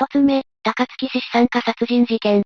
一つ目、高槻市資産家殺人事件。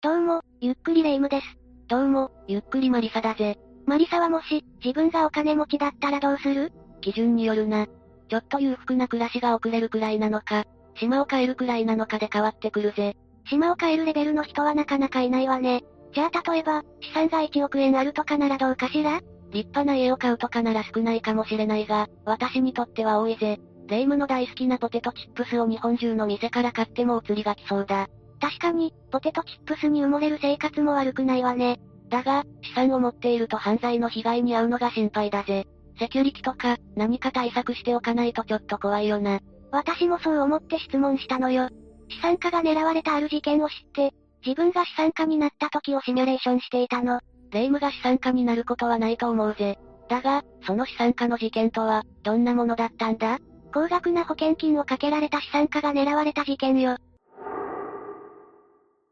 どうも、ゆっくりレ夢ムです。どうも、ゆっくりマリサだぜ。マリサはもし、自分がお金持ちだったらどうする？基準によるな。ちょっと裕福な暮らしが送れるくらいなのか、島を変えるくらいなのかで変わってくるぜ。島を変えるレベルの人はなかなかいないわね。じゃあ例えば、資産が1億円あるとかならどうかしら？立派な家を買うとかなら少ないかもしれないが、私にとっては多いぜ。レイムの大好きなポテトチップスを日本中の店から買ってもお釣りが来そうだ。確かに、ポテトチップスに埋もれる生活も悪くないわね。だが、資産を持っていると犯罪の被害に遭うのが心配だぜ。セキュリティとか、何か対策しておかないとちょっと怖いよな。私もそう思って質問したのよ。資産家が狙われたある事件を知って、自分が資産家になった時をシミュレーションしていたの。レイムが資産家になることはないと思うぜ。だが、その資産家の事件とは、どんなものだったんだ？高額な保険金をかけられた資産家が狙われた事件よ。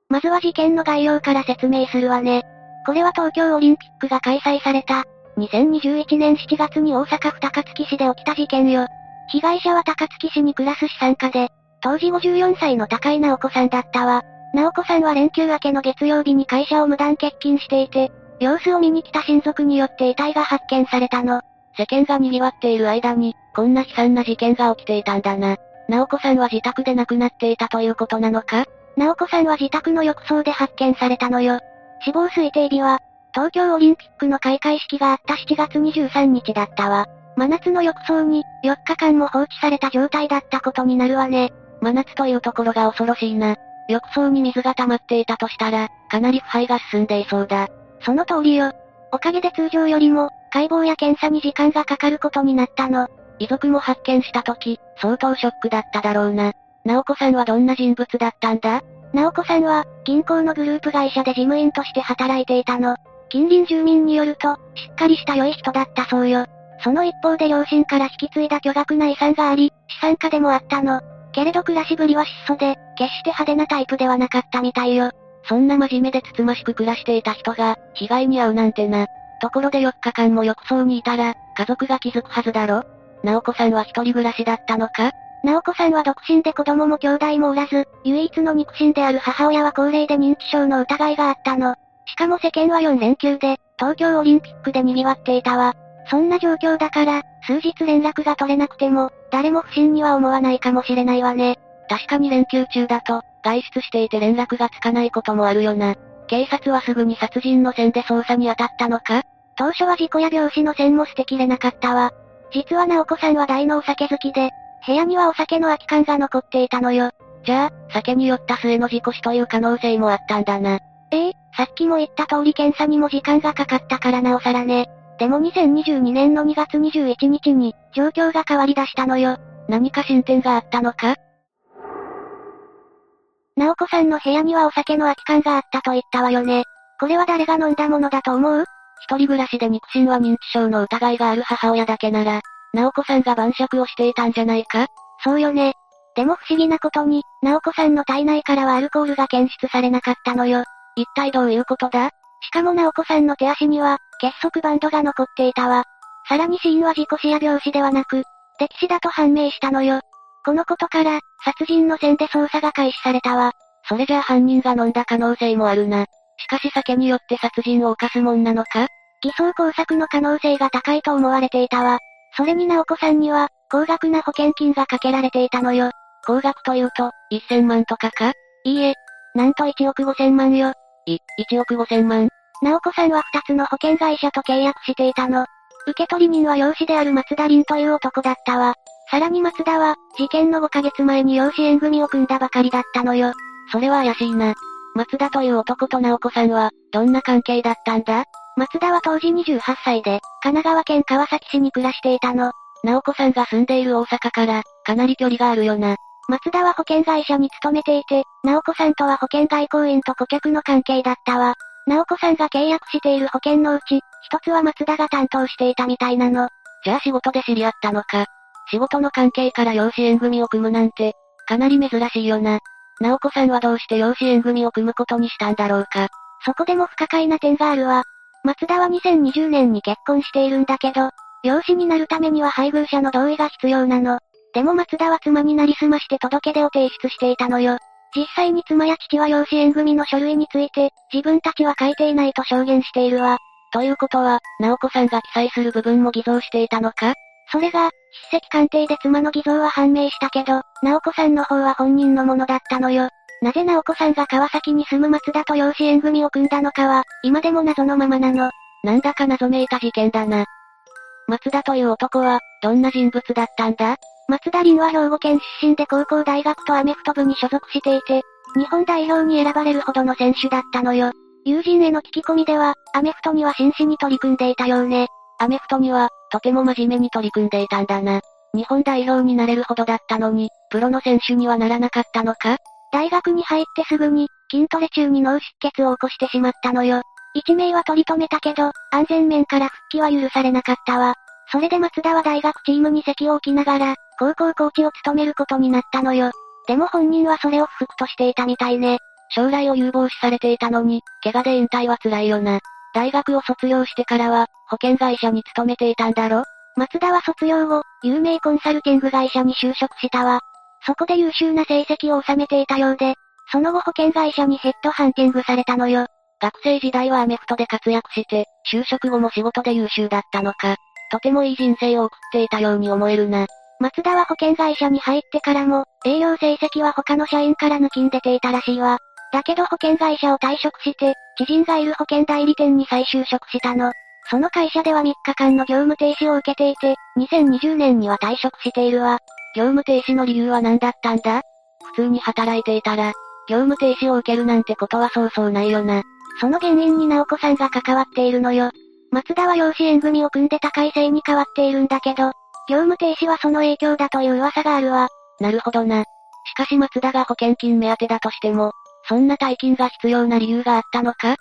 まずは事件の概要から説明するわね。これは東京オリンピックが開催された、2021年7月に大阪府高槻市で起きた事件よ。被害者は高槻市に暮らす資産家で、当時54歳の高井直子さんだったわ。直子さんは連休明けの月曜日に会社を無断欠勤していて、様子を見に来た親族によって遺体が発見されたの。世間が賑わっている間に、こんな悲惨な事件が起きていたんだな。直子さんは自宅で亡くなっていたということなのか？直子さんは自宅の浴槽で発見されたのよ。死亡推定日は、東京オリンピックの開会式があった7月23日だったわ。真夏の浴槽に、4日間も放置された状態だったことになるわね。真夏というところが恐ろしいな。浴槽に水が溜まっていたとしたら、かなり腐敗が進んでいそうだ。その通りよ。おかげで通常よりも、解剖や検査に時間がかかることになったの。遺族も発見した時、相当ショックだっただろうな。直子さんはどんな人物だったんだ？直子さんは、銀行のグループ会社で事務員として働いていたの。近隣住民によると、しっかりした良い人だったそうよ。その一方で両親から引き継いだ巨額な遺産があり、資産家でもあったの。けれど暮らしぶりは質素で、決して派手なタイプではなかったみたいよ。そんな真面目でつつましく暮らしていた人が、被害に遭うなんてな。ところで4日間も浴槽にいたら、家族が気づくはずだろ？直子さんは一人暮らしだったのか？直子さんは独身で子供も兄弟もおらず、唯一の肉親である母親は高齢で認知症の疑いがあったの。しかも世間は4連休で、東京オリンピックで賑わっていたわ。そんな状況だから、数日連絡が取れなくても、誰も不審には思わないかもしれないわね。確かに連休中だと、外出していて連絡がつかないこともあるよな。警察はすぐに殺人の線で捜査に当たったのか？当初は事故や病死の線も捨てきれなかったわ。実は直子さんは大のお酒好きで、部屋にはお酒の空き缶が残っていたのよ。じゃあ、酒に酔った末の事故死という可能性もあったんだな。ええさっきも言った通り検査にも時間がかかったからなおさらね。でも2022年の2月21日に、状況が変わり出したのよ。何か進展があったのか？直子さんの部屋にはお酒の空き缶があったと言ったわよね。これは誰が飲んだものだと思う？一人暮らしで肉親は認知症の疑いがある母親だけなら、直子さんが晩酌をしていたんじゃないか？そうよね。でも不思議なことに、直子さんの体内からはアルコールが検出されなかったのよ。一体どういうことだ？しかも直子さんの手足には、結束バンドが残っていたわ。さらに死因は事故死や病死ではなく、溺死だと判明したのよ。このことから、殺人の線で捜査が開始されたわ。それじゃあ犯人が飲んだ可能性もあるな。しかし酒によって殺人を犯すもんなのか？偽装工作の可能性が高いと思われていたわ。それに直子さんには、高額な保険金がかけられていたのよ。高額というと、1000万とかか？いいえ。なんと1億5000万よ。い、1億5000万直子さんは2つの保険会社と契約していたの。受取人は養子である松田凛という男だったわ。さらに松田は、事件の5ヶ月前に養子縁組を組んだばかりだったのよ。それは怪しいな。松田という男と直子さんは、どんな関係だったんだ？松田は当時28歳で、神奈川県川崎市に暮らしていたの。直子さんが住んでいる大阪から、かなり距離があるよな。松田は保険会社に勤めていて、直子さんとは保険外交員と顧客の関係だったわ。直子さんが契約している保険のうち、一つは松田が担当していたみたいなの。じゃあ仕事で知り合ったのか。仕事の関係から養子縁組を組むなんて、かなり珍しいよな。直子さんはどうして養子縁組を組むことにしたんだろうか。そこでも不可解な点があるわ。松田は2020年に結婚しているんだけど、養子になるためには配偶者の同意が必要なの。でも松田は妻になりすまして届け出を提出していたのよ。実際に妻や父は養子縁組の書類について、自分たちは書いていないと証言しているわ。ということは、直子さんが記載する部分も偽造していたのか？それが、筆跡鑑定で妻の偽造は判明したけど、直子さんの方は本人のものだったのよ。なぜ直子さんが川崎に住む松田と養子縁組を組んだのかは、今でも謎のままなの。なんだか謎めいた事件だな。松田という男は、どんな人物だったんだ？松田凛は兵庫県出身で高校大学とアメフト部に所属していて、日本代表に選ばれるほどの選手だったのよ。友人への聞き込みでは、アメフトには真摯に取り組んでいたようね。アメフトには、とても真面目に取り組んでいたんだな。日本代表になれるほどだったのに、プロの選手にはならなかったのか？大学に入ってすぐに、筋トレ中に脳出血を起こしてしまったのよ。一名は取り留めたけど、安全面から復帰は許されなかったわ。それで松田は大学チームに席を置きながら、高校コーチを務めることになったのよ。でも本人はそれを不服としていたみたいね。将来を有望視されていたのに、怪我で引退は辛いよな。大学を卒業してからは、保険会社に勤めていたんだろ？松田は卒業後、有名コンサルティング会社に就職したわ。そこで優秀な成績を収めていたようで、その後保険会社にヘッドハンティングされたのよ。学生時代はアメフトで活躍して、就職後も仕事で優秀だったのか。とてもいい人生を送っていたように思えるな。松田は保険会社に入ってからも、営業成績は他の社員から抜きん出ていたらしいわ。だけど保険会社を退職して、知人がいる保険代理店に再就職したの。その会社では3日間の業務停止を受けていて、2020年には退職しているわ。業務停止の理由は何だったんだ？普通に働いていたら、業務停止を受けるなんてことはそうそうないよな。その原因に直子さんが関わっているのよ。松田は養子縁組を組んで高い性に変わっているんだけど、業務停止はその影響だという噂があるわ。なるほどな。しかし松田が保険金目当てだとしても、そんな大金が必要な理由があったのか？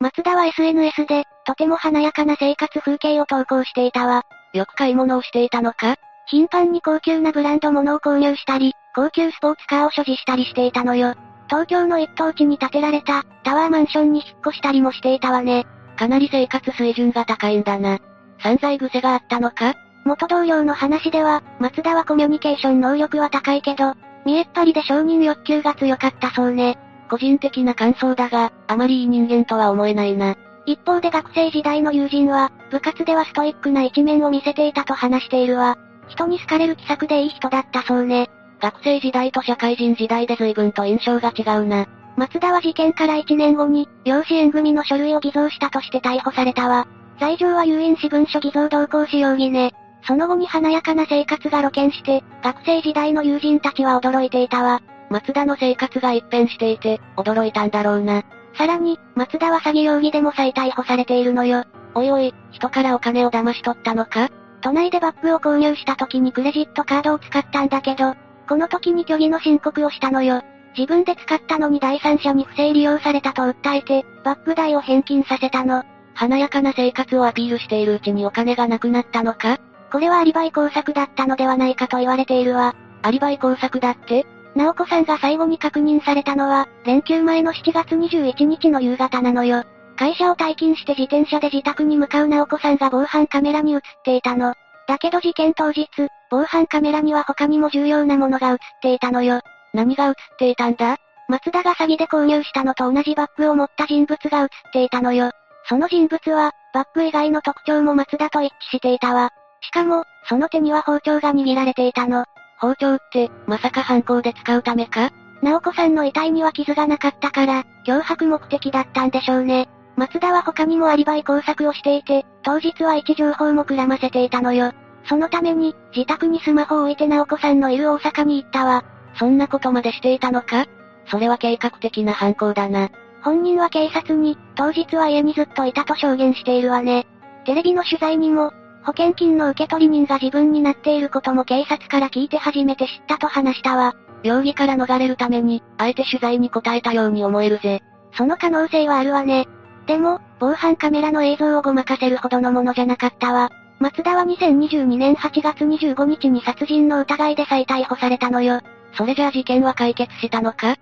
松田は SNS で、とても華やかな生活風景を投稿していたわ。よく買い物をしていたのか？頻繁に高級なブランド物を購入したり、高級スポーツカーを所持したりしていたのよ。東京の一等地に建てられた、タワーマンションに引っ越したりもしていたわね。かなり生活水準が高いんだな。散財癖があったのか？元同僚の話では、松田はコミュニケーション能力は高いけど、見えっ張りで承認欲求が強かったそうね。個人的な感想だが、あまりいい人間とは思えないな。一方で学生時代の友人は、部活ではストイックな一面を見せていたと話しているわ。人に好かれる気さくでいい人だったそうね。学生時代と社会人時代で随分と印象が違うな。松田は事件から1年後に、養子縁組の書類を偽造したとして逮捕されたわ。罪状は有印私文書偽造同行使容疑ね。その後に華やかな生活が露見して、学生時代の友人たちは驚いていたわ。松田の生活が一変していて、驚いたんだろうな。さらに、松田は詐欺容疑でも再逮捕されているのよ。おいおい、人からお金を騙し取ったのか？都内でバッグを購入した時にクレジットカードを使ったんだけど、この時に虚偽の申告をしたのよ。自分で使ったのに第三者に不正利用されたと訴えて、バッグ代を返金させたの。華やかな生活をアピールしているうちにお金がなくなったのか？これはアリバイ工作だったのではないかと言われているわ。アリバイ工作だって？直子さんが最後に確認されたのは、連休前の7月21日の夕方なのよ。会社を退勤して自転車で自宅に向かう直子さんが防犯カメラに映っていたの。だけど事件当日、防犯カメラには他にも重要なものが映っていたのよ。何が映っていたんだ？松田が詐欺で購入したのと同じバッグを持った人物が映っていたのよ。その人物は、バッグ以外の特徴も松田と一致していたわ。しかも、その手には包丁が握られていたの。包丁って、まさか犯行で使うためか？直子さんの遺体には傷がなかったから、脅迫目的だったんでしょうね。松田は他にもアリバイ工作をしていて、当日は位置情報もくらませていたのよ。そのために、自宅にスマホを置いて直子さんのいる大阪に行ったわ。そんなことまでしていたのか？それは計画的な犯行だな。本人は警察に、当日は家にずっといたと証言しているわね。テレビの取材にも、保険金の受取人が自分になっていることも警察から聞いて初めて知ったと話したわ。容疑から逃れるために、あえて取材に答えたように思えるぜ。その可能性はあるわね。でも、防犯カメラの映像をごまかせるほどのものじゃなかったわ。松田は2022年8月25日に殺人の疑いで再逮捕されたのよ。それじゃあ事件は解決したのか？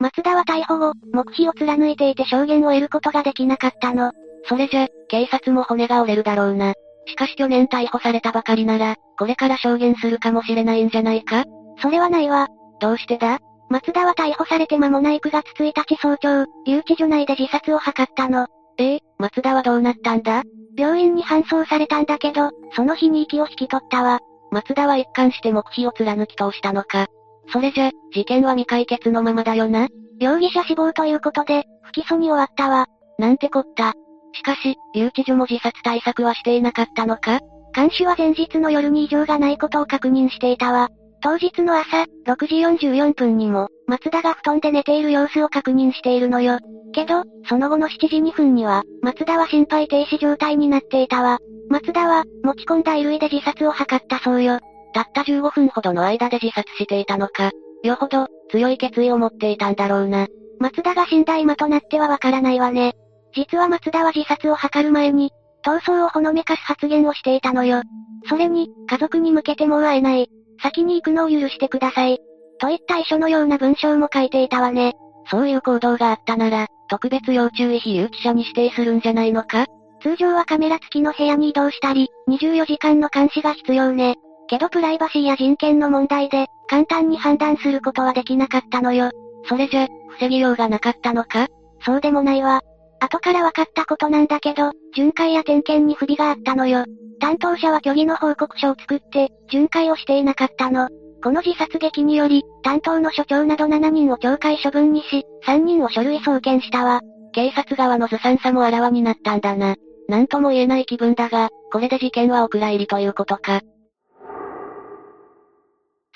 松田は逮捕後、黙秘を貫いていて証言を得ることができなかったの。それじゃ、警察も骨が折れるだろうな。しかし去年逮捕されたばかりなら、これから証言するかもしれないんじゃないか？それはないわ。どうしてだ？松田は逮捕されて間もない9月1日早朝、留置所内で自殺を図ったの。ええ松田はどうなったんだ？病院に搬送されたんだけど、その日に息を引き取ったわ。松田は一貫して黙秘を貫き通したのか？それじゃ、事件は未解決のままだよな？容疑者死亡ということで、不起訴に終わったわ。なんてこった？しかし、留置所も自殺対策はしていなかったのか？看守は前日の夜に異常がないことを確認していたわ。当日の朝、6時44分にも、松田が布団で寝ている様子を確認しているのよ。けど、その後の7時2分には、松田は心肺停止状態になっていたわ。松田は、持ち込んだ衣類で自殺を図ったそうよ。たった15分ほどの間で自殺していたのか。よほど、強い決意を持っていたんだろうな。松田が死んだ今となってはわからないわね。実は松田は自殺を図る前に、逃走をほのめかす発言をしていたのよ。それに、家族に向けてもう会えない。先に行くのを許してください。といった遺書のような文章も書いていたわね。そういう行動があったなら、特別要注意非留置者に指定するんじゃないのか？通常はカメラ付きの部屋に移動したり、24時間の監視が必要ね。けどプライバシーや人権の問題で、簡単に判断することはできなかったのよ。それじゃ、防ぎようがなかったのか？そうでもないわ。後から分かったことなんだけど、巡回や点検に不備があったのよ。担当者は虚偽の報告書を作って、巡回をしていなかったの。この自殺劇により、担当の所長など7人を懲戒処分にし、3人を書類送検したわ。警察側のずさんさもあらわになったんだな。なんとも言えない気分だが、これで事件はお蔵入りということか。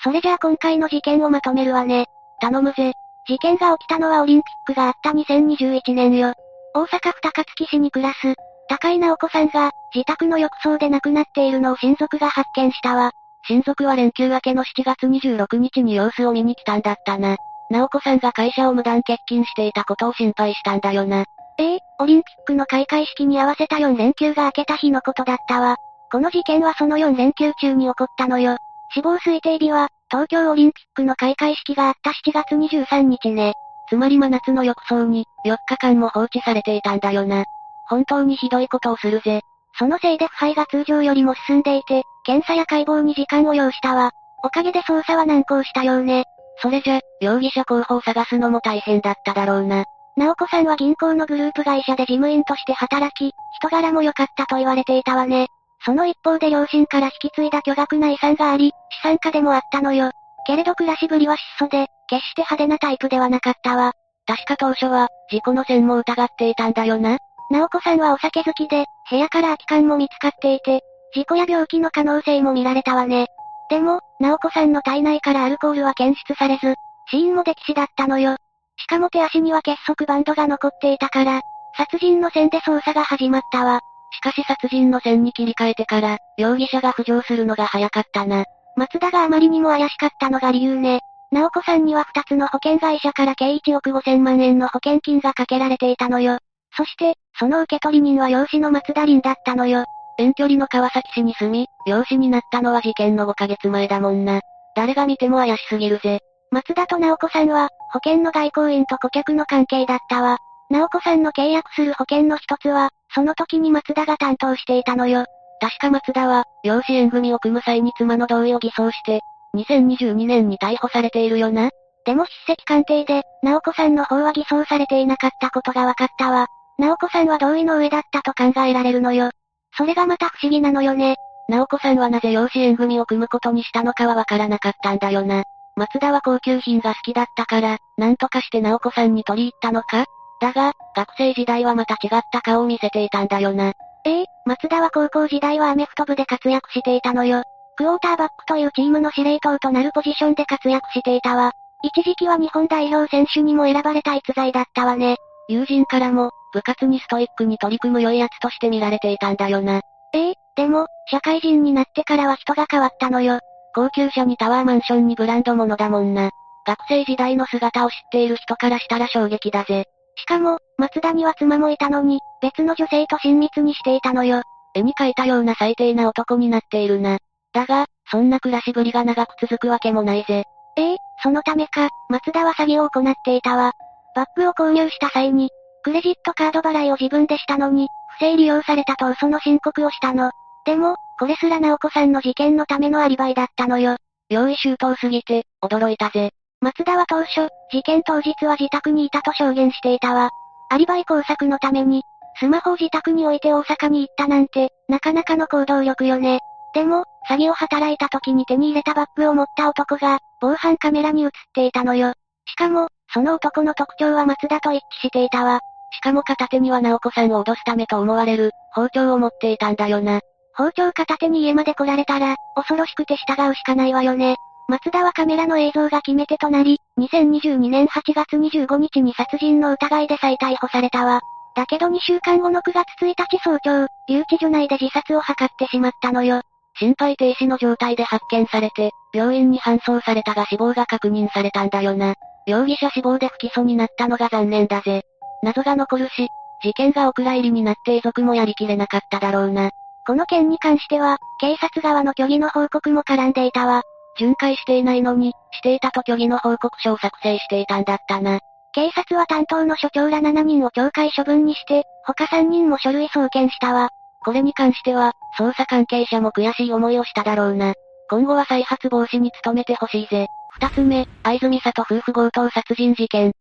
それじゃあ今回の事件をまとめるわね。頼むぜ。事件が起きたのはオリンピックがあった2021年よ。大阪府高槻市に暮らす、高井直子さんが、自宅の浴槽で亡くなっているのを親族が発見したわ。親族は連休明けの7月26日に様子を見に来たんだったな。直子さんが会社を無断欠勤していたことを心配したんだよな。ええオリンピックの開会式に合わせた4連休が明けた日のことだったわ。この事件はその4連休中に起こったのよ。死亡推定日は、東京オリンピックの開会式があった7月23日ね。つまり真夏の浴槽に、4日間も放置されていたんだよな。本当にひどいことをするぜ。そのせいで腐敗が通常よりも進んでいて、検査や解剖に時間を要したわ。おかげで捜査は難航したようね。それじゃ、容疑者候補を探すのも大変だっただろうな。直子さんは銀行のグループ会社で事務員として働き、人柄も良かったと言われていたわね。その一方で両親から引き継いだ巨額な遺産があり、資産家でもあったのよ。けれど暮らしぶりは質素で、決して派手なタイプではなかったわ。確か当初は、事故の線も疑っていたんだよな。直子さんはお酒好きで、部屋から空き缶も見つかっていて、事故や病気の可能性も見られたわね。でも、直子さんの体内からアルコールは検出されず、死因も溺死だったのよ。しかも手足には結束バンドが残っていたから、殺人の線で捜査が始まったわ。しかし殺人の線に切り替えてから、容疑者が浮上するのが早かったな。松田があまりにも怪しかったのが理由ね。直子さんには二つの保険会社から計1億5千万円の保険金がかけられていたのよ。そして、その受取人は養子の松田凛だったのよ。遠距離の川崎市に住み、養子になったのは事件の5ヶ月前だもんな。誰が見ても怪しすぎるぜ。松田と直子さんは、保険の外交員と顧客の関係だったわ。直子さんの契約する保険の一つは、その時に松田が担当していたのよ。確か松田は、養子縁組を組む際に妻の同意を偽装して、2022年に逮捕されているよな。でも筆跡鑑定で、直子さんの方は偽装されていなかったことが分かったわ。直子さんは同意の上だったと考えられるのよ。それがまた不思議なのよね。直子さんはなぜ養子縁組を組むことにしたのかはわからなかったんだよな。松田は高級品が好きだったから、なんとかして直子さんに取り入ったのか？だが、学生時代はまた違った顔を見せていたんだよな。ええ松田は高校時代はアメフト部で活躍していたのよ。クォーターバックというチームの司令塔となるポジションで活躍していたわ。一時期は日本代表選手にも選ばれた逸材だったわね。友人からも、部活にストイックに取り組む良い奴として見られていたんだよな。ええでも、社会人になってからは人が変わったのよ。高級車にタワーマンションにブランド物だもんな。学生時代の姿を知っている人からしたら衝撃だぜ。しかも、松田には妻もいたのに、別の女性と親密にしていたのよ。絵に描いたような最低な男になっているな。だが、そんな暮らしぶりが長く続くわけもないぜ。ええそのためか、松田は詐欺を行っていたわ。バッグを購入した際に、クレジットカード払いを自分でしたのに、不正利用されたと嘘の申告をしたの。でも、これすら直子さんの事件のためのアリバイだったのよ。用意周到すぎて、驚いたぜ。松田は当初、事件当日は自宅にいたと証言していたわ。アリバイ工作のために、スマホを自宅に置いて大阪に行ったなんて、なかなかの行動力よね。でも、詐欺を働いた時に手に入れたバッグを持った男が、防犯カメラに映っていたのよ。しかも、その男の特徴は松田と一致していたわ。しかも片手には直子さんを脅すためと思われる、包丁を持っていたんだよな。包丁片手に家まで来られたら、恐ろしくて従うしかないわよね。松田はカメラの映像が決め手となり、2022年8月25日に殺人の疑いで再逮捕されたわ。だけど2週間後の9月1日早朝、留置所内で自殺を図ってしまったのよ。心肺停止の状態で発見されて、病院に搬送されたが死亡が確認されたんだよな。容疑者死亡で不起訴になったのが残念だぜ。謎が残るし、事件がお蔵入りになって遺族もやりきれなかっただろうな。この件に関しては、警察側の虚偽の報告も絡んでいたわ。巡回していないのに、していたと虚偽の報告書を作成していたんだったな。警察は担当の所長ら7人を懲戒処分にして、他3人も書類送検したわ。これに関しては、捜査関係者も悔しい思いをしただろうな。今後は再発防止に努めてほしいぜ。二つ目、愛住里夫婦強盗殺人事件。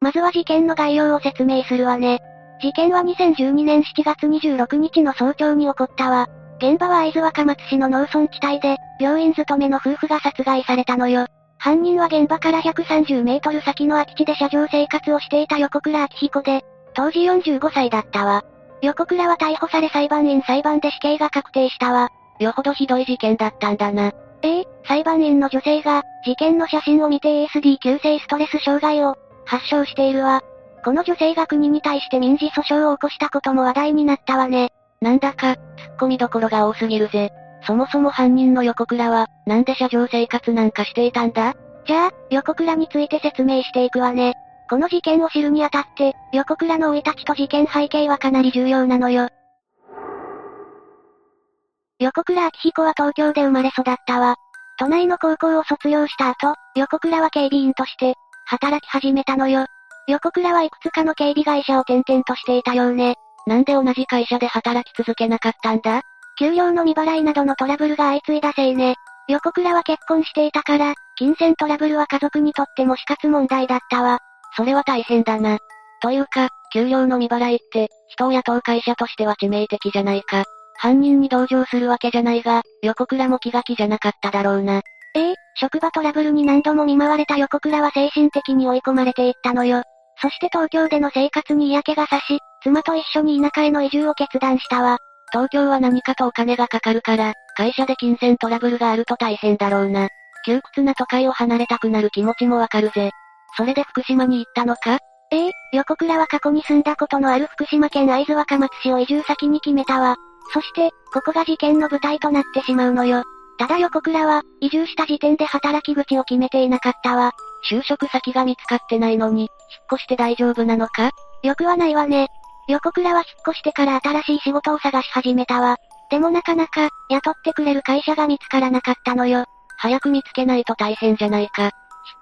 まずは事件の概要を説明するわね。事件は2012年7月26日の早朝に起こったわ。現場は会津若松市の農村地帯で、病院勤めの夫婦が殺害されたのよ。犯人は現場から130メートル先の空き地で車上生活をしていた横倉明彦で、当時45歳だったわ。横倉は逮捕され裁判員裁判で死刑が確定したわ。よほどひどい事件だったんだな。ええ裁判員の女性が、事件の写真を見て ASD 急性ストレス障害を、発症しているわ。この女性が国に対して民事訴訟を起こしたことも話題になったわね。なんだか、突っ込みどころが多すぎるぜ。そもそも犯人の横倉は、なんで車上生活なんかしていたんだ？じゃあ、横倉について説明していくわね。この事件を知るにあたって、横倉の生い立ちと事件背景はかなり重要なのよ。横倉明彦は東京で生まれ育ったわ。都内の高校を卒業した後、横倉は警備員として、働き始めたのよ。横倉はいくつかの警備会社を転々としていたようね。なんで同じ会社で働き続けなかったんだ？給料の未払いなどのトラブルが相次いだせいね。横倉は結婚していたから、金銭トラブルは家族にとっても死活問題だったわ。それは大変だな。というか、給料の未払いって、人を雇う会社としては致命的じゃないか。犯人に同情するわけじゃないが、横倉も気が気じゃなかっただろうな。ええ職場トラブルに何度も見舞われた横倉は精神的に追い込まれていったのよ。そして東京での生活に嫌気がさし、妻と一緒に田舎への移住を決断したわ。東京は何かとお金がかかるから、会社で金銭トラブルがあると大変だろうな。窮屈な都会を離れたくなる気持ちもわかるぜ。それで福島に行ったのか？ええ横倉は過去に住んだことのある福島県会津若松市を移住先に決めたわ。そして、ここが事件の舞台となってしまうのよ。ただ横倉は、移住した時点で働き口を決めていなかったわ。就職先が見つかってないのに、引っ越して大丈夫なのか？よくはないわね。横倉は引っ越してから新しい仕事を探し始めたわ。でもなかなか、雇ってくれる会社が見つからなかったのよ。早く見つけないと大変じゃないか。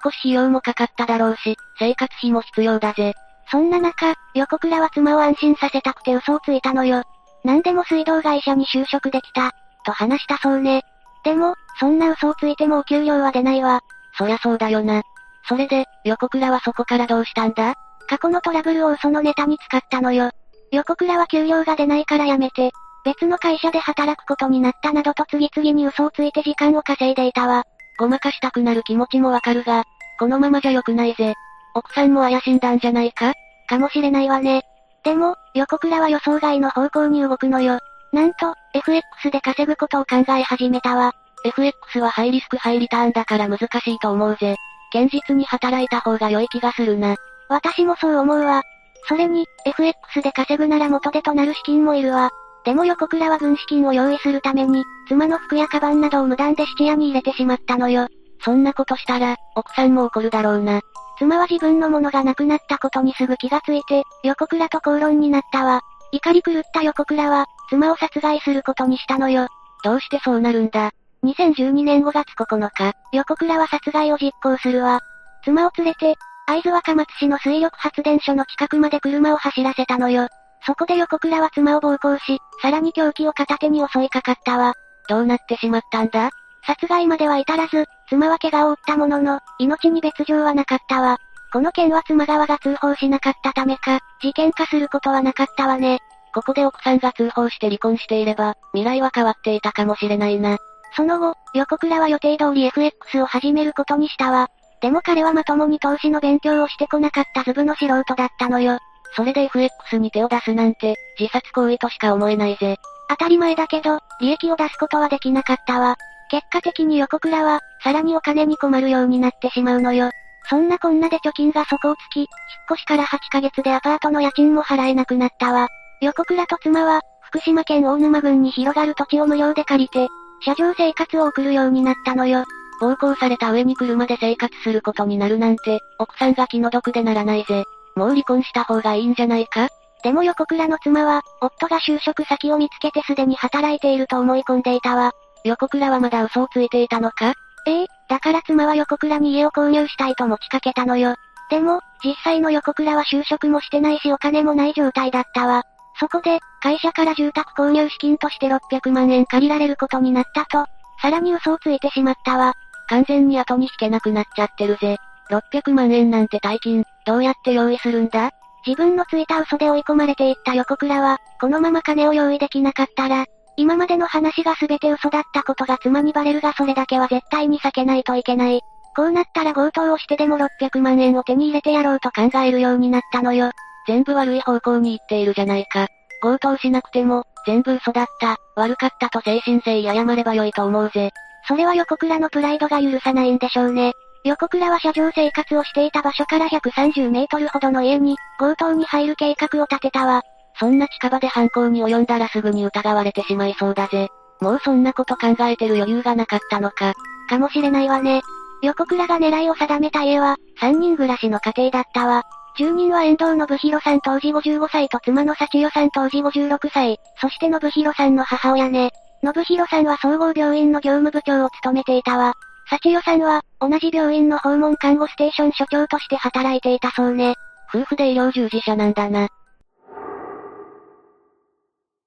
引っ越し費用もかかっただろうし、生活費も必要だぜ。そんな中、横倉は妻を安心させたくて嘘をついたのよ。何でも水道会社に就職できた、と話したそうね。でも、そんな嘘をついてもお給料は出ないわ。そりゃそうだよな。それで、横倉はそこからどうしたんだ？過去のトラブルを嘘のネタに使ったのよ。横倉は給料が出ないから辞めて、別の会社で働くことになったなどと次々に嘘をついて時間を稼いでいたわ。ごまかしたくなる気持ちもわかるが、このままじゃ良くないぜ。奥さんも怪しんだんじゃないか？かもしれないわね。でも、横倉は予想外の方向に動くのよ。なんと、FX で稼ぐことを考え始めたわ。FX はハイリスクハイリターンだから難しいと思うぜ。堅実に働いた方が良い気がするな。私もそう思うわ。それに、FX で稼ぐなら元手となる資金もいるわ。でも横倉は軍資金を用意するために、妻の服やカバンなどを無断で質屋に入れてしまったのよ。そんなことしたら、奥さんも怒るだろうな。妻は自分のものがなくなったことにすぐ気がついて、横倉と口論になったわ。怒り狂った横倉は、妻を殺害することにしたのよ。どうしてそうなるんだ？2012年5月9日、横倉は殺害を実行するわ。妻を連れて、会津若松市の水力発電所の近くまで車を走らせたのよ。そこで横倉は妻を暴行し、さらに凶器を片手に襲いかかったわ。どうなってしまったんだ？殺害までは至らず、妻は怪我を負ったものの、命に別状はなかったわ。この件は妻側が通報しなかったためか、事件化することはなかったわね。ここで奥さんが通報して離婚していれば、未来は変わっていたかもしれないな。その後、横倉は予定通り FX を始めることにしたわ。でも彼はまともに投資の勉強をしてこなかったズブの素人だったのよ。それで FX に手を出すなんて、自殺行為としか思えないぜ。当たり前だけど、利益を出すことはできなかったわ。結果的に横倉は、さらにお金に困るようになってしまうのよ。そんなこんなで貯金が底をつき、引っ越しから8ヶ月でアパートの家賃も払えなくなったわ。横倉と妻は、福島県大沼郡に広がる土地を無料で借りて、車上生活を送るようになったのよ。暴行された上に車で生活することになるなんて、奥さんが気の毒でならないぜ。もう離婚した方がいいんじゃないか？でも横倉の妻は、夫が就職先を見つけてすでに働いていると思い込んでいたわ。横倉はまだ嘘をついていたのか？ええだから妻は横倉に家を購入したいと持ちかけたのよ。でも、実際の横倉は就職もしてないしお金もない状態だったわ。そこで、会社から住宅購入資金として600万円借りられることになったと、さらに嘘をついてしまったわ。完全に後に引けなくなっちゃってるぜ。600万円なんて大金、どうやって用意するんだ？自分のついた嘘で追い込まれていった横倉は、このまま金を用意できなかったら、今までの話が全て嘘だったことが妻にバレるがそれだけは絶対に避けないといけない。こうなったら強盗をしてでも600万円を手に入れてやろうと考えるようになったのよ。全部悪い方向に行っているじゃないか。強盗しなくても、全部嘘だった、悪かったと精神性謝ればよいと思うぜ。それは横倉のプライドが許さないんでしょうね。横倉は車上生活をしていた場所から130メートルほどの家に、強盗に入る計画を立てたわ。そんな近場で犯行に及んだらすぐに疑われてしまいそうだぜ。もうそんなこと考えてる余裕がなかったのか。かもしれないわね。横倉が狙いを定めた家は、3人暮らしの家庭だったわ。住人は遠藤信弘さん当時55歳と妻の幸代さん当時56歳、そして信弘さんの母親ね。信弘さんは総合病院の業務部長を務めていたわ。幸代さんは、同じ病院の訪問看護ステーション所長として働いていたそうね。夫婦で医療従事者なんだな。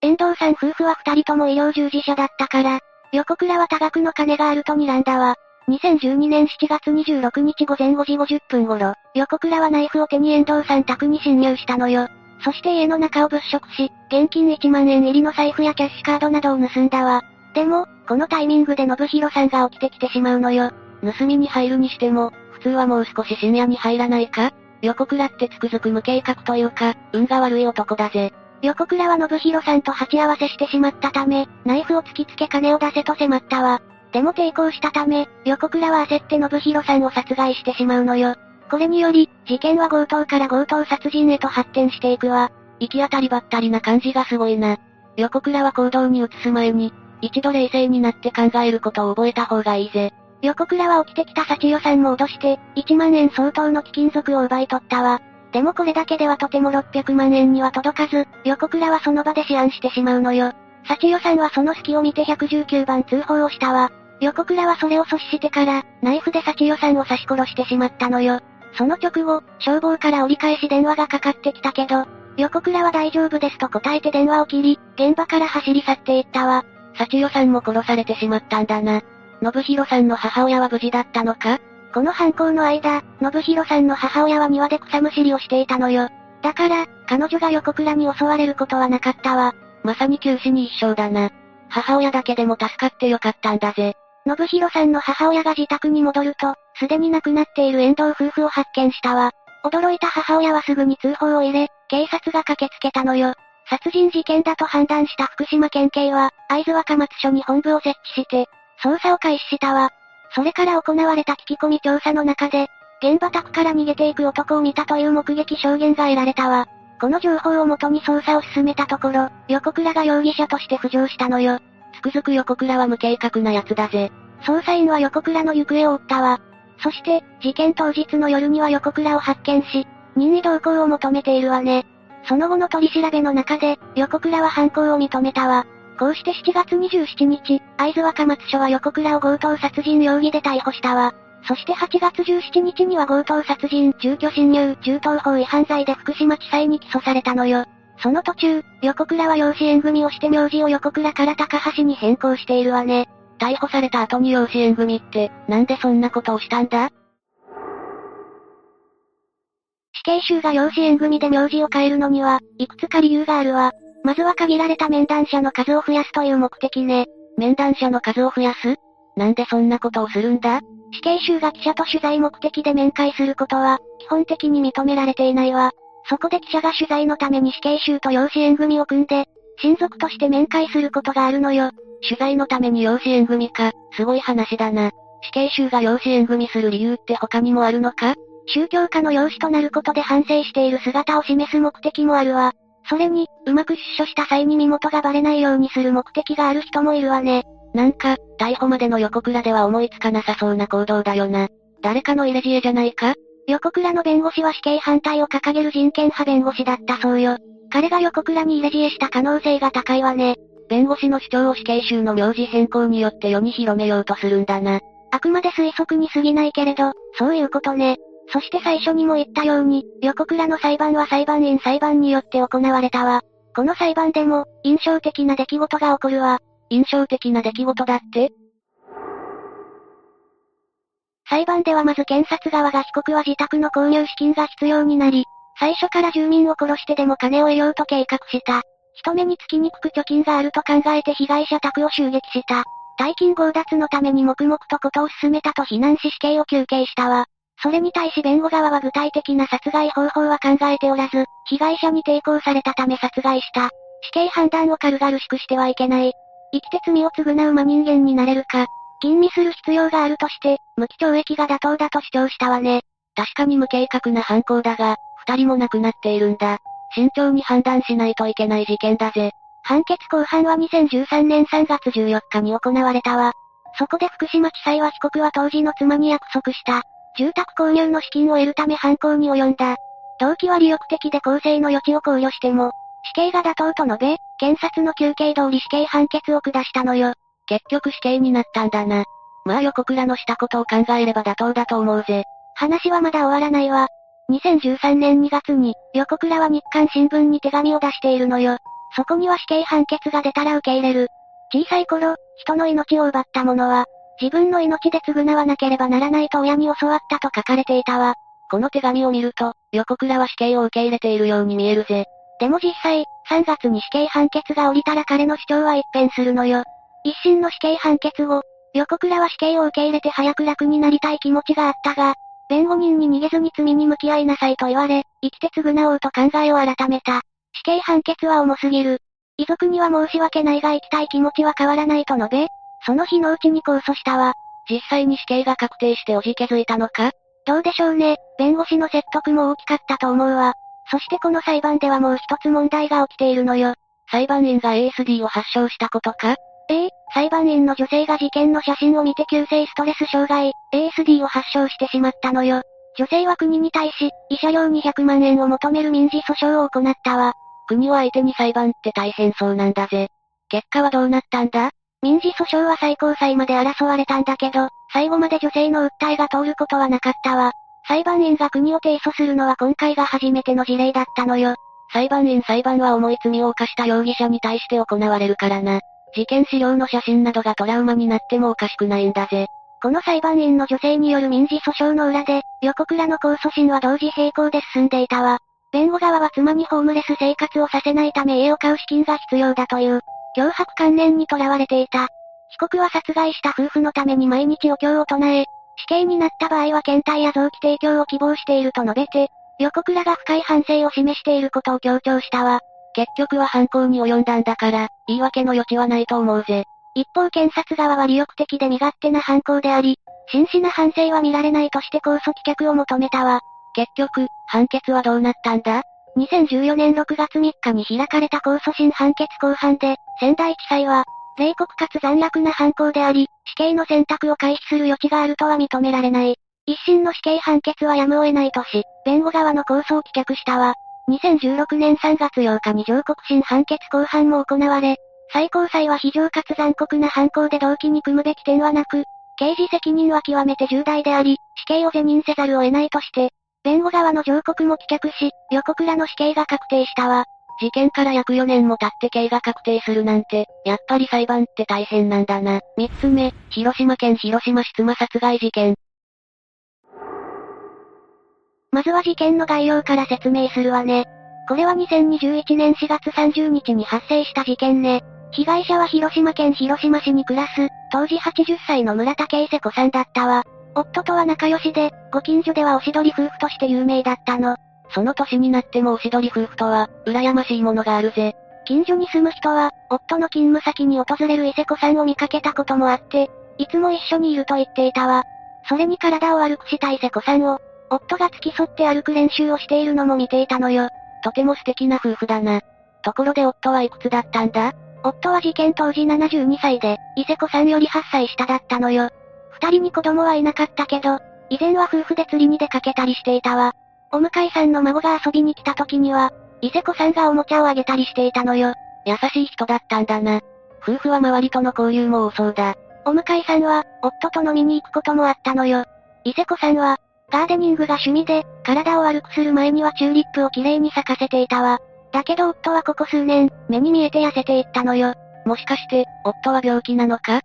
遠藤さん夫婦は二人とも医療従事者だったから、横倉は多額の金があると睨んだわ。2012年7月26日午前5時50分頃、横倉はナイフを手に遠藤さん宅に侵入したのよ。そして家の中を物色し、現金1万円入りの財布やキャッシュカードなどを盗んだわ。でも、このタイミングで信弘さんが起きてきてしまうのよ。盗みに入るにしても、普通はもう少し深夜に入らないか？横倉ってつくづく無計画というか、運が悪い男だぜ。横倉は信弘さんと鉢合わせしてしまったため、ナイフを突きつけ金を出せと迫ったわ。でも抵抗したため、横倉は焦って信弘さんを殺害してしまうのよ。これにより、事件は強盗から強盗殺人へと発展していくわ。行き当たりばったりな感じがすごいな。横倉は行動に移す前に、一度冷静になって考えることを覚えた方がいいぜ。横倉は起きてきた幸代さんも脅して、1万円相当の貴金属を奪い取ったわ。でもこれだけではとても600万円には届かず、横倉はその場で思案してしまうのよ。幸代さんはその隙を見て119番通報をしたわ。横倉はそれを阻止してから、ナイフで幸代さんを刺し殺してしまったのよ。その直後、消防から折り返し電話がかかってきたけど、横倉は大丈夫ですと答えて電話を切り、現場から走り去っていったわ。幸代さんも殺されてしまったんだな。信弘さんの母親は無事だったのか？この犯行の間、信弘さんの母親は庭で草むしりをしていたのよ。だから、彼女が横倉に襲われることはなかったわ。まさに九死に一生だな。母親だけでも助かってよかったんだぜ。信弘さんの母親が自宅に戻ると、すでに亡くなっている遠藤夫婦を発見したわ。驚いた母親はすぐに通報を入れ、警察が駆けつけたのよ。殺人事件だと判断した福島県警は、会津若松署に本部を設置して、捜査を開始したわ。それから行われた聞き込み調査の中で、現場宅から逃げていく男を見たという目撃証言が得られたわ。この情報をもとに捜査を進めたところ、横倉が容疑者として浮上したのよ。つくづく横倉は無計画な奴だぜ。捜査員は横倉の行方を追ったわ。そして、事件当日の夜には横倉を発見し、任意同行を求めているわね。その後の取り調べの中で、横倉は犯行を認めたわ。こうして7月27日、会津若松署は横倉を強盗殺人容疑で逮捕したわ。そして8月17日には強盗殺人、住居侵入、銃刀法違反罪で福島地裁に起訴されたのよ。その途中、横倉は養子縁組をして名字を横倉から高橋に変更しているわね。逮捕された後に養子縁組って、なんでそんなことをしたんだ？死刑囚が養子縁組で名字を変えるのには、いくつか理由があるわ。まずは限られた面談者の数を増やすという目的ね。面談者の数を増やす？なんでそんなことをするんだ？死刑囚が記者と取材目的で面会することは、基本的に認められていないわ。そこで記者が取材のために死刑囚と養子縁組を組んで、親族として面会することがあるのよ。取材のために養子縁組か、すごい話だな。死刑囚が養子縁組する理由って他にもあるのか？宗教家の養子となることで反省している姿を示す目的もあるわ。それに、うまく出所した際に身元がバレないようにする目的がある人もいるわね。なんか、逮捕までの横倉では思いつかなさそうな行動だよな。誰かの入れ知恵じゃないか？横倉の弁護士は死刑反対を掲げる人権派弁護士だったそうよ。彼が横倉に入れ知恵した可能性が高いわね。弁護士の主張を死刑囚の名字変更によって世に広めようとするんだな。あくまで推測に過ぎないけれど、そういうことね。そして最初にも言ったように、横倉の裁判は裁判員裁判によって行われたわ。この裁判でも、印象的な出来事が起こるわ。印象的な出来事だって？裁判ではまず検察側が被告は自宅の購入資金が必要になり、最初から住民を殺してでも金を得ようと計画した。人目につきにくく貯金があると考えて被害者宅を襲撃した。大金強奪のために黙々とことを進めたと非難し死刑を求刑したわ。それに対し弁護側は具体的な殺害方法は考えておらず、被害者に抵抗されたため殺害した。死刑判断を軽々しくしてはいけない。生きて罪を償う真人間になれるか。吟味する必要があるとして、無期懲役が妥当だと主張したわね。確かに無計画な犯行だが、二人も亡くなっているんだ。慎重に判断しないといけない事件だぜ。判決公判は2013年3月14日に行われたわ。そこで福島地裁は被告は当時の妻に約束した。住宅購入の資金を得るため犯行に及んだ。動機は利欲的で公正の余地を考慮しても、死刑が妥当と述べ、検察の休刑通り死刑判決を下したのよ。結局死刑になったんだな。まあ横倉のしたことを考えれば妥当だと思うぜ。話はまだ終わらないわ。2013年2月に、横倉は日刊新聞に手紙を出しているのよ。そこには死刑判決が出たら受け入れる。小さい頃、人の命を奪った者は、自分の命で償わなければならないと親に教わったと書かれていたわ。この手紙を見ると、横倉は死刑を受け入れているように見えるぜ。でも実際、3月に死刑判決が下りたら彼の主張は一変するのよ。一審の死刑判決後、横倉は死刑を受け入れて早く楽になりたい気持ちがあったが、弁護人に逃げずに罪に向き合いなさいと言われ、生きて償おうと考えを改めた。死刑判決は重すぎる。遺族には申し訳ないが生きたい気持ちは変わらないと述べ、その日のうちに控訴したわ。実際に死刑が確定しておじけづいたのか？どうでしょうね。弁護士の説得も大きかったと思うわ。そしてこの裁判ではもう一つ問題が起きているのよ。裁判員が ASD を発症したことか？え？え、裁判員の女性が事件の写真を見て急性ストレス障害、ASD を発症してしまったのよ。女性は国に対し、慰謝料200万円を求める民事訴訟を行ったわ。国は相手に裁判って大変そうなんだぜ。結果はどうなったんだ？民事訴訟は最高裁まで争われたんだけど、最後まで女性の訴えが通ることはなかったわ。裁判員が国を提訴するのは今回が初めての事例だったのよ。裁判員裁判は重い罪を犯した容疑者に対して行われるからな。事件資料の写真などがトラウマになってもおかしくないんだぜ。この裁判員の女性による民事訴訟の裏で、横倉の控訴審は同時並行で進んでいたわ。弁護側は妻にホームレス生活をさせないため家を買う資金が必要だという、脅迫観念にとらわれていた。被告は殺害した夫婦のために毎日お経を唱え、死刑になった場合は検体や臓器提供を希望していると述べて、横倉が深い反省を示していることを強調したわ。結局は犯行に及んだんだから、言い訳の余地はないと思うぜ。一方検察側は利欲的で身勝手な犯行であり、真摯な反省は見られないとして控訴棄却を求めたわ。結局、判決はどうなったんだ？?2014 年6月3日に開かれた控訴審判決公判で、仙台地裁は、冷酷かつ残虐な犯行であり、死刑の選択を回避する余地があるとは認められない。一審の死刑判決はやむを得ないとし、弁護側の控訴を棄却したわ。2016年3月8日に上告審判決公判も行われ、最高裁は非常かつ残酷な犯行で動機に組むべき点はなく、刑事責任は極めて重大であり、死刑を是認せざるを得ないとして、弁護側の上告も棄却し、横倉の死刑が確定したわ。事件から約4年も経って刑が確定するなんて、やっぱり裁判って大変なんだな。3つ目、広島県広島市妻殺害事件。まずは事件の概要から説明するわね。これは2021年4月30日に発生した事件ね。被害者は広島県広島市に暮らす、当時80歳の村竹伊勢子さんだったわ。夫とは仲良しで、ご近所ではおしどり夫婦として有名だったの。その年になってもおしどり夫婦とは、羨ましいものがあるぜ。近所に住む人は、夫の勤務先に訪れる伊勢子さんを見かけたこともあって、いつも一緒にいると言っていたわ。それに体を悪くした伊勢子さんを、夫が付き添って歩く練習をしているのも見ていたのよ。とても素敵な夫婦だな。ところで夫はいくつだったんだ？夫は事件当時72歳で、伊勢子さんより8歳下だったのよ。二人に子供はいなかったけど、以前は夫婦で釣りに出かけたりしていたわ。お向かいさんの孫が遊びに来た時には、伊勢子さんがおもちゃをあげたりしていたのよ。優しい人だったんだな。夫婦は周りとの交流も多そうだ。お向かいさんは、夫と飲みに行くこともあったのよ。伊勢子さんは、ガーデニングが趣味で、体を悪くする前にはチューリップをきれいに咲かせていたわ。だけど夫はここ数年、目に見えて痩せていったのよ。もしかして、夫は病気なのか？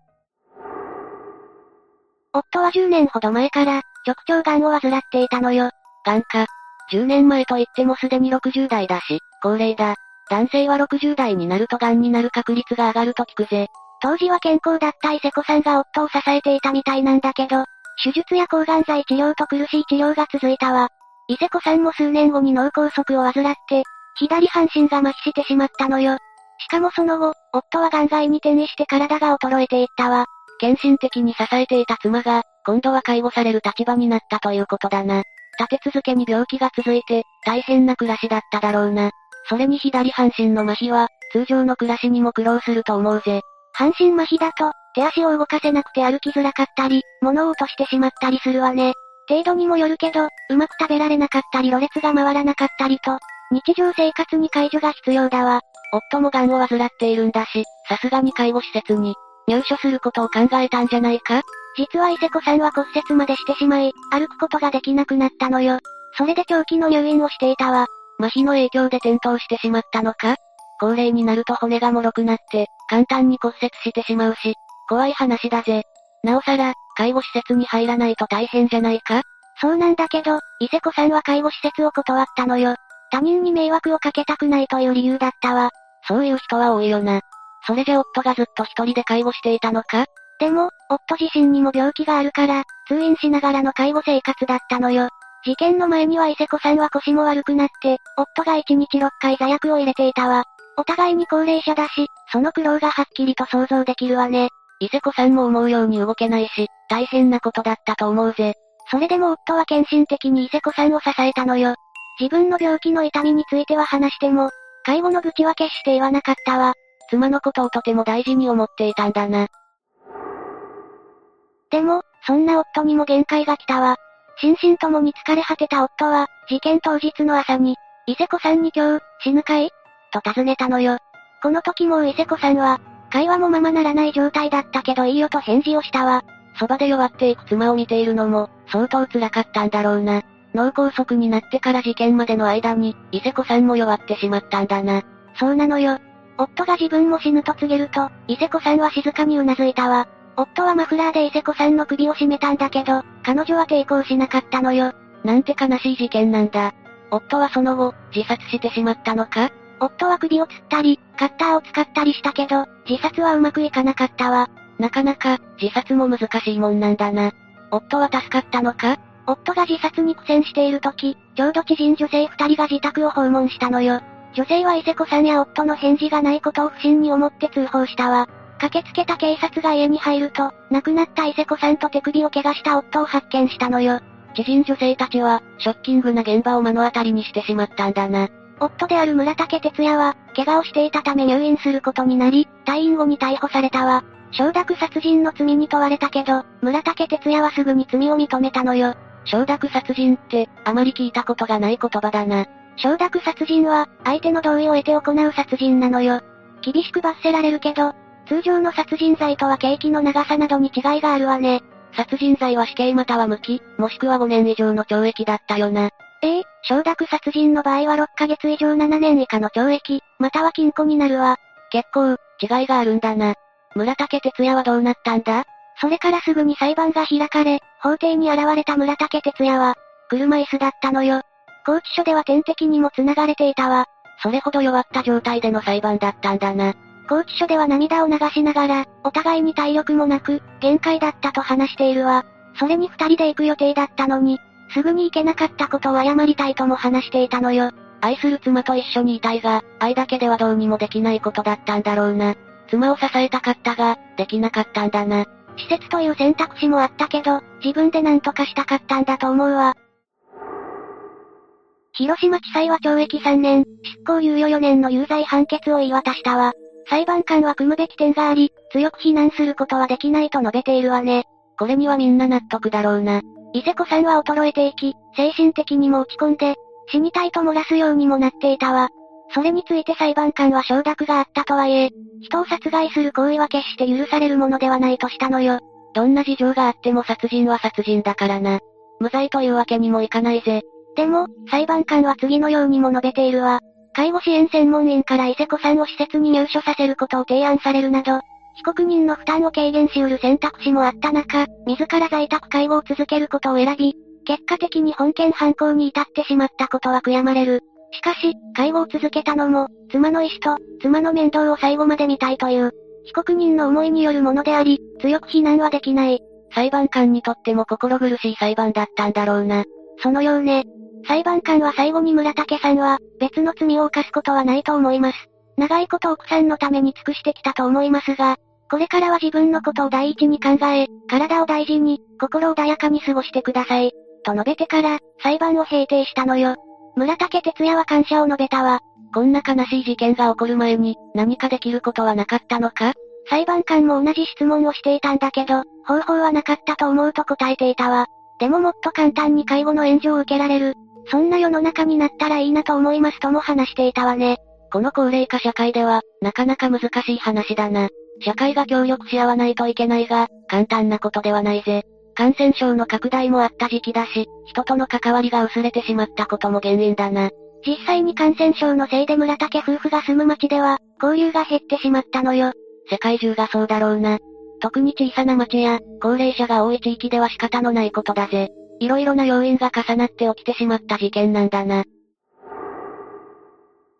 夫は10年ほど前から、直腸癌を患っていたのよ。癌か。10年前と言ってもすでに60代だし、高齢だ。男性は60代になると癌になる確率が上がると聞くぜ。当時は健康だった伊勢子さんが夫を支えていたみたいなんだけど、手術や抗がん剤治療と苦しい治療が続いたわ。伊勢子さんも数年後に脳梗塞を患って、左半身が麻痺してしまったのよ。しかもその後、夫は癌外に転移して体が衰えていったわ。献身的に支えていた妻が、今度は介護される立場になったということだな。立て続けに病気が続いて、大変な暮らしだっただろうな。それに左半身の麻痺は、通常の暮らしにも苦労すると思うぜ。半身麻痺だと、手足を動かせなくて歩きづらかったり、物を落としてしまったりするわね。程度にもよるけど、うまく食べられなかったりろれつが回らなかったりと、日常生活に介助が必要だわ。夫も癌を患っているんだし、さすがに介護施設に、入所することを考えたんじゃないか？実は伊勢子さんは骨折までしてしまい、歩くことができなくなったのよ。それで長期の入院をしていたわ。麻痺の影響で転倒してしまったのか？高齢になると骨が脆くなって、簡単に骨折してしまうし、怖い話だぜ。なおさら、介護施設に入らないと大変じゃないか？そうなんだけど、伊勢子さんは介護施設を断ったのよ。他人に迷惑をかけたくないという理由だったわ。そういう人は多いよな。それじゃ夫がずっと一人で介護していたのか？でも、夫自身にも病気があるから、通院しながらの介護生活だったのよ。事件の前には伊勢子さんは腰も悪くなって、夫が1日6回座薬を入れていたわ。お互いに高齢者だし、その苦労がはっきりと想像できるわね。伊勢子さんも思うように動けないし、大変なことだったと思うぜ。それでも夫は献身的に伊勢子さんを支えたのよ。自分の病気の痛みについては話しても、介護の愚痴は決して言わなかったわ。妻のことをとても大事に思っていたんだな。でも、そんな夫にも限界が来たわ。心身ともに疲れ果てた夫は、事件当日の朝に、伊勢子さんに今日、死ぬかい？と尋ねたのよ。この時も伊勢子さんは、会話もままならない状態だったけどいいよと返事をしたわ。そばで弱っていく妻を見ているのも、相当辛かったんだろうな。脳梗塞になってから事件までの間に、伊勢子さんも弱ってしまったんだな。そうなのよ。夫が自分も死ぬと告げると、伊勢子さんは静かに頷いたわ。夫はマフラーで伊勢子さんの首を絞めたんだけど、彼女は抵抗しなかったのよ。なんて悲しい事件なんだ。夫はその後、自殺してしまったのか？夫は首を吊ったり、カッターを使ったりしたけど、自殺はうまくいかなかったわ。なかなか、自殺も難しいもんなんだな。夫は助かったのか？夫が自殺に苦戦している時、ちょうど知人女性二人が自宅を訪問したのよ。女性は伊勢子さんや夫の返事がないことを不審に思って通報したわ。駆けつけた警察が家に入ると、亡くなった伊勢子さんと手首を怪我した夫を発見したのよ。知人女性たちは、ショッキングな現場を目の当たりにしてしまったんだな。夫である村竹哲也は、怪我をしていたため入院することになり、退院後に逮捕されたわ。承諾殺人の罪に問われたけど、村竹哲也はすぐに罪を認めたのよ。承諾殺人って、あまり聞いたことがない言葉だな。承諾殺人は、相手の同意を得て行う殺人なのよ。厳しく罰せられるけど、通常の殺人罪とは刑期の長さなどに違いがあるわね。殺人罪は死刑または無期、もしくは5年以上の懲役だったよな。ええ承諾殺人の場合は6ヶ月以上7年以下の懲役、または禁錮になるわ。結構、違いがあるんだな。村竹哲也はどうなったんだ？それからすぐに裁判が開かれ、法廷に現れた村竹哲也は、車椅子だったのよ。拘置所では点滴にも繋がれていたわ。それほど弱った状態での裁判だったんだな。拘置所では涙を流しながら、お互いに体力もなく、限界だったと話しているわ。それに二人で行く予定だったのに、すぐに行けなかったことを謝りたいとも話していたのよ。愛する妻と一緒にいたいが、愛だけではどうにもできないことだったんだろうな。妻を支えたかったが、できなかったんだな。施設という選択肢もあったけど、自分で何とかしたかったんだと思うわ。広島地裁は懲役3年、執行猶予4年の有罪判決を言い渡したわ。裁判官は組むべき点があり、強く非難することはできないと述べているわね。これにはみんな納得だろうな。伊勢子さんは衰えていき、精神的にも落ち込んで、死にたいと漏らすようにもなっていたわ。それについて裁判官は承諾があったとはいえ、人を殺害する行為は決して許されるものではないとしたのよ。どんな事情があっても殺人は殺人だからな。無罪というわけにもいかないぜ。でも、裁判官は次のようにも述べているわ。介護支援専門員から伊勢子さんを施設に入所させることを提案されるなど、被告人の負担を軽減し得る選択肢もあった中、自ら在宅介護を続けることを選び、結果的に本件犯行に至ってしまったことは悔やまれる。しかし、介護を続けたのも、妻の意思と、妻の面倒を最後まで見たいという、被告人の思いによるものであり、強く非難はできない。裁判官にとっても心苦しい裁判だったんだろうな。そのようね。裁判官は最後に村竹さんは、別の罪を犯すことはないと思います。長いこと奥さんのために尽くしてきたと思いますが、これからは自分のことを第一に考え、体を大事に、心穏やかに過ごしてください。と述べてから、裁判を閉廷したのよ。村竹哲也は感謝を述べたわ。こんな悲しい事件が起こる前に、何かできることはなかったのか？裁判官も同じ質問をしていたんだけど、方法はなかったと思うと答えていたわ。でももっと簡単に介護の援助を受けられる、そんな世の中になったらいいなと思いますとも話していたわね。この高齢化社会では、なかなか難しい話だな。社会が協力し合わないといけないが、簡単なことではないぜ。感染症の拡大もあった時期だし、人との関わりが薄れてしまったことも原因だな。実際に感染症のせいで村竹夫婦が住む町では、交流が減ってしまったのよ。世界中がそうだろうな。特に小さな町や、高齢者が多い地域では仕方のないことだぜ。色々な要因が重なって起きてしまった事件なんだな。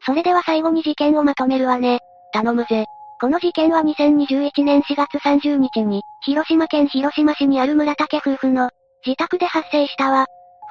それでは最後に事件をまとめるわね。頼むぜ。この事件は2021年4月30日に、広島県広島市にある村竹夫婦の自宅で発生したわ。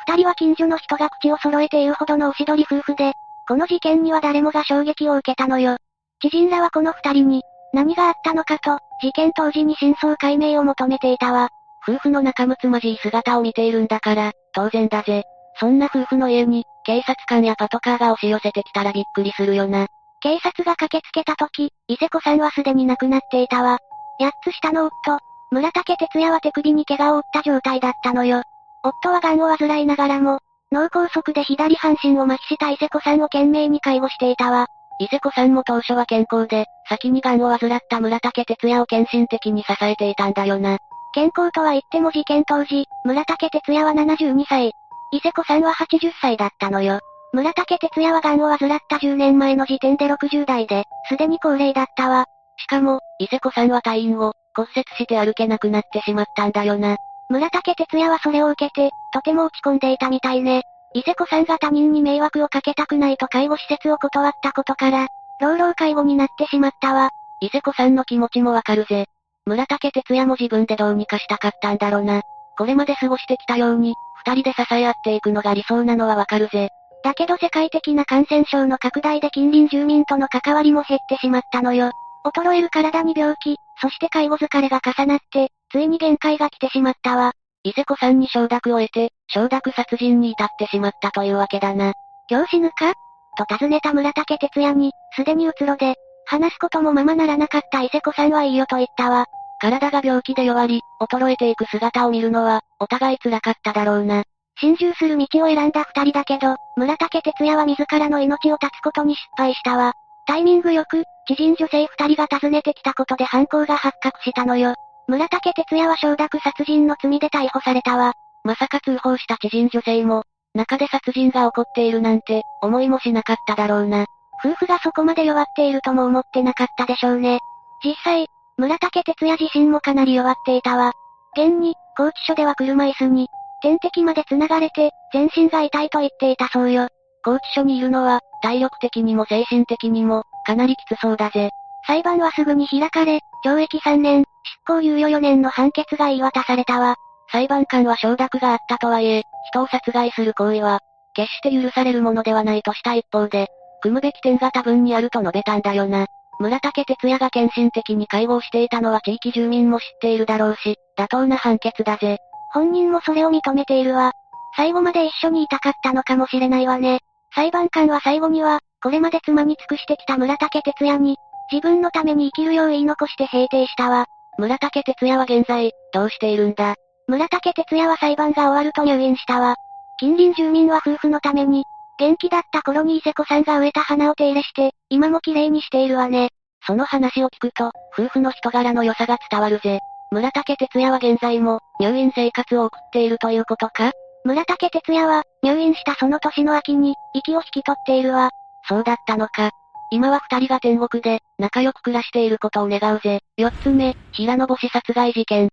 二人は近所の人が口を揃えているほどのおしどり夫婦で、この事件には誰もが衝撃を受けたのよ。知人らはこの二人に、何があったのかと、事件当時に真相解明を求めていたわ。夫婦の仲睦まじい姿を見ているんだから、当然だぜ。そんな夫婦の家に、警察官やパトカーが押し寄せてきたらびっくりするよな。警察が駆けつけた時、伊勢子さんはすでに亡くなっていたわ。八つ下の夫、村竹哲也は手首に怪我を負った状態だったのよ。夫は癌を患いながらも、脳梗塞で左半身を麻痺した伊勢子さんを懸命に介護していたわ。伊勢子さんも当初は健康で、先に癌を患った村竹哲也を献身的に支えていたんだよな。健康とは言っても事件当時、村竹哲也は72歳。伊勢子さんは80歳だったのよ。村竹哲也は癌を患った10年前の時点で60代で、すでに高齢だったわ。しかも、伊勢子さんは退院後、骨折して歩けなくなってしまったんだよな。村竹哲也はそれを受けて、とても落ち込んでいたみたいね。伊勢子さんが他人に迷惑をかけたくないと介護施設を断ったことから、老老介護になってしまったわ。伊勢子さんの気持ちもわかるぜ。村竹哲也も自分でどうにかしたかったんだろうな。これまで過ごしてきたように、二人で支え合っていくのが理想なのはわかるぜ。だけど世界的な感染症の拡大で近隣住民との関わりも減ってしまったのよ。衰える体に病気、そして介護疲れが重なって、ついに限界が来てしまったわ。伊勢子さんに承諾を得て、承諾殺人に至ってしまったというわけだな。今日死ぬか？と尋ねた村竹哲也に、すでにうつろで、話すこともままならなかった伊勢子さんはいいよと言ったわ。体が病気で弱り、衰えていく姿を見るのは、お互い辛かっただろうな。心中する道を選んだ二人だけど、村竹哲也は自らの命を絶つことに失敗したわ。タイミングよく、知人女性二人が訪ねてきたことで犯行が発覚したのよ。村竹哲也は承諾殺人の罪で逮捕されたわ。まさか通報した知人女性も、中で殺人が起こっているなんて、思いもしなかっただろうな。夫婦がそこまで弱っているとも思ってなかったでしょうね。実際、村竹哲也自身もかなり弱っていたわ。現に、拘置所では車椅子に、点滴まで繋がれて、全身が痛いと言っていたそうよ。拘置所にいるのは、体力的にも精神的にも、かなりきつそうだぜ。裁判はすぐに開かれ、懲役3年、執行猶予4年の判決が言い渡されたわ。裁判官は承諾があったとはいえ、人を殺害する行為は、決して許されるものではないとした一方で、組むべき点が多分にあると述べたんだよな。村竹哲也が献身的に介護をしていたのは地域住民も知っているだろうし、妥当な判決だぜ。本人もそれを認めているわ。最後まで一緒にいたかったのかもしれないわね。裁判官は最後には、これまで妻に尽くしてきた村竹哲也に、自分のために生きるよう言い残して平定したわ。村竹哲也は現在、どうしているんだ？村竹哲也は裁判が終わると入院したわ。近隣住民は夫婦のために、元気だった頃に伊勢子さんが植えた花を手入れして、今も綺麗にしているわね。その話を聞くと、夫婦の人柄の良さが伝わるぜ。村竹哲也は現在も、入院生活を送っているということか？村竹哲也は、入院したその年の秋に、息を引き取っているわ。そうだったのか。今は二人が天国で、仲良く暮らしていることを願うぜ。四つ目、平野星殺害事件。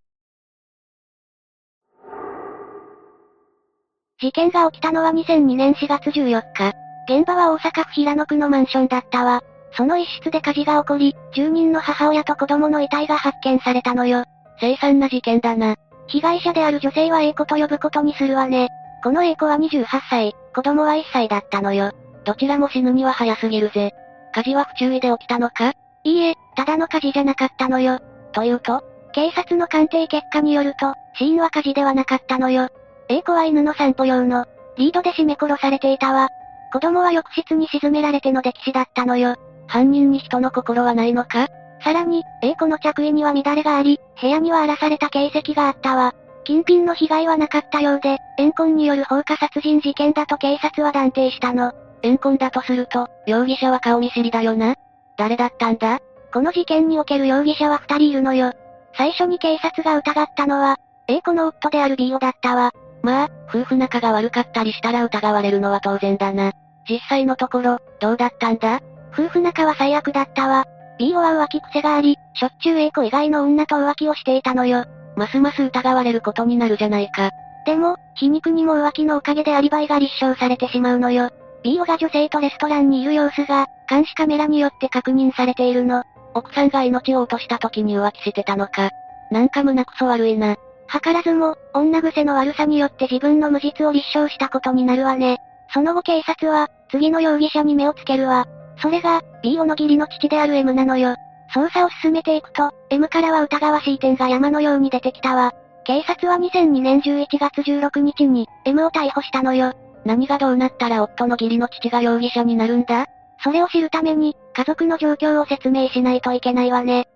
事件が起きたのは2002年4月14日。現場は大阪府平野区のマンションだったわ。その一室で火事が起こり、住人の母親と子供の遺体が発見されたのよ。凄惨な事件だな。被害者である女性は A 子と呼ぶことにするわね。この A 子は28歳、子供は1歳だったのよ。どちらも死ぬには早すぎるぜ。火事は不注意で起きたのか？いいえ、ただの火事じゃなかったのよ。というと警察の鑑定結果によると、死因は火事ではなかったのよ。A 子は犬の散歩用の、リードで絞め殺されていたわ。子供は浴室に沈められての溺死だったのよ。犯人に人の心はないのか？さらに、A 子の着衣には乱れがあり、部屋には荒らされた形跡があったわ。金品の被害はなかったようで、怨恨による放火殺人事件だと警察は断定したの。怨恨だとすると、容疑者は顔見知りだよな？誰だったんだ？この事件における容疑者は二人いるのよ。最初に警察が疑ったのは、A 子の夫である B オだったわ。まあ、夫婦仲が悪かったりしたら疑われるのは当然だな。実際のところ、どうだったんだ？夫婦仲は最悪だったわ。B オは浮気癖があり、しょっちゅう A 子以外の女と浮気をしていたのよ。ますます疑われることになるじゃないか。でも、皮肉にも浮気のおかげでアリバイが立証されてしまうのよ。B オが女性とレストランにいる様子が、監視カメラによって確認されているの。奥さんが命を落とした時に浮気してたのか。なんか胸くそ悪いな。図らずも、女癖の悪さによって自分の無実を立証したことになるわね。その後警察は、次の容疑者に目をつけるわ。それが、B オの義理の父である M なのよ。捜査を進めていくと、M からは疑わしい点が山のように出てきたわ。警察は2002年11月16日に、M を逮捕したのよ。何がどうなったら夫の義理の父が容疑者になるんだ？それを知るために、家族の状況を説明しないといけないわね。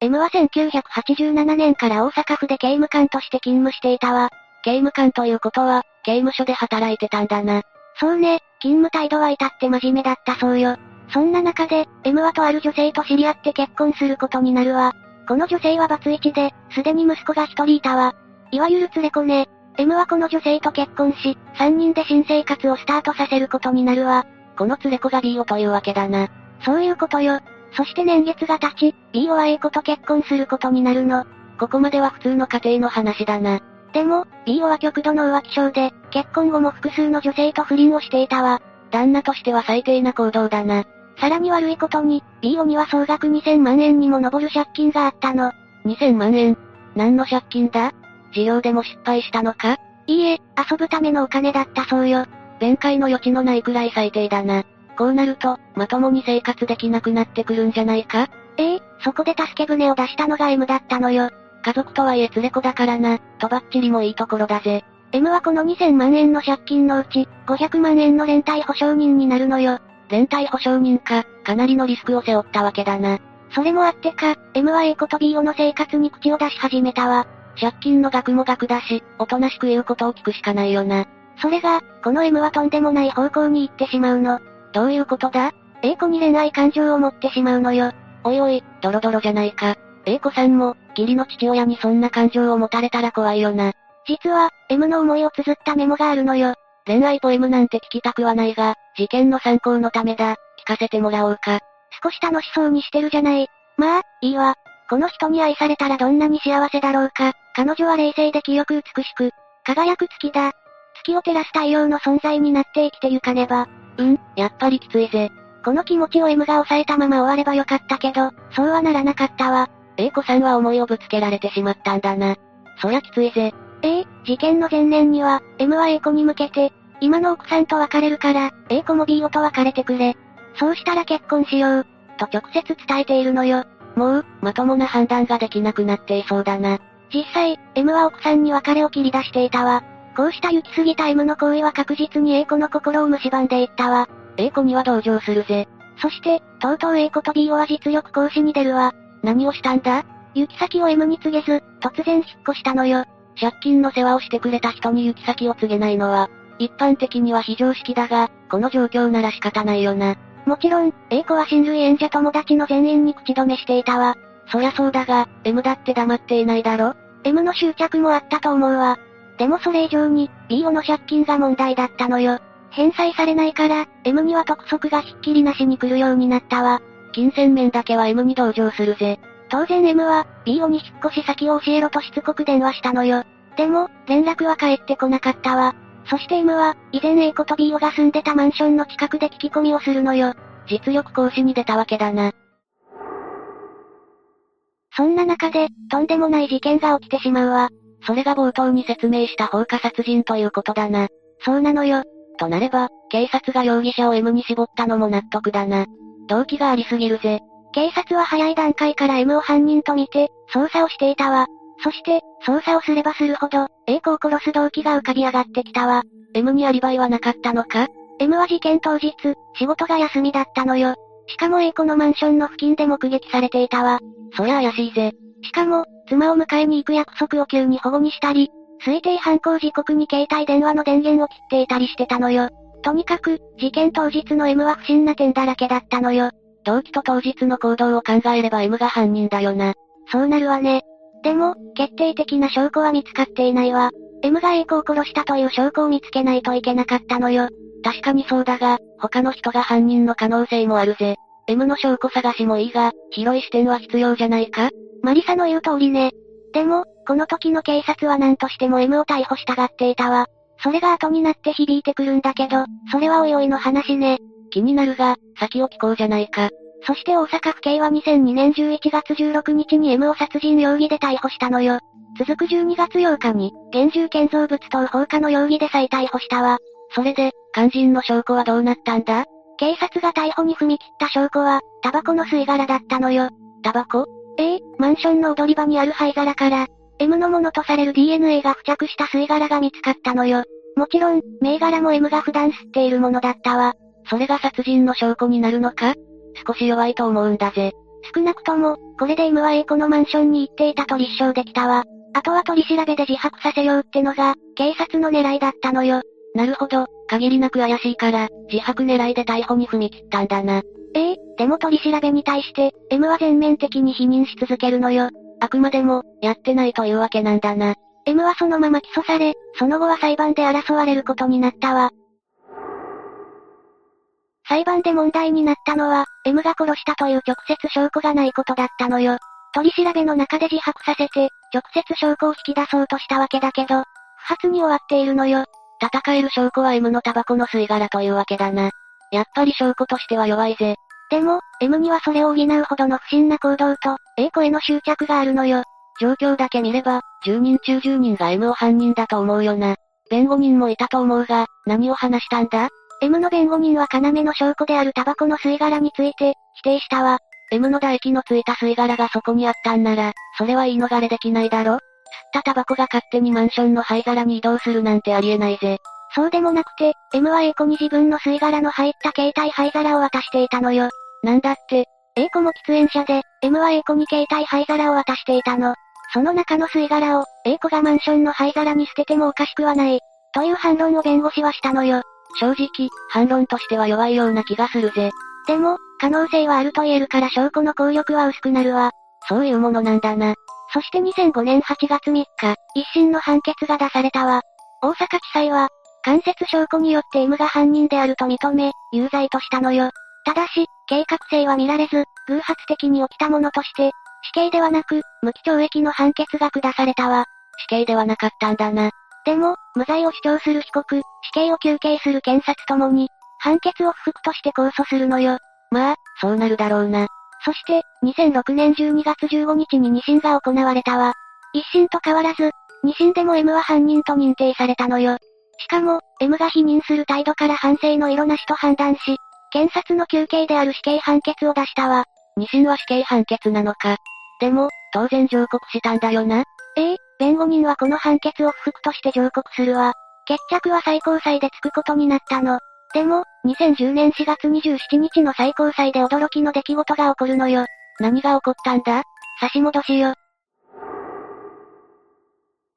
M は1987年から大阪府で刑務官として勤務していたわ。刑務官ということは、刑務所で働いてたんだな。そうね、勤務態度は至って真面目だったそうよ。そんな中で、M はとある女性と知り合って結婚することになるわ。この女性はバツイチで、すでに息子が一人いたわ。いわゆる連れ子ね。M はこの女性と結婚し、三人で新生活をスタートさせることになるわ。この連れ子が B オというわけだな。そういうことよ。そして年月が経ち、B オは A 子と結婚することになるの。ここまでは普通の家庭の話だな。でも、B オは極度の浮気症で、結婚後も複数の女性と不倫をしていたわ。旦那としては最低な行動だな。さらに悪いことに、B オには総額2000万円にも上る借金があったの。2000万円何の借金だ？事業でも失敗したのか？いいえ、遊ぶためのお金だったそうよ。弁解の余地のないくらい最低だな。こうなると、まともに生活できなくなってくるんじゃないか？ええそこで助け舟を出したのが M だったのよ。家族とはいえ連れ子だからな、とばっちりもいいところだぜ。M はこの2000万円の借金のうち、500万円の連帯保証人になるのよ。連帯保証人か、かなりのリスクを背負ったわけだな。それもあってか、M は A 子と B オの生活に口を出し始めたわ。借金の額も額だし、おとなしく言うことを聞くしかないよな。それが、この M はとんでもない方向に行ってしまうの。どういうことだ ?A 子に恋愛感情を持ってしまうのよ。おいおい、ドロドロじゃないか。A 子さんも、義理の父親にそんな感情を持たれたら怖いよな。実は、M の思いを綴ったメモがあるのよ。恋愛ポエムなんて聞きたくはないが、事件の参考のためだ。聞かせてもらおうか。少し楽しそうにしてるじゃない。まあ、いいわ。この人に愛されたらどんなに幸せだろうか。彼女は冷静で清く美しく、輝く月だ。月を照らす太陽の存在になって生きてゆかねば。うん、やっぱりきついぜ。この気持ちを M が抑えたまま終わればよかったけど、そうはならなかったわ。A 子さんは思いをぶつけられてしまったんだな。そりゃきついぜ。ええ、事件の前年には、M は A 子に向けて、今の奥さんと別れるから、A 子も B 子と別れてくれ。そうしたら結婚しよう。と直接伝えているのよ。もう、まともな判断ができなくなっていそうだな。実際、M は奥さんに別れを切り出していたわ。こうした行き過ぎた M の行為は確実に A 子の心を蝕んでいったわ。A 子には同情するぜ。そして、とうとう A 子と B 子は実力行使に出るわ。何をしたんだ？行き先を M に告げず、突然引っ越したのよ。借金の世話をしてくれた人に行き先を告げないのは、一般的には非常識だが、この状況なら仕方ないよな。もちろん、A 子は親類縁者友達の全員に口止めしていたわ。そりゃそうだが、M だって黙っていないだろ ?M の執着もあったと思うわ。でもそれ以上に、B オの借金が問題だったのよ。返済されないから、M には督促がひっきりなしに来るようになったわ。金銭面だけは M に同情するぜ。当然 M は、B オに引っ越し先を教えろとしつこく電話したのよ。でも、連絡は返ってこなかったわ。そして M は、以前 A 子と B オが住んでたマンションの近くで聞き込みをするのよ。実力行使に出たわけだな。そんな中で、とんでもない事件が起きてしまうわ。それが冒頭に説明した放火殺人ということだな。そうなのよ。となれば、警察が容疑者を M に絞ったのも納得だな。動機がありすぎるぜ。警察は早い段階から M を犯人と見て、捜査をしていたわ。そして、捜査をすればするほど、A 子を殺す動機が浮かび上がってきたわ。M にアリバイはなかったのか ?M は事件当日、仕事が休みだったのよ。しかも A 子のマンションの付近で目撃されていたわ。そりゃ怪しいぜ。しかも、妻を迎えに行く約束を急に保護にしたり、推定犯行時刻に携帯電話の電源を切っていたりしてたのよ。とにかく、事件当日の M は不審な点だらけだったのよ。動機と当日の行動を考えれば M が犯人だよな。そうなるわね。でも、決定的な証拠は見つかっていないわ。M が A 子を殺したという証拠を見つけないといけなかったのよ。確かにそうだが、他の人が犯人の可能性もあるぜ。M の証拠探しもいいが、広い視点は必要じゃないか？マリサの言う通りね。でも、この時の警察は何としても M を逮捕したがっていたわ。それが後になって響いてくるんだけど、それはおいおいの話ね。気になるが、先を聞こうじゃないか。そして大阪府警は2002年11月16日に M を殺人容疑で逮捕したのよ。続く12月8日に、現住建造物等放火の容疑で再逮捕したわ。それで、肝心の証拠はどうなったんだ？警察が逮捕に踏み切った証拠は、タバコの吸い殻だったのよ。タバコ？ええマンションの踊り場にある灰皿から、M のものとされる DNA が付着した吸い殻が見つかったのよ。もちろん、銘柄も M が普段吸っているものだったわ。それが殺人の証拠になるのか？少し弱いと思うんだぜ。少なくとも、これで M は A 子のマンションに行っていたと立証できたわ。あとは取り調べで自白させようってのが、警察の狙いだったのよ。なるほど、限りなく怪しいから、自白狙いで逮捕に踏み切ったんだな。ええでも取り調べに対して、M は全面的に否認し続けるのよ。あくまでも、やってないというわけなんだな。M はそのまま起訴され、その後は裁判で争われることになったわ。裁判で問題になったのは、M が殺したという直接証拠がないことだったのよ。取り調べの中で自白させて、直接証拠を引き出そうとしたわけだけど、不発に終わっているのよ。戦える証拠は M のタバコの吸い殻というわけだな。やっぱり証拠としては弱いぜ。でも、M にはそれを補うほどの不審な行動と、A 子への執着があるのよ。状況だけ見れば、10人中10人が M を犯人だと思うよな。弁護人もいたと思うが、何を話したんだ ?M の弁護人は要の証拠であるタバコの吸い殻について、否定したわ。M の唾液のついた吸い殻がそこにあったんなら、それは言い逃れできないだろ？吸ったタバコが勝手にマンションの灰皿に移動するなんてありえないぜ。そうでもなくて、M は A 子に自分の吸い殻の入った携帯灰皿を渡していたのよ。なんだって、A 子も喫煙者で、M は A 子に携帯灰皿を渡していたの。その中の吸い殻を、A 子がマンションの灰皿に捨ててもおかしくはない。という反論を弁護士はしたのよ。正直、反論としては弱いような気がするぜ。でも、可能性はあると言えるから証拠の効力は薄くなるわ。そういうものなんだな。そして2005年8月3日、一審の判決が出されたわ。大阪地裁は、間接証拠によって M が犯人であると認め、有罪としたのよ。ただし、計画性は見られず、偶発的に起きたものとして、死刑ではなく、無期懲役の判決が下されたわ。死刑ではなかったんだな。でも、無罪を主張する被告、死刑を求刑する検察ともに、判決を不服として控訴するのよ。まあ、そうなるだろうな。そして、2006年12月15日に2審が行われたわ。一審と変わらず、二審でも M は犯人と認定されたのよ。しかも、M が否認する態度から反省の色なしと判断し、検察の求刑である死刑判決を出したわ。二審は死刑判決なのか。でも、当然上告したんだよな。ええ、弁護人はこの判決を不服として上告するわ。決着は最高裁でつくことになったの。でも、2010年4月27日の最高裁で驚きの出来事が起こるのよ。何が起こったんだ？差し戻しよ。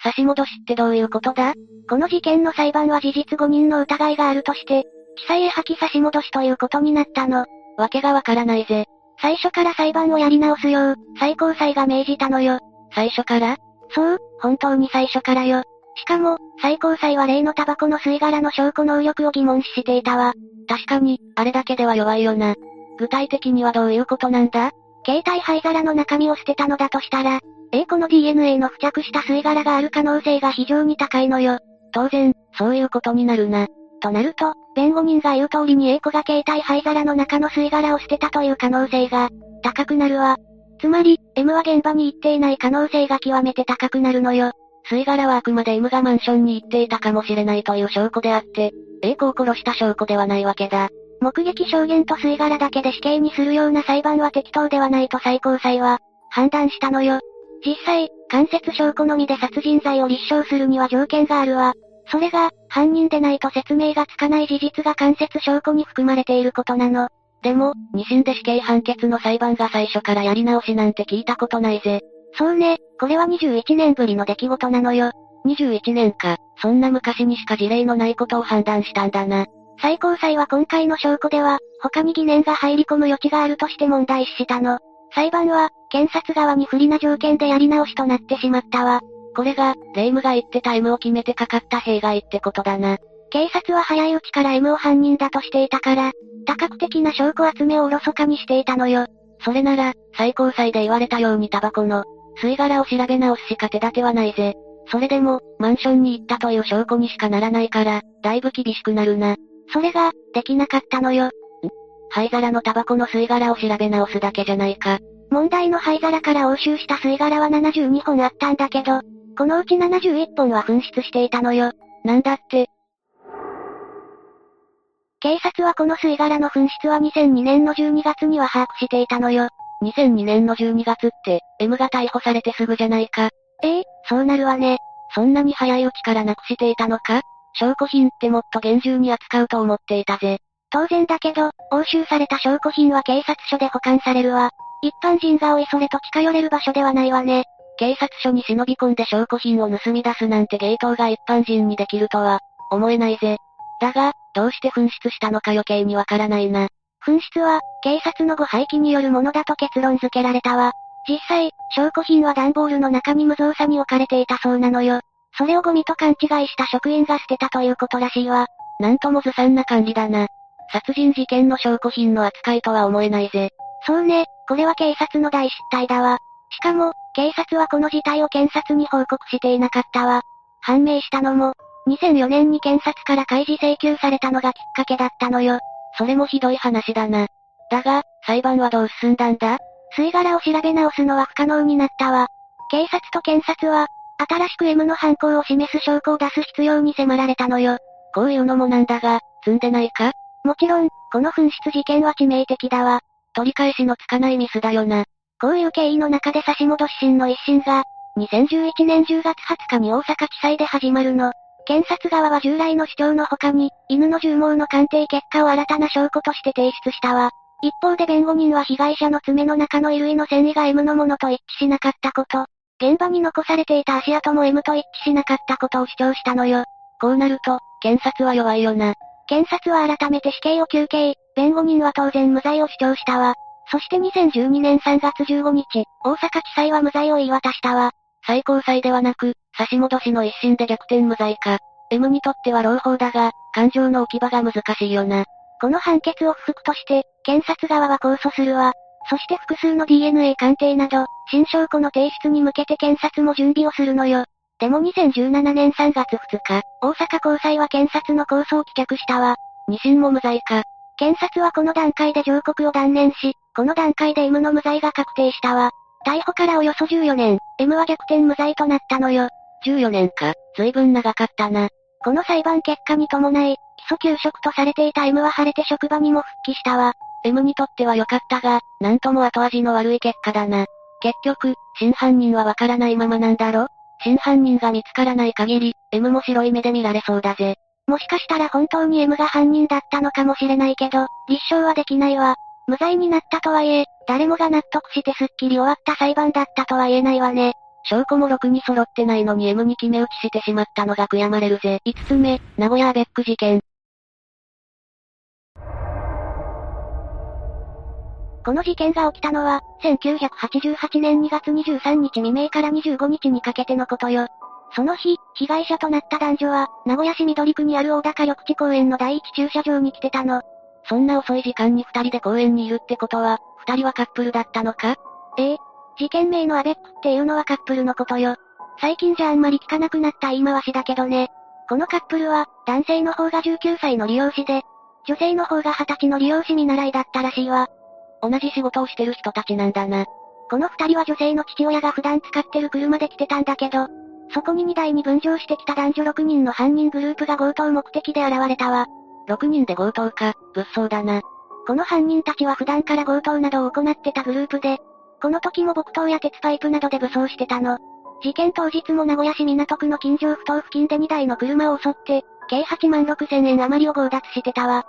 差し戻しってどういうことだ？この事件の裁判は事実誤認の疑いがあるとして、地裁へ破棄差し戻しということになったの。わけがわからないぜ。最初から裁判をやり直すよう、最高裁が命じたのよ。最初から？そう、本当に最初からよ。しかも、最高裁は例のタバコの吸い殻の証拠能力を疑問視していたわ。確かに、あれだけでは弱いよな。具体的にはどういうことなんだ？携帯灰皿の中身を捨てたのだとしたら、A 子の DNA の付着した吸い殻がある可能性が非常に高いのよ。当然、そういうことになるな。となると、弁護人が言う通りに A 子が携帯灰皿の中の吸い殻を捨てたという可能性が、高くなるわ。つまり、M は現場に行っていない可能性が極めて高くなるのよ。吸い殻はあくまで M がマンションに行っていたかもしれないという証拠であって、A 子を殺した証拠ではないわけだ。目撃証言と吸い殻だけで死刑にするような裁判は適当ではないと最高裁は、判断したのよ。実際、間接証拠のみで殺人罪を立証するには条件があるわ。それが、犯人でないと説明がつかない事実が間接証拠に含まれていることなの。でも、二審で死刑判決の裁判が最初からやり直しなんて聞いたことないぜ。そうね、これは21年ぶりの出来事なのよ。21年か、そんな昔にしか事例のないことを判断したんだな。最高裁は今回の証拠では、他に疑念が入り込む余地があるとして問題視したの。裁判は、検察側に不利な条件でやり直しとなってしまったわ。これが、レイムが言ってた M を決めてかかった弊害ってことだな。警察は早いうちから M を犯人だとしていたから、多角的な証拠集めをおろそかにしていたのよ。それなら、最高裁で言われたようにタバコの、吸い殻を調べ直すしか手立てはないぜ。それでも、マンションに行ったという証拠にしかならないから、だいぶ厳しくなるな。それが、できなかったのよ。灰皿のタバコの吸い殻を調べ直すだけじゃないか。問題の灰皿から押収した吸い殻は72本あったんだけど、このうち71本は紛失していたのよ。なんだって？警察はこの吸い殻の紛失は2002年の12月には把握していたのよ。2002年の12月って、M が逮捕されてすぐじゃないか。ええそうなるわね。そんなに早いうちからなくしていたのか？証拠品ってもっと厳重に扱うと思っていたぜ。当然だけど、押収された証拠品は警察署で保管されるわ。一般人がおいそれと近寄れる場所ではないわね。警察署に忍び込んで証拠品を盗み出すなんて芸当が一般人にできるとは、思えないぜ。だが、どうして紛失したのか余計にわからないな。紛失は、警察の誤廃棄によるものだと結論付けられたわ。実際、証拠品は段ボールの中に無造作に置かれていたそうなのよ。それをゴミと勘違いした職員が捨てたということらしいわ。なんともずさんな管理だな。殺人事件の証拠品の扱いとは思えないぜ。そうね、これは警察の大失態だわ。しかも、警察はこの事態を検察に報告していなかったわ。判明したのも、2004年に検察から開示請求されたのがきっかけだったのよ。それもひどい話だな。だが、裁判はどう進んだんだ？吸い殻を調べ直すのは不可能になったわ。警察と検察は、新しく M の犯行を示す証拠を出す必要に迫られたのよ。こういうのもなんだが、積んでないか？もちろん、この紛失事件は致命的だわ。取り返しのつかないミスだよな。こういう経緯の中で差し戻し審の一審が、2011年10月20日に大阪地裁で始まるの。検察側は従来の主張の他に、犬の獣毛の鑑定結果を新たな証拠として提出したわ。一方で弁護人は被害者の爪の中の衣類の繊維が M のものと一致しなかったこと、現場に残されていた足跡も M と一致しなかったことを主張したのよ。こうなると、検察は弱いよな。検察は改めて死刑を求刑、弁護人は当然無罪を主張したわ。そして2012年3月15日、大阪地裁は無罪を言い渡したわ。最高裁ではなく、差し戻しの一審で逆転無罪か。M にとっては朗報だが、感情の置き場が難しいよな。この判決を不服として、検察側は控訴するわ。そして複数の DNA 鑑定など、新証拠の提出に向けて検察も準備をするのよ。でも2017年3月2日、大阪高裁は検察の控訴を棄却したわ。二審も無罪か。検察はこの段階で上告を断念し、この段階で M の無罪が確定したわ。逮捕からおよそ14年、M は逆転無罪となったのよ。14年か、随分長かったな。この裁判結果に伴い、基礎休職とされていた M は晴れて職場にも復帰したわ。M にとっては良かったが、なんとも後味の悪い結果だな。結局、真犯人はわからないままなんだろ？真犯人が見つからない限り、M も白い目で見られそうだぜ。もしかしたら本当に M が犯人だったのかもしれないけど、立証はできないわ。無罪になったとはいえ、誰もが納得してすっきり終わった裁判だったとは言えないわね。証拠もろくに揃ってないのに M に決め打ちしてしまったのが悔やまれるぜ。5つ目、名古屋アベック事件。この事件が起きたのは、1988年2月23日未明から25日にかけてのことよ。その日、被害者となった男女は、名古屋市緑区にある大高緑地公園の第一駐車場に来てたの。そんな遅い時間に二人で公園にいるってことは、二人はカップルだったのか？ええ。事件名のアベックっていうのはカップルのことよ。最近じゃあんまり聞かなくなった言い回しだけどね。このカップルは、男性の方が19歳の利用師で、女性の方が20歳の利用師見習いだったらしいわ。同じ仕事をしてる人たちなんだな。この二人は女性の父親が普段使ってる車で来てたんだけど、そこに荷台に分乗してきた男女6人の犯人グループが強盗目的で現れたわ。6人で強盗か、物騒だな。この犯人たちは普段から強盗などを行ってたグループで、この時も木刀や鉄パイプなどで武装してたの。事件当日も名古屋市港区の近所不当付近で2台の車を襲って、計8万6千円余りを強奪してたわ。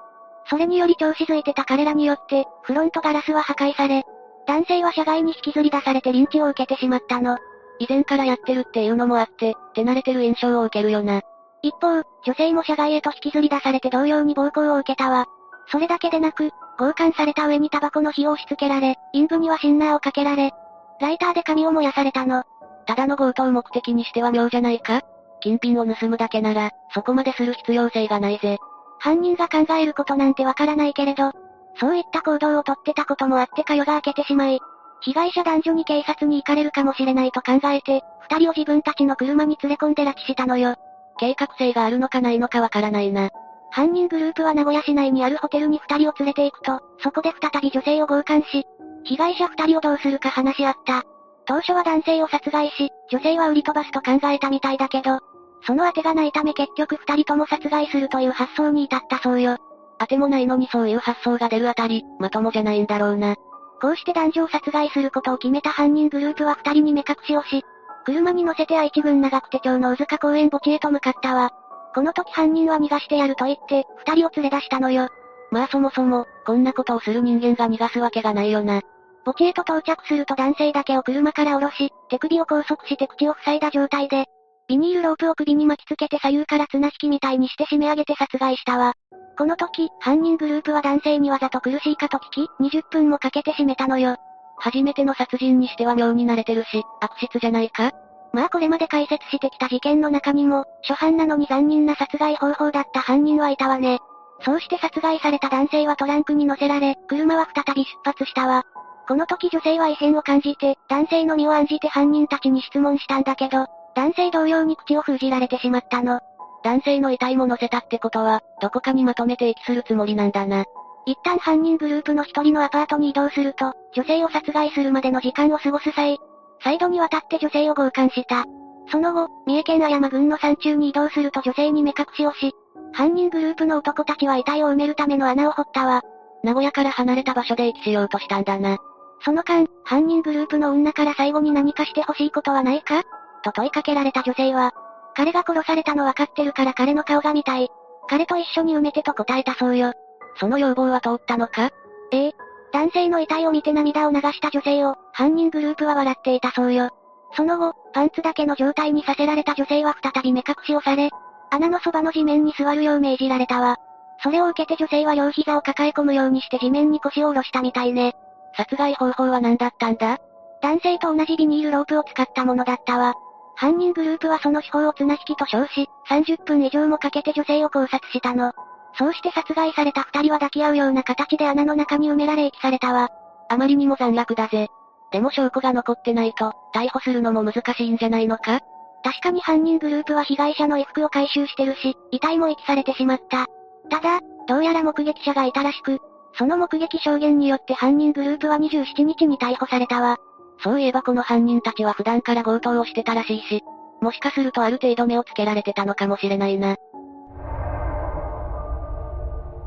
それにより調子づいてた彼らによって、フロントガラスは破壊され、男性は車外に引きずり出されてリンチを受けてしまったの。以前からやってるっていうのもあって、手慣れてる印象を受けるよな。一方、女性も車外へと引きずり出されて同様に暴行を受けたわ。それだけでなく、強姦された上にタバコの火を押し付けられ、陰部にはシンナーをかけられ、ライターで髪を燃やされたの。ただの強盗目的にしては妙じゃないか？金品を盗むだけなら、そこまでする必要性がないぜ。犯人が考えることなんてわからないけれど、そういった行動をとってたこともあってか夜が明けてしまい、被害者男女に警察に行かれるかもしれないと考えて、二人を自分たちの車に連れ込んで拉致したのよ。計画性があるのかないのかわからないな。犯人グループは名古屋市内にあるホテルに二人を連れて行くと、そこで再び女性を強姦し、被害者二人をどうするか話し合った。当初は男性を殺害し、女性は売り飛ばすと考えたみたいだけど、その当てがないため結局二人とも殺害するという発想に至ったそうよ。当てもないのにそういう発想が出るあたり、まともじゃないんだろうな。こうして男女を殺害することを決めた犯人グループは二人に目隠しをし、車に乗せて愛知郡長久手町の宇塚公園墓地へと向かったわ。この時犯人は逃がしてやると言って、二人を連れ出したのよ。まあそもそも、こんなことをする人間が逃がすわけがないよな。墓地へと到着すると男性だけを車から降ろし、手首を拘束して口を塞いだ状態で、ビニールロープを首に巻きつけて左右から綱引きみたいにして締め上げて殺害したわ。この時、犯人グループは男性にわざと苦しいかと聞き、20分もかけて締めたのよ。初めての殺人にしては妙に慣れてるし、悪質じゃないか？まあこれまで解説してきた事件の中にも、初犯なのに残忍な殺害方法だった犯人はいたわね。そうして殺害された男性はトランクに乗せられ、車は再び出発したわ。この時女性は異変を感じて、男性の身を案じて犯人たちに質問したんだけど、男性同様に口を封じられてしまったの。男性の遺体も乗せたってことは、どこかにまとめて遺棄するつもりなんだな。一旦犯人グループの一人のアパートに移動すると、女性を殺害するまでの時間を過ごす際、再度にわたって女性を強姦した。その後、三重県綾山郡の山中に移動すると女性に目隠しをし、犯人グループの男たちは遺体を埋めるための穴を掘ったわ。名古屋から離れた場所で遺棄しようとしたんだな。その間、犯人グループの女から最後に何かして欲しいことはないか？と問いかけられた女性は、彼が殺されたの分かってるから彼の顔が見たい。彼と一緒に埋めてと答えたそうよ。その要望は通ったのか？ええ。男性の遺体を見て涙を流した女性を、犯人グループは笑っていたそうよ。その後、パンツだけの状態にさせられた女性は再び目隠しをされ、穴のそばの地面に座るよう命じられたわ。それを受けて女性は両膝を抱え込むようにして地面に腰を下ろしたみたいね。殺害方法は何だったんだ？男性と同じビニールロープを使ったものだったわ。犯人グループはその手法を綱引きと称し、30分以上もかけて女性を考察したの。そうして殺害された二人は抱き合うような形で穴の中に埋められ遺棄されたわ。あまりにも残虐だぜ。でも証拠が残ってないと、逮捕するのも難しいんじゃないのか？確かに犯人グループは被害者の衣服を回収してるし、遺体も遺棄されてしまった。ただ、どうやら目撃者がいたらしく、その目撃証言によって犯人グループは27日に逮捕されたわ。そういえばこの犯人たちは普段から強盗をしてたらしいし、もしかするとある程度目をつけられてたのかもしれないな。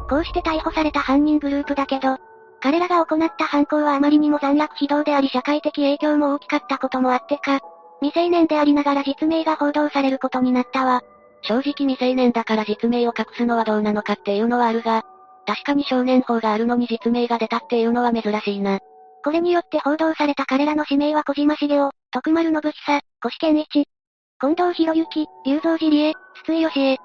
こうして逮捕された犯人グループだけど、彼らが行った犯行はあまりにも残虐非道であり社会的影響も大きかったこともあってか、未成年でありながら実名が報道されることになったわ。正直未成年だから実名を隠すのはどうなのかっていうのはあるが、確かに少年法があるのに実名が出たっていうのは珍しいな。これによって報道された彼らの氏名は小島茂雄、徳丸信久、越健一、近藤博之、龍造寺理恵、筒井義恵。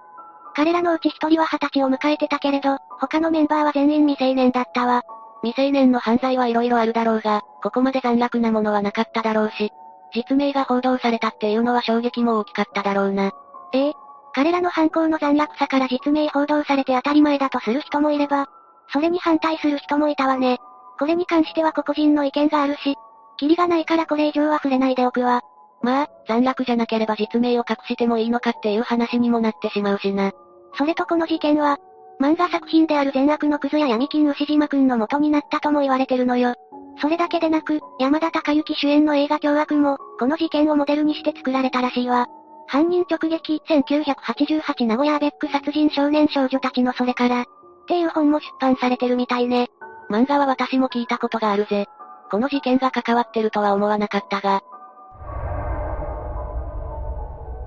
彼らのうち一人は二十歳を迎えてたけれど、他のメンバーは全員未成年だったわ。未成年の犯罪はいろいろあるだろうが、ここまで残虐なものはなかっただろうし、実名が報道されたっていうのは衝撃も大きかっただろうな。ええ。彼らの犯行の残虐さから実名報道されて当たり前だとする人もいれば、それに反対する人もいたわね。これに関しては個々人の意見があるし、キリがないからこれ以上は触れないでおくわ。まあ、残虐じゃなければ実名を隠してもいいのかっていう話にもなってしまうしな。それとこの事件は、漫画作品である善悪のクズや闇金牛島くんの元になったとも言われてるのよ。それだけでなく、山田孝之主演の映画凶悪も、この事件をモデルにして作られたらしいわ。犯人直撃1988名古屋アベック殺人少年少女たちのそれから、っていう本も出版されてるみたいね。漫画は私も聞いたことがあるぜ。この事件が関わってるとは思わなかったが。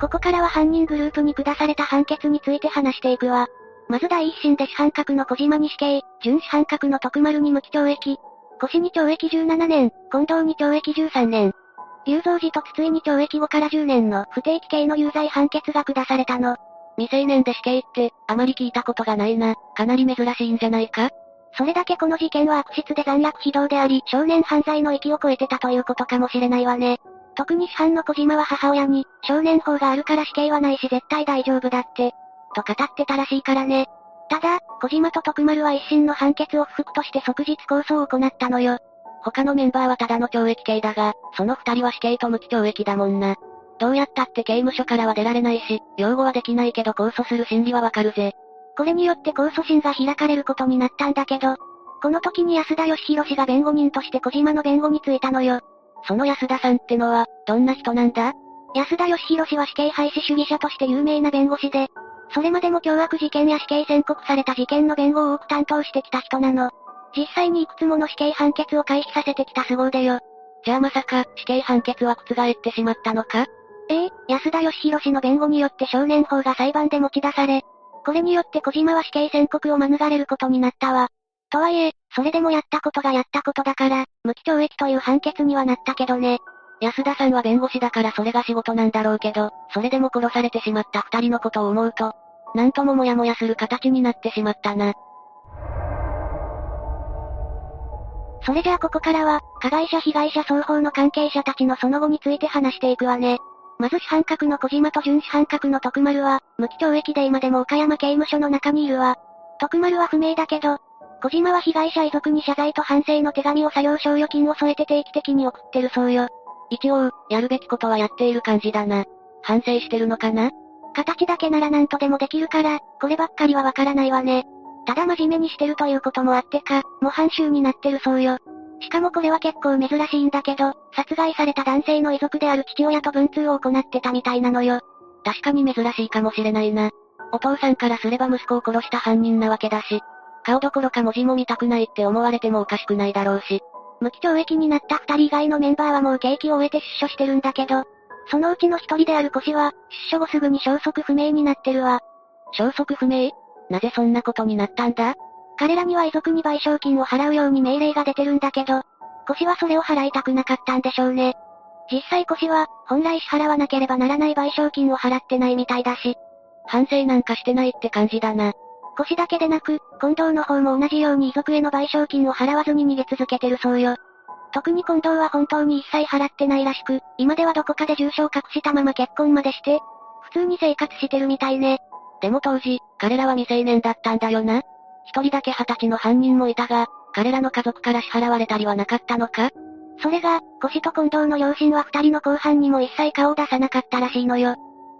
ここからは犯人グループに下された判決について話していくわ。まず第一審で主犯格の小島に死刑、準主犯格の徳丸に無期懲役、腰に懲役17年、近藤に懲役13年。龍造寺と筒井に懲役5から10年の不定期刑の有罪判決が下されたの。未成年で死刑って、あまり聞いたことがないな。かなり珍しいんじゃないか？それだけこの事件は悪質で残虐非道であり、少年犯罪の域を超えてたということかもしれないわね。特に主犯の小島は母親に、少年法があるから死刑はないし絶対大丈夫だって、と語ってたらしいからね。ただ、小島と徳丸は一審の判決を不服として即日控訴を行ったのよ。他のメンバーはただの懲役刑だが、その二人は死刑と無期懲役だもんな。どうやったって刑務所からは出られないし、擁護はできないけど控訴する心理はわかるぜ。これによって控訴審が開かれることになったんだけど、この時に安田義弘氏が弁護人として小島の弁護についたのよ。その安田さんってのは、どんな人なんだ？安田義弘氏は死刑廃止主義者として有名な弁護士で、それまでも凶悪事件や死刑宣告された事件の弁護を多く担当してきた人なの。実際にいくつもの死刑判決を回避させてきた凄腕よ。じゃあまさか、死刑判決は覆ってしまったのか？ええ、安田義弘氏の弁護によって少年法が裁判で持ち出され、これによって小島は死刑宣告を免れることになったわ。とはいえ、それでもやったことがやったことだから、無期懲役という判決にはなったけどね。安田さんは弁護士だからそれが仕事なんだろうけど、それでも殺されてしまった二人のことを思うと、なんとももやもやする形になってしまったな。それじゃあここからは、加害者被害者双方の関係者たちのその後について話していくわね。まず主犯格の小島と準主犯格の徳丸は、無期懲役で今でも岡山刑務所の中にいるわ。徳丸は不明だけど、小島は被害者遺族に謝罪と反省の手紙を作業賞与金を添えて定期的に送ってるそうよ。一応、やるべきことはやっている感じだな。反省してるのかな？形だけなら何とでもできるから、こればっかりはわからないわね。ただ真面目にしてるということもあってか、模範囚になってるそうよ。しかもこれは結構珍しいんだけど、殺害された男性の遺族である父親と文通を行ってたみたいなのよ。確かに珍しいかもしれないな。お父さんからすれば息子を殺した犯人なわけだし、顔どころか文字も見たくないって思われてもおかしくないだろうし。無期懲役になった二人以外のメンバーはもう刑期を終えて出所してるんだけど、そのうちの一人である腰は、出所後すぐに消息不明になってるわ。消息不明？なぜそんなことになったんだ？彼らには遺族に賠償金を払うように命令が出てるんだけど、腰はそれを払いたくなかったんでしょうね。実際腰は、本来支払わなければならない賠償金を払ってないみたいだし。反省なんかしてないって感じだな。腰だけでなく、近藤の方も同じように遺族への賠償金を払わずに逃げ続けてるそうよ。特に近藤は本当に一切払ってないらしく、今ではどこかで重傷を隠したまま結婚までして、普通に生活してるみたいね。でも当時、彼らは未成年だったんだよな。一人だけ二十歳の犯人もいたが、彼らの家族から支払われたりはなかったのか？それが、腰と近藤の両親は二人の後半にも一切顔を出さなかったらしいのよ。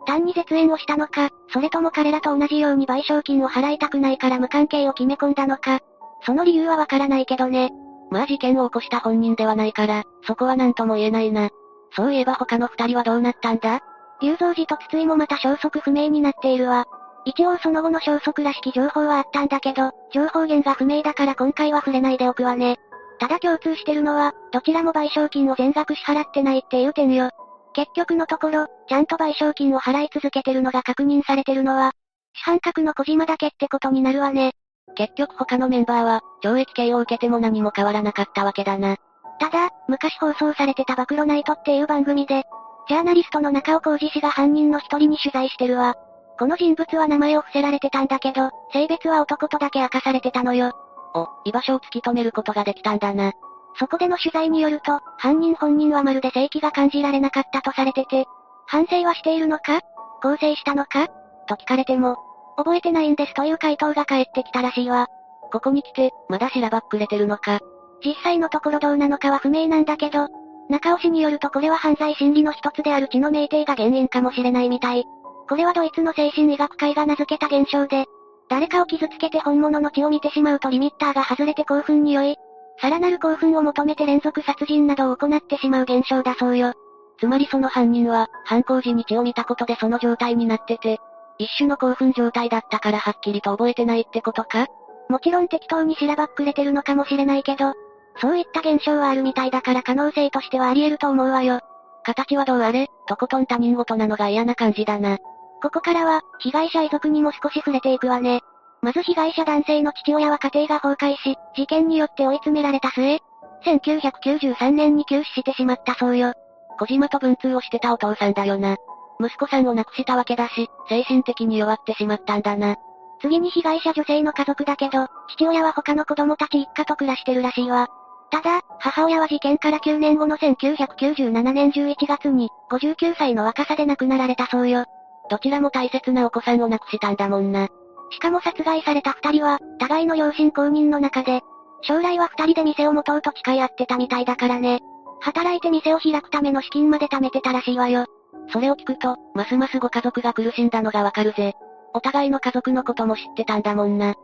単に絶縁をしたのか、それとも彼らと同じように賠償金を払いたくないから無関係を決め込んだのか。その理由はわからないけどね。まあ事件を起こした本人ではないから、そこは何とも言えないな。そういえば他の二人はどうなったんだ？龍造寺と筒井もまた消息不明になっているわ。一応その後の消息らしき情報はあったんだけど、情報源が不明だから今回は触れないでおくわね。ただ共通してるのは、どちらも賠償金を全額支払ってないっていう点よ。結局のところ、ちゃんと賠償金を払い続けてるのが確認されてるのは、主犯格の小島だけってことになるわね。結局他のメンバーは、懲役刑を受けても何も変わらなかったわけだな。ただ、昔放送されてた暴露ナイトっていう番組で、ジャーナリストの中尾浩二氏が犯人の一人に取材してるわ。この人物は名前を伏せられてたんだけど、性別は男とだけ明かされてたのよ。お、居場所を突き止めることができたんだな。そこでの取材によると、犯人本人はまるで正気が感じられなかったとされてて、反省はしているのか？更生したのか？と聞かれても、覚えてないんですという回答が返ってきたらしいわ。ここに来て、まだしらばっくれてるのか？実際のところどうなのかは不明なんだけど、中尾氏によるとこれは犯罪心理の一つである血の命定が原因かもしれないみたい。これはドイツの精神医学会が名付けた現象で、誰かを傷つけて本物の血を見てしまうとリミッターが外れて興奮に酔い、さらなる興奮を求めて連続殺人などを行ってしまう現象だそうよ。つまりその犯人は、犯行時に血を見たことでその状態になってて、一種の興奮状態だったからはっきりと覚えてないってことか？もちろん適当にしらばっくれてるのかもしれないけど、そういった現象はあるみたいだから可能性としてはあり得ると思うわよ。形はどうあれ、とことん他人事なのが嫌な感じだな。ここからは、被害者遺族にも少し触れていくわね。まず被害者男性の父親は家庭が崩壊し、事件によって追い詰められた末、1993年に急死してしまったそうよ。小島と文通をしてたお父さんだよな。息子さんを亡くしたわけだし、精神的に弱ってしまったんだな。次に被害者女性の家族だけど、父親は他の子供たち一家と暮らしてるらしいわ。ただ、母親は事件から9年後の1997年11月に、59歳の若さで亡くなられたそうよ。どちらも大切なお子さんを亡くしたんだもんな。しかも殺害された二人は、互いの両親公認の中で、将来は二人で店を持とうと誓い合ってたみたいだからね。働いて店を開くための資金まで貯めてたらしいわよ。それを聞くと、ますますご家族が苦しんだのがわかるぜ。お互いの家族のことも知ってたんだもんな。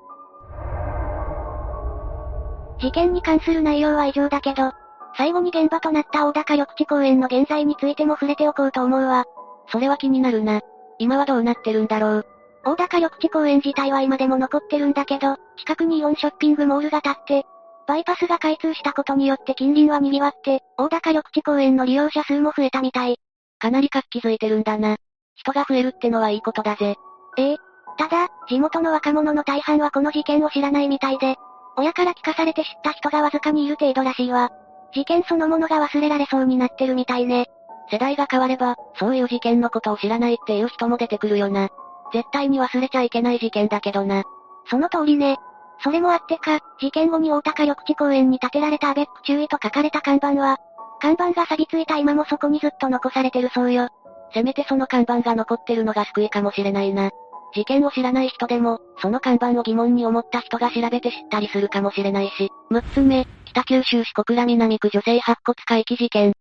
事件に関する内容は以上だけど、最後に現場となった大高緑地公園の現在についても触れておこうと思うわ。それは気になるな。今はどうなってるんだろう。大高緑地公園自体は今でも残ってるんだけど、近くにイオンショッピングモールが建って、バイパスが開通したことによって近隣は賑わって、大高緑地公園の利用者数も増えたみたい。かなり活気づいてるんだな。人が増えるってのはいいことだぜ。ええ。ただ、地元の若者の大半はこの事件を知らないみたいで、親から聞かされて知った人がわずかにいる程度らしいわ。事件そのものが忘れられそうになってるみたいね。世代が変われば、そういう事件のことを知らないっていう人も出てくるよな。絶対に忘れちゃいけない事件だけどな。その通りね。それもあってか、事件後に大高緑地公園に建てられたアベック注意と書かれた看板は、看板が錆びついた今もそこにずっと残されてるそうよ。せめてその看板が残ってるのが救いかもしれないな。事件を知らない人でも、その看板を疑問に思った人が調べて知ったりするかもしれないし。6つ目、北九州市小倉南区女性白骨回帰事件。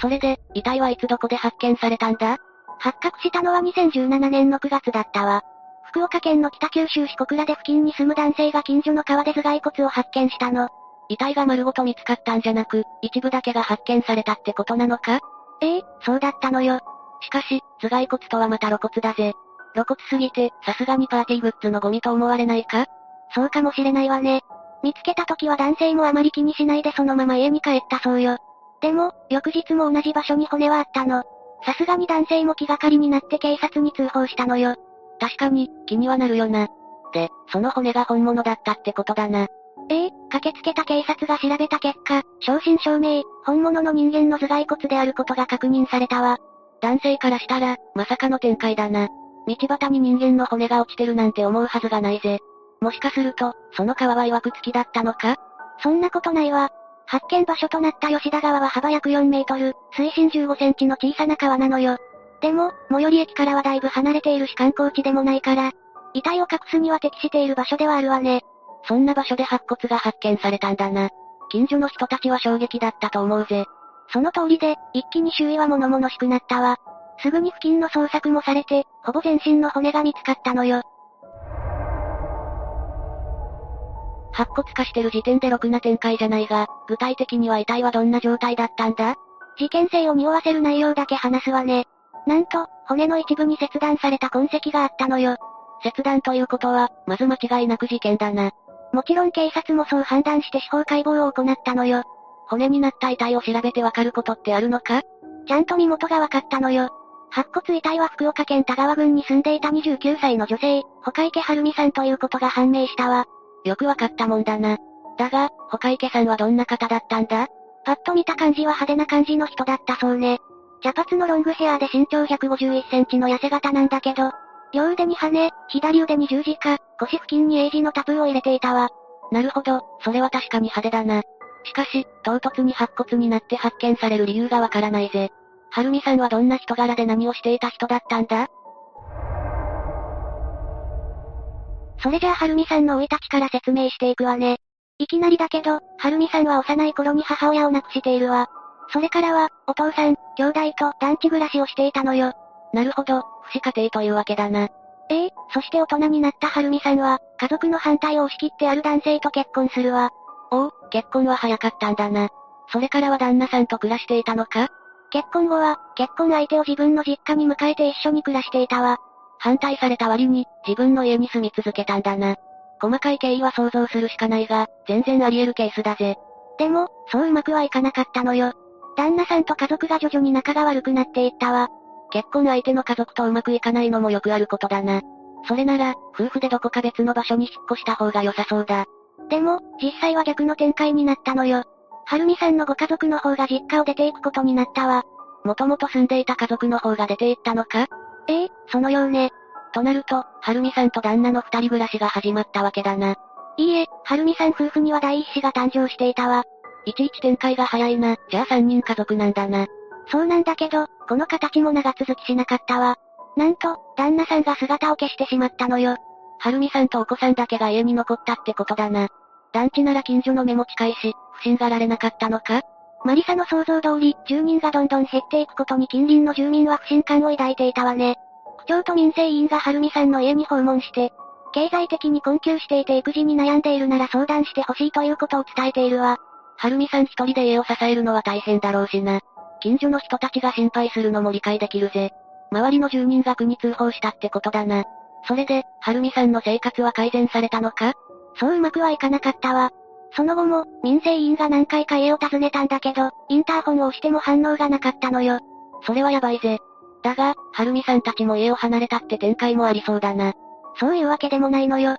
それで、遺体はいつどこで発見されたんだ？発覚したのは2017年の9月だったわ。福岡県の北九州市小倉で付近に住む男性が近所の川で頭蓋骨を発見したの。遺体が丸ごと見つかったんじゃなく、一部だけが発見されたってことなのか？ええ、そうだったのよ。しかし、頭蓋骨とはまた露骨だぜ。露骨すぎて、さすがにパーティーグッズのゴミと思われないか？そうかもしれないわね。見つけた時は男性もあまり気にしないでそのまま家に帰ったそうよ。でも、翌日も同じ場所に骨はあったの。さすがに男性も気がかりになって警察に通報したのよ。確かに、気にはなるよな。で、その骨が本物だったってことだな。ええ、駆けつけた警察が調べた結果、正真正銘、本物の人間の頭蓋骨であることが確認されたわ。男性からしたら、まさかの展開だな。道端に人間の骨が落ちてるなんて思うはずがないぜ。もしかすると、その川は曰く付きだったのか？そんなことないわ。発見場所となった吉田川は幅約4メートル、水深15センチの小さな川なのよ。でも、最寄り駅からはだいぶ離れているし観光地でもないから、遺体を隠すには適している場所ではあるわね。そんな場所で白骨が発見されたんだな。近所の人たちは衝撃だったと思うぜ。その通りで、一気に周囲は物々しくなったわ。すぐに付近の捜索もされて、ほぼ全身の骨が見つかったのよ。白骨化してる時点でろくな展開じゃないが、具体的には遺体はどんな状態だったんだ？事件性を匂わせる内容だけ話すわね。なんと、骨の一部に切断された痕跡があったのよ。切断ということは、まず間違いなく事件だな。もちろん警察もそう判断して司法解剖を行ったのよ。骨になった遺体を調べてわかることってあるのか？ちゃんと身元がわかったのよ。白骨遺体は福岡県田川郡に住んでいた29歳の女性、他池春美さんということが判明したわ。よくわかったもんだな。だが、他池さんはどんな方だったんだ？パッと見た感じは派手な感じの人だったそうね。茶髪のロングヘアで身長151センチの痩せ型なんだけど、両腕に羽、左腕に十字架、腰付近に英字のタトゥーを入れていたわ。なるほど、それは確かに派手だな。しかし、唐突に白骨になって発見される理由がわからないぜ。はるみさんはどんな人柄で何をしていた人だったんだ？それじゃあはるみさんの生い立ちから説明していくわね。いきなりだけど、はるみさんは幼い頃に母親を亡くしているわ。それからは、お父さん、兄弟と団地暮らしをしていたのよ。なるほど、不死家庭というわけだな。ええそして大人になったはるみさんは、家族の反対を押し切ってある男性と結婚するわ。おお、結婚は早かったんだな。それからは旦那さんと暮らしていたのか？結婚後は、結婚相手を自分の実家に迎えて一緒に暮らしていたわ。反対された割に、自分の家に住み続けたんだな。細かい経緯は想像するしかないが、全然あり得るケースだぜ。でも、そううまくはいかなかったのよ。旦那さんと家族が徐々に仲が悪くなっていったわ。結婚相手の家族とうまくいかないのもよくあることだな。それなら、夫婦でどこか別の場所に引っ越した方が良さそうだ。でも、実際は逆の展開になったのよ。はるみさんのご家族の方が実家を出ていくことになったわ。もともと住んでいた家族の方が出て行ったのか？ええ、そのようね。となると、はるみさんと旦那の二人暮らしが始まったわけだな。いいえ、はるみさん夫婦には第一子が誕生していたわ。いちいち展開が早いな。じゃあ三人家族なんだな。そうなんだけど、この形も長続きしなかったわ。なんと、旦那さんが姿を消してしまったのよ。はるみさんとお子さんだけが家に残ったってことだな。団地なら近所の目も近いし、不審がられなかったのか？マリサの想像通り、住人がどんどん減っていくことに近隣の住民は不信感を抱いていたわね。区長と民生委員がはるみさんの家に訪問して、経済的に困窮していて育児に悩んでいるなら相談してほしいということを伝えているわ。はるみさん一人で家を支えるのは大変だろうしな。近所の人たちが心配するのも理解できるぜ。周りの住人が区に通報したってことだな。それで、はるみさんの生活は改善されたのか？そううまくはいかなかったわ。その後も、民生委員が何回か家を訪ねたんだけど、インターホンを押しても反応がなかったのよ。それはやばいぜ。だが、はるみさんたちも家を離れたって展開もありそうだな。そういうわけでもないのよ。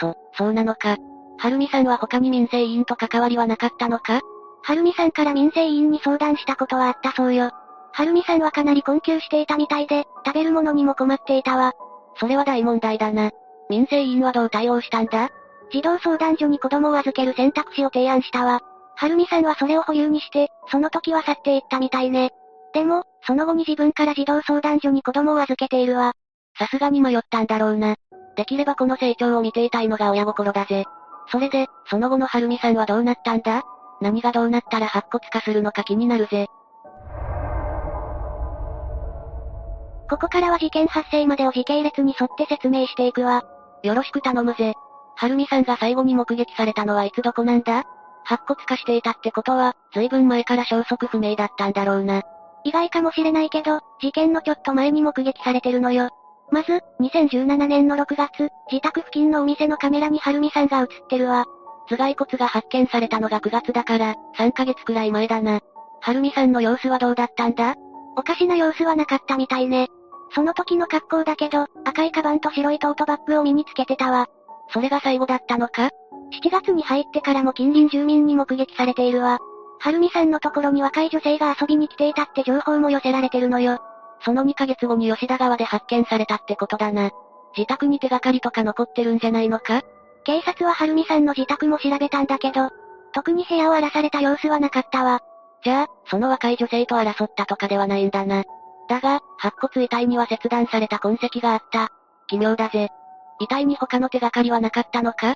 そ、そうなのか。はるみさんは他に民生委員と関わりはなかったのか？はるみさんから民生委員に相談したことはあったそうよ。はるみさんはかなり困窮していたみたいで、食べるものにも困っていたわ。それは大問題だな。民生委員はどう対応したんだ？児童相談所に子供を預ける選択肢を提案したわ。はるみさんはそれを保留にして、その時は去っていったみたいね。でも、その後に自分から児童相談所に子供を預けているわ。さすがに迷ったんだろうな。できればこの成長を見ていたいのが親心だぜ。それで、その後のはるみさんはどうなったんだ？何がどうなったら白骨化するのか気になるぜ。ここからは事件発生までを時系列に沿って説明していくわ。よろしく頼むぜ。はるみさんが最後に目撃されたのはいつどこなんだ？白骨化していたってことは、随分前から消息不明だったんだろうな。意外かもしれないけど、事件のちょっと前に目撃されてるのよ。まず、2017年の6月、自宅付近のお店のカメラにはるみさんが映ってるわ。頭蓋骨が発見されたのが9月だから、3ヶ月くらい前だな。はるみさんの様子はどうだったんだ？おかしな様子はなかったみたいね。その時の格好だけど、赤いカバンと白いトートバッグを身につけてたわ。それが最後だったのか ?7 月に入ってからも近隣住民に目撃されているわ。はるみさんのところに若い女性が遊びに来ていたって情報も寄せられてるのよ。その2ヶ月後に吉田川で発見されたってことだな。自宅に手がかりとか残ってるんじゃないのか？警察は晴美さんの自宅も調べたんだけど、特に部屋を荒らされた様子はなかったわ。じゃあ、その若い女性と争ったとかではないんだな。だが、白骨遺体には切断された痕跡があった。奇妙だぜ。遺体に他の手がかりはなかったのか？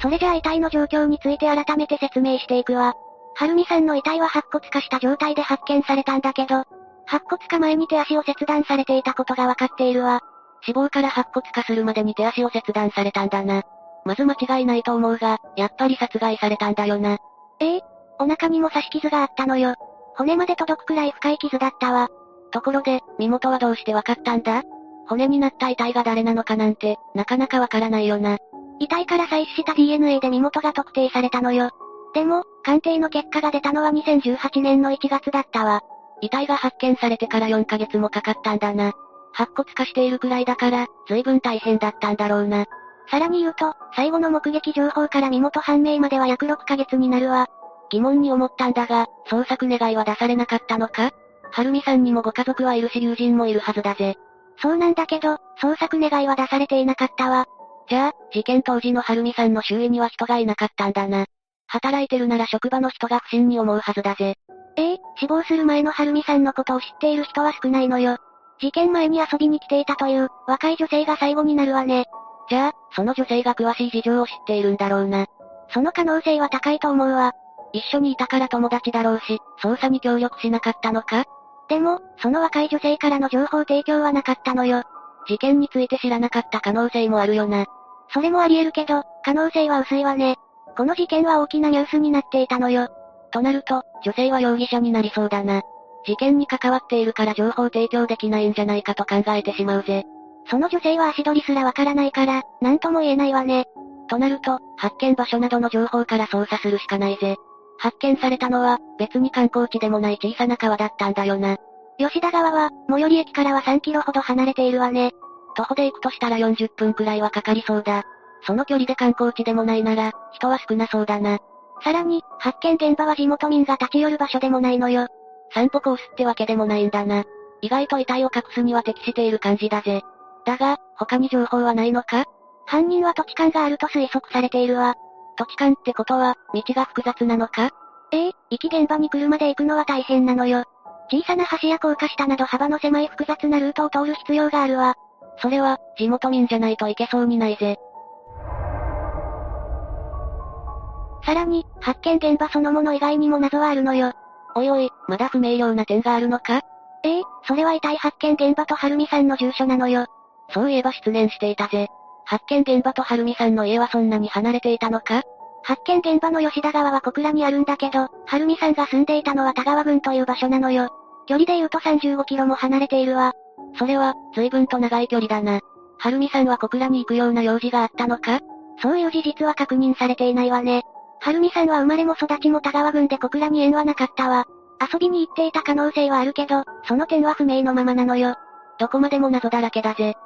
それじゃあ遺体の状況について改めて説明していくわ。はるみさんの遺体は白骨化した状態で発見されたんだけど、白骨化前に手足を切断されていたことがわかっているわ。死亡から白骨化するまでに手足を切断されたんだな。まず間違いないと思うが、やっぱり殺害されたんだよな。ええお腹にも刺し傷があったのよ。骨まで届くくらい深い傷だったわ。ところで、身元はどうしてわかったんだ？骨になった遺体が誰なのかなんて、なかなかわからないよな。遺体から採取した DNA で身元が特定されたのよ。でも、鑑定の結果が出たのは2018年の1月だったわ。遺体が発見されてから4ヶ月もかかったんだな。白骨化しているくらいだから、随分大変だったんだろうな。さらに言うと、最後の目撃情報から身元判明までは約6ヶ月になるわ。疑問に思ったんだが、捜索願いは出されなかったのか？はるみさんにもご家族はいるし友人もいるはずだぜ。そうなんだけど、捜索願いは出されていなかったわ。じゃあ、事件当時のはるみさんの周囲には人がいなかったんだな。働いてるなら職場の人が不審に思うはずだぜ。ええ死亡する前のはるみさんのことを知っている人は少ないのよ。事件前に遊びに来ていたという、若い女性が最後になるわね。じゃあ、その女性が詳しい事情を知っているんだろうな。その可能性は高いと思うわ。一緒にいたから友達だろうし、捜査に協力しなかったのか？でも、その若い女性からの情報提供はなかったのよ。事件について知らなかった可能性もあるよな。それもあり得るけど、可能性は薄いわね。この事件は大きなニュースになっていたのよ。となると、女性は容疑者になりそうだな。事件に関わっているから情報提供できないんじゃないかと考えてしまうぜ。その女性は足取りすらわからないから、なんとも言えないわね。となると、発見場所などの情報から捜査するしかないぜ。発見されたのは、別に観光地でもない小さな川だったんだよな。吉田川は、最寄り駅からは3キロほど離れているわね。徒歩で行くとしたら40分くらいはかかりそうだ。その距離で観光地でもないなら、人は少なそうだな。さらに、発見現場は地元民が立ち寄る場所でもないのよ。散歩コースってわけでもないんだな。意外と遺体を隠すには適している感じだぜ。だが、他に情報はないのか？犯人は土地勘があると推測されているわ。土地勘ってことは、道が複雑なのか？ええ、行き現場に車で行くのは大変なのよ。小さな橋や高架下など幅の狭い複雑なルートを通る必要があるわ。それは、地元民じゃないといけそうにないぜ。さらに、発見現場そのもの以外にも謎はあるのよ。おいおい、まだ不明瞭な点があるのか？ええ、それは遺体発見現場とはるみさんの住所なのよ。そういえば失念していたぜ。発見現場とはるみさんの家はそんなに離れていたのか？発見現場の吉田川は小倉にあるんだけど、はるみさんが住んでいたのは田川郡という場所なのよ。距離で言うと35キロも離れているわ。それは、随分と長い距離だな。はるみさんは小倉に行くような用事があったのか？そういう事実は確認されていないわね。はるみさんは生まれも育ちも田川郡で小倉に縁はなかったわ。遊びに行っていた可能性はあるけど、その点は不明のままなのよ。どこまでも謎だらけだぜ。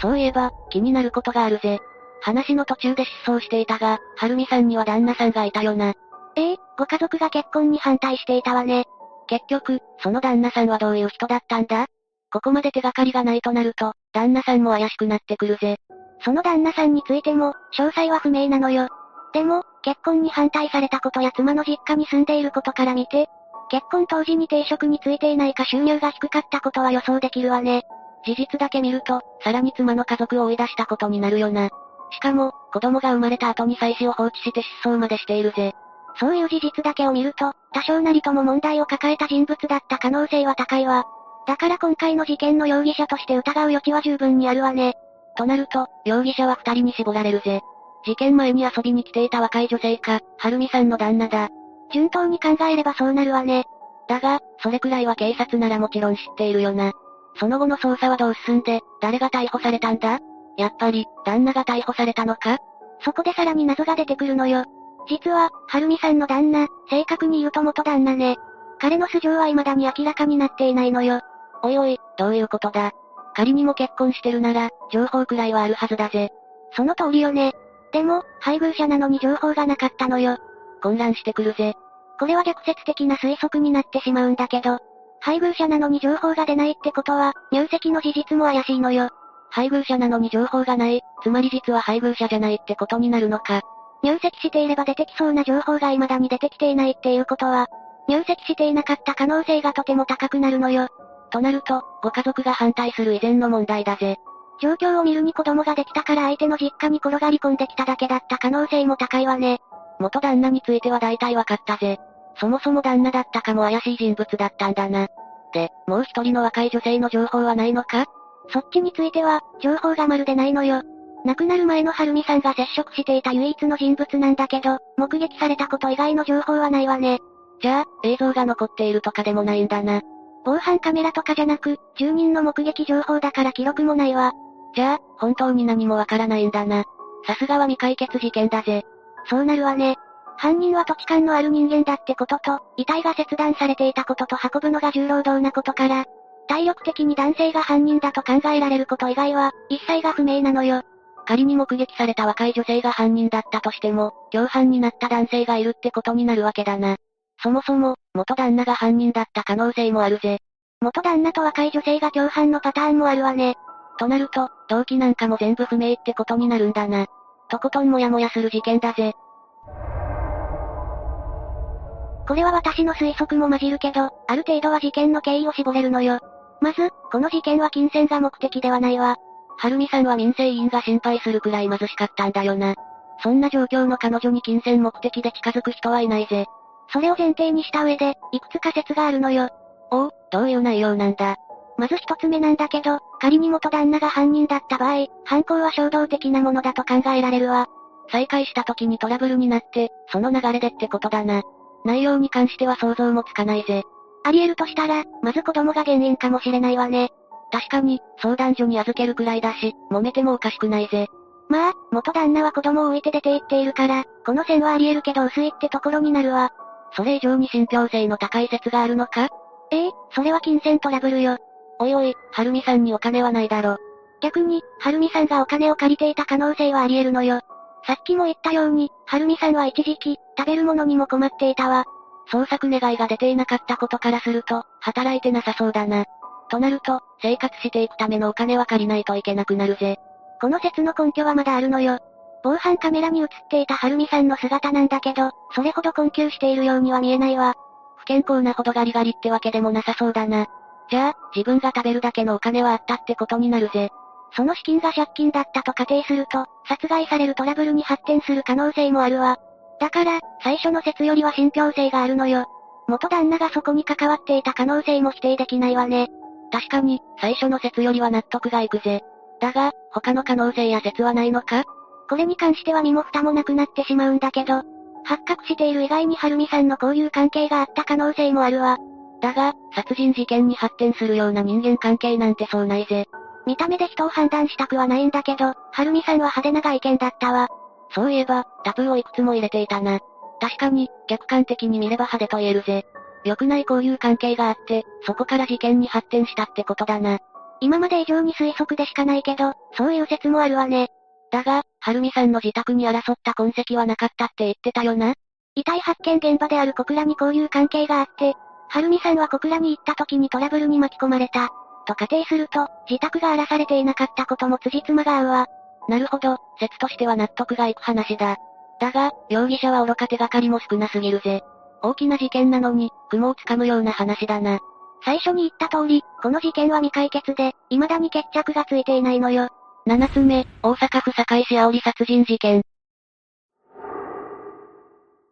そういえば、気になることがあるぜ。話の途中で失踪していたが、はるみさんには旦那さんがいたよな。ええご家族が結婚に反対していたわね。結局、その旦那さんはどういう人だったんだ？ここまで手がかりがないとなると、旦那さんも怪しくなってくるぜ。その旦那さんについても、詳細は不明なのよ。でも、結婚に反対されたことや妻の実家に住んでいることから見て、結婚当時に定職についていないか収入が低かったことは予想できるわね。事実だけ見ると、さらに妻の家族を追い出したことになるよな。しかも、子供が生まれた後に妻子を放置して失踪までしているぜ。そういう事実だけを見ると、多少なりとも問題を抱えた人物だった可能性は高いわ。だから今回の事件の容疑者として疑う余地は十分にあるわね。となると、容疑者は二人に絞られるぜ。事件前に遊びに来ていた若い女性か、はるみさんの旦那だ。順当に考えればそうなるわね。だが、それくらいは警察ならもちろん知っているよな。その後の捜査はどう進んで、誰が逮捕されたんだ？やっぱり、旦那が逮捕されたのか？そこでさらに謎が出てくるのよ。実は、はるみさんの旦那、正確に言うと元旦那ね。彼の素性は未だに明らかになっていないのよ。おいおい、どういうことだ？仮にも結婚してるなら、情報くらいはあるはずだぜ。その通りよね。でも、配偶者なのに情報がなかったのよ。混乱してくるぜ。これは逆説的な推測になってしまうんだけど、配偶者なのに情報が出ないってことは、入籍の事実も怪しいのよ。配偶者なのに情報がない、つまり実は配偶者じゃないってことになるのか。入籍していれば出てきそうな情報が未だに出てきていないっていうことは、入籍していなかった可能性がとても高くなるのよ。となると、ご家族が反対する以前の問題だぜ。状況を見るに子供ができたから相手の実家に転がり込んできただけだった可能性も高いわね。元旦那については大体わかったぜ。そもそも旦那だったかも怪しい人物だったんだな。で、もう一人の若い女性の情報はないのか？そっちについては、情報がまるでないのよ。亡くなる前のはるみさんが接触していた唯一の人物なんだけど、目撃されたこと以外の情報はないわね。じゃあ、映像が残っているとかでもないんだな。防犯カメラとかじゃなく、住人の目撃情報だから記録もないわ。じゃあ、本当に何もわからないんだな。さすがは未解決事件だぜ。そうなるわね。犯人は土地勘のある人間だってことと、遺体が切断されていたことと運ぶのが重労働なことから、体力的に男性が犯人だと考えられること以外は、一切が不明なのよ。仮に目撃された若い女性が犯人だったとしても、共犯になった男性がいるってことになるわけだな。そもそも、元旦那が犯人だった可能性もあるぜ。元旦那と若い女性が共犯のパターンもあるわね。となると、動機なんかも全部不明ってことになるんだな。とことんもやもやする事件だぜ。これは私の推測も混じるけど、ある程度は事件の経緯を絞れるのよ。まず、この事件は金銭が目的ではないわ。はるみさんは民生委員が心配するくらい貧しかったんだよな。そんな状況の彼女に金銭目的で近づく人はいないぜ。それを前提にした上で、いくつか説があるのよ。おう、どういう内容なんだ。まず一つ目なんだけど、仮に元旦那が犯人だった場合、犯行は衝動的なものだと考えられるわ。再会した時にトラブルになって、その流れでってことだな。内容に関しては想像もつかないぜ。あり得るとしたら、まず子供が原因かもしれないわね。確かに、相談所に預けるくらいだし、揉めてもおかしくないぜ。まあ、元旦那は子供を置いて出て行っているから、この線はあり得るけど薄いってところになるわ。それ以上に信憑性の高い説があるのか？ええそれは金銭トラブルよ。おいおい、はるみさんにお金はないだろ。逆に、はるみさんがお金を借りていた可能性はあり得るのよ。さっきも言ったように、はるみさんは一時期、食べるものにも困っていたわ。捜索願いが出ていなかったことからすると、働いてなさそうだな。となると、生活していくためのお金は借りないといけなくなるぜ。この説の根拠はまだあるのよ。防犯カメラに映っていたはるみさんの姿なんだけど、それほど困窮しているようには見えないわ。不健康なほどガリガリってわけでもなさそうだな。じゃあ、自分が食べるだけのお金はあったってことになるぜ。その資金が借金だったと仮定すると、殺害されるトラブルに発展する可能性もあるわ。だから、最初の説よりは信憑性があるのよ。元旦那がそこに関わっていた可能性も否定できないわね。確かに、最初の説よりは納得がいくぜ。だが、他の可能性や説はないのか？これに関しては身も蓋もなくなってしまうんだけど、発覚している以外にはるみさんの交友関係があった可能性もあるわ。だが、殺人事件に発展するような人間関係なんてそうないぜ。見た目で人を判断したくはないんだけど、はるみさんは派手な外見だったわ。そういえば、タプーをいくつも入れていたな。確かに、客観的に見れば派手と言えるぜ。良くない交友関係があって、そこから事件に発展したってことだな。今まで以上に推測でしかないけど、そういう説もあるわね。だが、はるみさんの自宅に争った痕跡はなかったって言ってたよな。遺体発見現場である小倉に交友関係があって、はるみさんは小倉に行った時にトラブルに巻き込まれた。と仮定すると、自宅が荒らされていなかったことも辻褄が合うわ。なるほど、説としては納得がいく話だ。だが、容疑者は愚か手がかりも少なすぎるぜ。大きな事件なのに、雲をつかむような話だな。最初に言った通り、この事件は未解決で、未だに決着がついていないのよ。7つ目、大阪府堺市煽り殺人事件。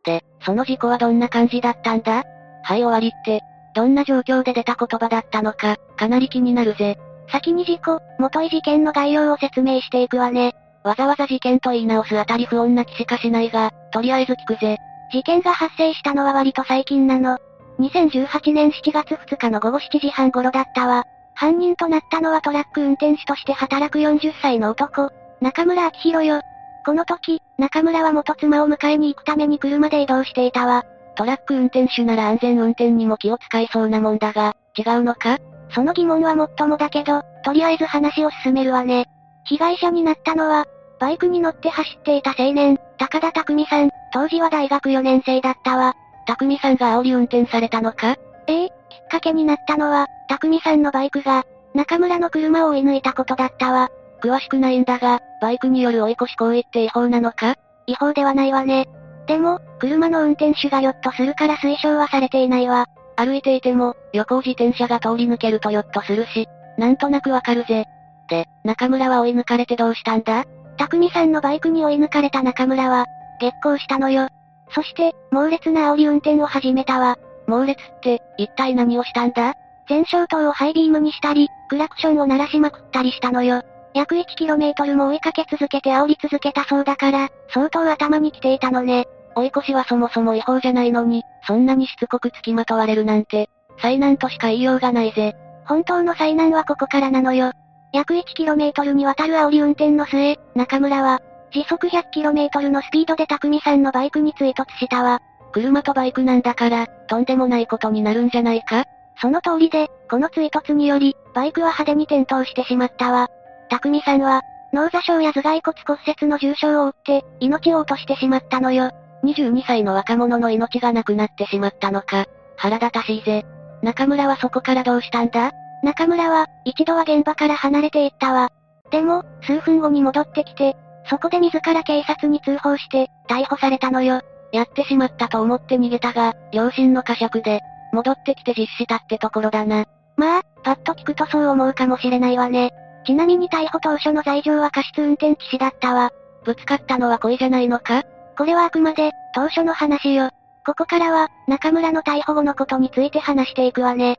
で、その事故はどんな感じだったんだ？はい終わりって、どんな状況で出た言葉だったのか、かなり気になるぜ。先に事故、元い事件の概要を説明していくわね。わざわざ事件と言い直すあたり不穏な気しかしないが、とりあえず聞くぜ。事件が発生したのは割と最近なの。2018年7月2日の午後7時半頃だったわ。犯人となったのはトラック運転手として働く40歳の男、中村明宏よ。この時、中村は元妻を迎えに行くために車で移動していたわ。トラック運転手なら安全運転にも気を使いそうなもんだが、違うのか？その疑問はもっともだけど、とりあえず話を進めるわね。被害者になったのは、バイクに乗って走っていた青年、高田匠さん、当時は大学4年生だったわ。匠さんが煽り運転されたのか？ええ、きっかけになったのは、匠さんのバイクが、中村の車を追い抜いたことだったわ。詳しくないんだが、バイクによる追い越し行為って違法なのか？違法ではないわね。でも、車の運転手がヨッとするから推奨はされていないわ。歩いていても、横自転車が通り抜けるとヨッとするし、なんとなくわかるぜ。で、中村は追い抜かれてどうしたんだ？匠さんのバイクに追い抜かれた中村は、激高したのよ。そして、猛烈な煽り運転を始めたわ。猛烈って、一体何をしたんだ？前照灯をハイビームにしたり、クラクションを鳴らしまくったりしたのよ。約 1km も追いかけ続けて煽り続けたそうだから、相当頭に来ていたのね。追い越しはそもそも違法じゃないのに、そんなにしつこく付きまとわれるなんて、災難としか言いようがないぜ。本当の災難はここからなのよ。約 1km にわたる煽り運転の末、中村は、時速 100km のスピードで匠さんのバイクに追突したわ。車とバイクなんだから、とんでもないことになるんじゃないか？その通りで、この追突により、バイクは派手に転倒してしまったわ。匠さんは、脳挫傷や頭蓋骨骨折の重傷を負って、命を落としてしまったのよ。22歳の若者の命がなくなってしまったのか。腹立たしいぜ。中村はそこからどうしたんだ？中村は、一度は現場から離れていったわ。でも、数分後に戻ってきて、そこで自ら警察に通報して、逮捕されたのよ。やってしまったと思って逃げたが、両親の呵責で、戻ってきて実施したってところだな。まあ、パッと聞くとそう思うかもしれないわね。ちなみに逮捕当初の罪状は過失運転致死だったわ。ぶつかったのは恋じゃないのか？これはあくまで、当初の話よ。ここからは、中村の逮捕後のことについて話していくわね。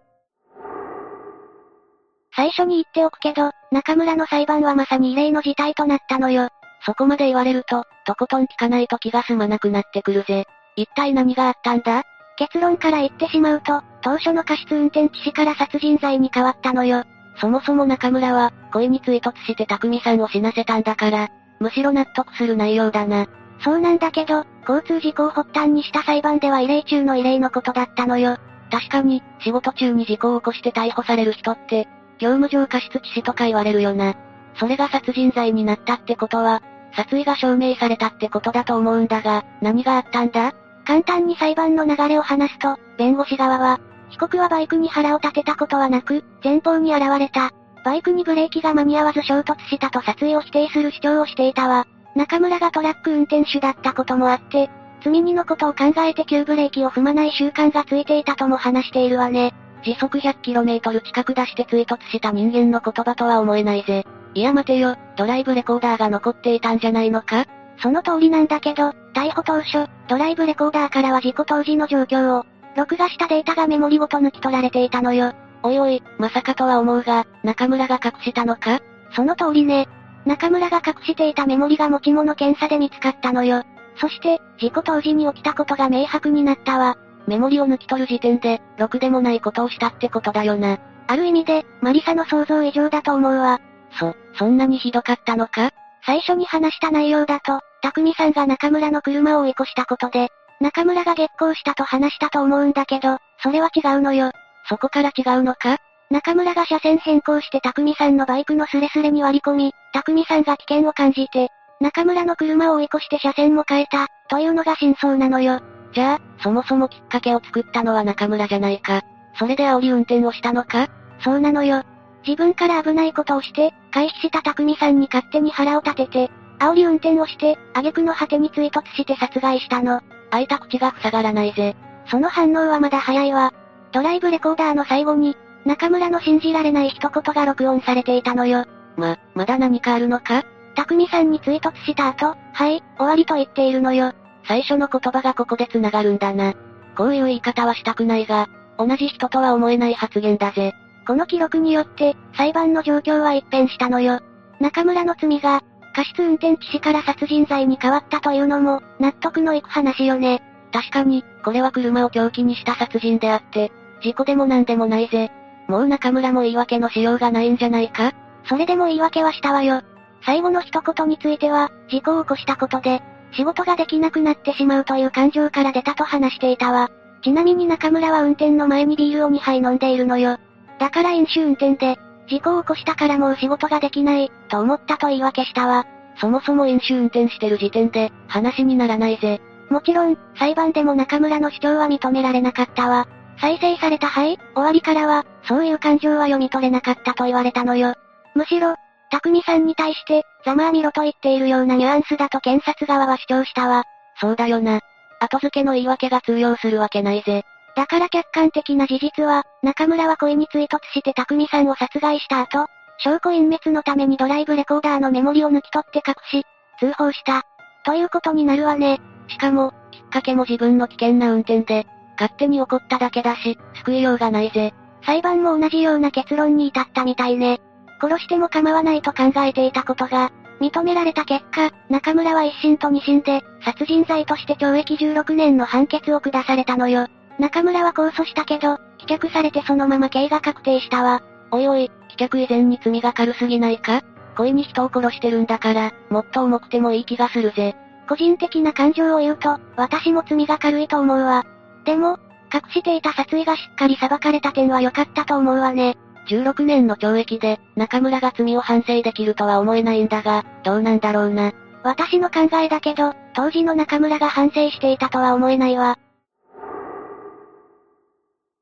最初に言っておくけど、中村の裁判はまさに異例の事態となったのよ。そこまで言われると、とことん聞かないと気が済まなくなってくるぜ。一体何があったんだ？結論から言ってしまうと、当初の過失運転致死から殺人罪に変わったのよ。そもそも中村は、恋に追突して匠さんを死なせたんだから、むしろ納得する内容だな。そうなんだけど、交通事故を発端にした裁判では異例中の異例のことだったのよ。確かに、仕事中に事故を起こして逮捕される人って、業務上過失致死とか言われるよな。それが殺人罪になったってことは、殺意が証明されたってことだと思うんだが、何があったんだ？簡単に裁判の流れを話すと、弁護士側は、被告はバイクに腹を立てたことはなく、前方に現れた。バイクにブレーキが間に合わず衝突したと殺意を否定する主張をしていたわ。中村がトラック運転手だったこともあって、積み荷のことを考えて急ブレーキを踏まない習慣がついていたとも話しているわね。時速 100km 近く出して追突した人間の言葉とは思えないぜ。いや待てよ、ドライブレコーダーが残っていたんじゃないのか？その通りなんだけど、逮捕当初、ドライブレコーダーからは事故当時の状況を、録画したデータがメモリごと抜き取られていたのよ。おいおい、まさかとは思うが、中村が隠したのか？その通りね。中村が隠していたメモリが持ち物検査で見つかったのよ。そして、事故当時に起きたことが明白になったわ。メモリを抜き取る時点で、ろくでもないことをしたってことだよな。ある意味で、マリサの想像以上だと思うわ。そ、そんなにひどかったのか？最初に話した内容だと、匠さんが中村の車を追い越したことで、中村が激高したと話したと思うんだけど、それは違うのよ。そこから違うのか？中村が車線変更して匠さんのバイクのスレスレに割り込み、匠さんが危険を感じて、中村の車を追い越して車線も変えた、というのが真相なのよ。じゃあ、そもそもきっかけを作ったのは中村じゃないか。それで煽り運転をしたのか？そうなのよ。自分から危ないことをして、回避した匠さんに勝手に腹を立てて、煽り運転をして、挙句の果てに追突して殺害したの。開いた口が塞がらないぜ。その反応はまだ早いわ。ドライブレコーダーの最後に、中村の信じられない一言が録音されていたのよ。ま、まだ何かあるのか？匠さんに追突した後、はい、終わりと言っているのよ。最初の言葉がここで繋がるんだな。こういう言い方はしたくないが、同じ人とは思えない発言だぜ。この記録によって、裁判の状況は一変したのよ。中村の罪が、過失運転致死から殺人罪に変わったというのも、納得のいく話よね。確かに、これは車を凶器にした殺人であって、事故でも何でもないぜ。もう中村も言い訳のしようがないんじゃないか？それでも言い訳はしたわよ。最後の一言については、事故を起こしたことで、仕事ができなくなってしまうという感情から出たと話していたわ。ちなみに中村は運転の前にビールを2杯飲んでいるのよ。だから飲酒運転で、事故を起こしたからもう仕事ができない、と思ったと言い訳したわ。そもそも飲酒運転してる時点で、話にならないぜ。もちろん、裁判でも中村の主張は認められなかったわ。再生されたはい終わりからは、そういう感情は読み取れなかったと言われたのよ。むしろ、匠さんに対して、ざまあみろと言っているようなニュアンスだと検察側は主張したわ。そうだよな。後付けの言い訳が通用するわけないぜ。だから客観的な事実は、中村は恋に追突して匠さんを殺害した後、証拠隠滅のためにドライブレコーダーのメモリを抜き取って隠し、通報した。ということになるわね。しかも、きっかけも自分の危険な運転で、勝手に起こっただけだし、救いようがないぜ。裁判も同じような結論に至ったみたいね。殺しても構わないと考えていたことが、認められた結果、中村は一審と二審で、殺人罪として懲役16年の判決を下されたのよ。中村は控訴したけど、棄却されてそのまま刑が確定したわ。おいおい、棄却以前に罪が軽すぎないか？恋に人を殺してるんだから、もっと重くてもいい気がするぜ。個人的な感情を言うと、私も罪が軽いと思うわ。でも、隠していた殺意がしっかり裁かれた点は良かったと思うわね。16年の懲役で、中村が罪を反省できるとは思えないんだが、どうなんだろうな。私の考えだけど、当時の中村が反省していたとは思えないわ。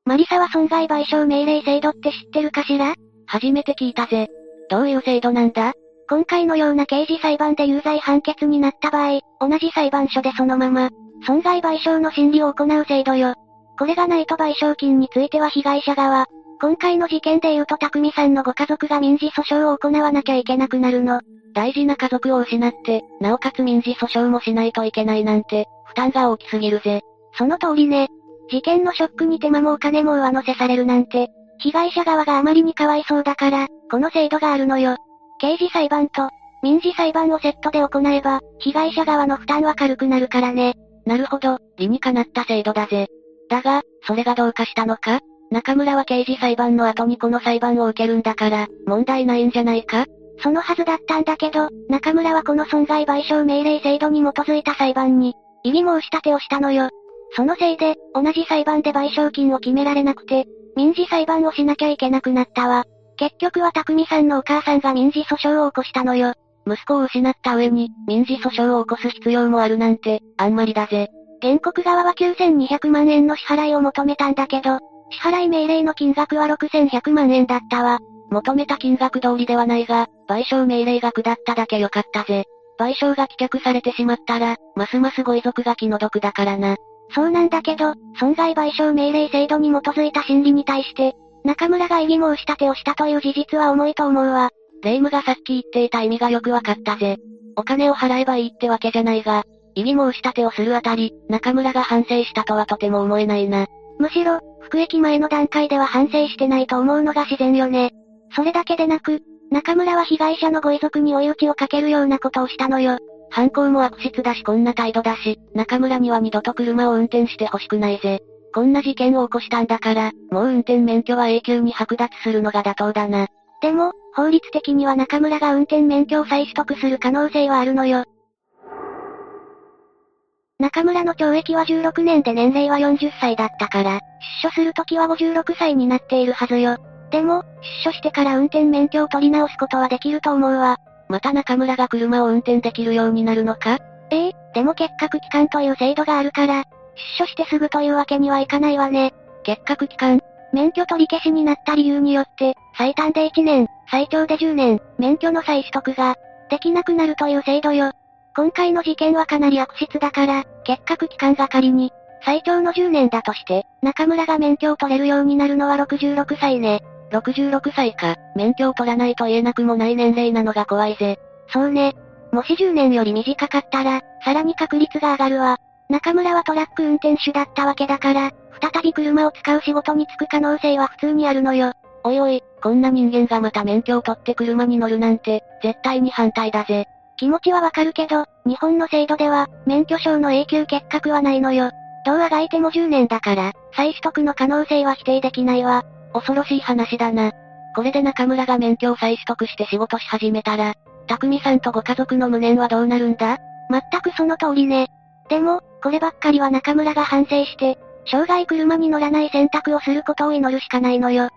マリサは損害賠償命令制度って知ってるかしら？初めて聞いたぜ。どういう制度なんだ？今回のような刑事裁判で有罪判決になった場合、同じ裁判所でそのまま、損害賠償の審理を行う制度よ。これがないと賠償金については被害者側、今回の事件で言うと匠さんのご家族が民事訴訟を行わなきゃいけなくなるの。大事な家族を失って、なおかつ民事訴訟もしないといけないなんて、負担が大きすぎるぜ。その通りね。事件のショックに手間もお金も上乗せされるなんて、被害者側があまりにかわいそうだから、この制度があるのよ。刑事裁判と、民事裁判をセットで行えば、被害者側の負担は軽くなるからね。なるほど、理にかなった制度だぜ。だが、それがどうかしたのか？中村は刑事裁判の後にこの裁判を受けるんだから、問題ないんじゃないか？そのはずだったんだけど、中村はこの損害賠償命令制度に基づいた裁判に、異議申し立てをしたのよ。そのせいで、同じ裁判で賠償金を決められなくて、民事裁判をしなきゃいけなくなったわ。結局は匠さんのお母さんが民事訴訟を起こしたのよ。息子を失った上に、民事訴訟を起こす必要もあるなんて、あんまりだぜ。原告側は9200万円の支払いを求めたんだけど、支払い命令の金額は6100万円だったわ。求めた金額通りではないが、賠償命令が下っただけよかったぜ。賠償が棄却されてしまったら、ますますご遺族が気の毒だからな。そうなんだけど、損害賠償命令制度に基づいた審理に対して、中村が異議申し立てをしたという事実は重いと思うわ。霊夢がさっき言っていた意味がよくわかったぜ。お金を払えばいいってわけじゃないが、異議申し立てをするあたり、中村が反省したとはとても思えないな。むしろ、服役前の段階では反省してないと思うのが自然よね。それだけでなく、中村は被害者のご遺族に追い打ちをかけるようなことをしたのよ。犯行も悪質だしこんな態度だし、中村には二度と車を運転してほしくないぜ。こんな事件を起こしたんだから、もう運転免許は永久に剥奪するのが妥当だな。でも、法律的には中村が運転免許を再取得する可能性はあるのよ。中村の懲役は16年で年齢は40歳だったから、出所するときは56歳になっているはずよ。でも、出所してから運転免許を取り直すことはできると思うわ。また中村が車を運転できるようになるのか？ええでも結核期間という制度があるから、出所してすぐというわけにはいかないわね。結核期間？免許取り消しになった理由によって、最短で1年、最長で10年、免許の再取得が、できなくなるという制度よ。今回の事件はかなり悪質だから、結核期間が仮に、最長の10年だとして、中村が免許を取れるようになるのは66歳ね。66歳か、免許を取らないと言えなくもない年齢なのが怖いぜ。そうね。もし10年より短かったら、さらに確率が上がるわ。中村はトラック運転手だったわけだから、再び車を使う仕事に就く可能性は普通にあるのよ。おいおい、こんな人間がまた免許を取って車に乗るなんて、絶対に反対だぜ。気持ちはわかるけど、日本の制度では、免許証の永久欠格はないのよ。どうあがいても10年だから、再取得の可能性は否定できないわ。恐ろしい話だな。これで中村が免許を再取得して仕事し始めたら、匠さんとご家族の無念はどうなるんだ？全くその通りね。でも、こればっかりは中村が反省して、生涯車に乗らない選択をすることを祈るしかないのよ。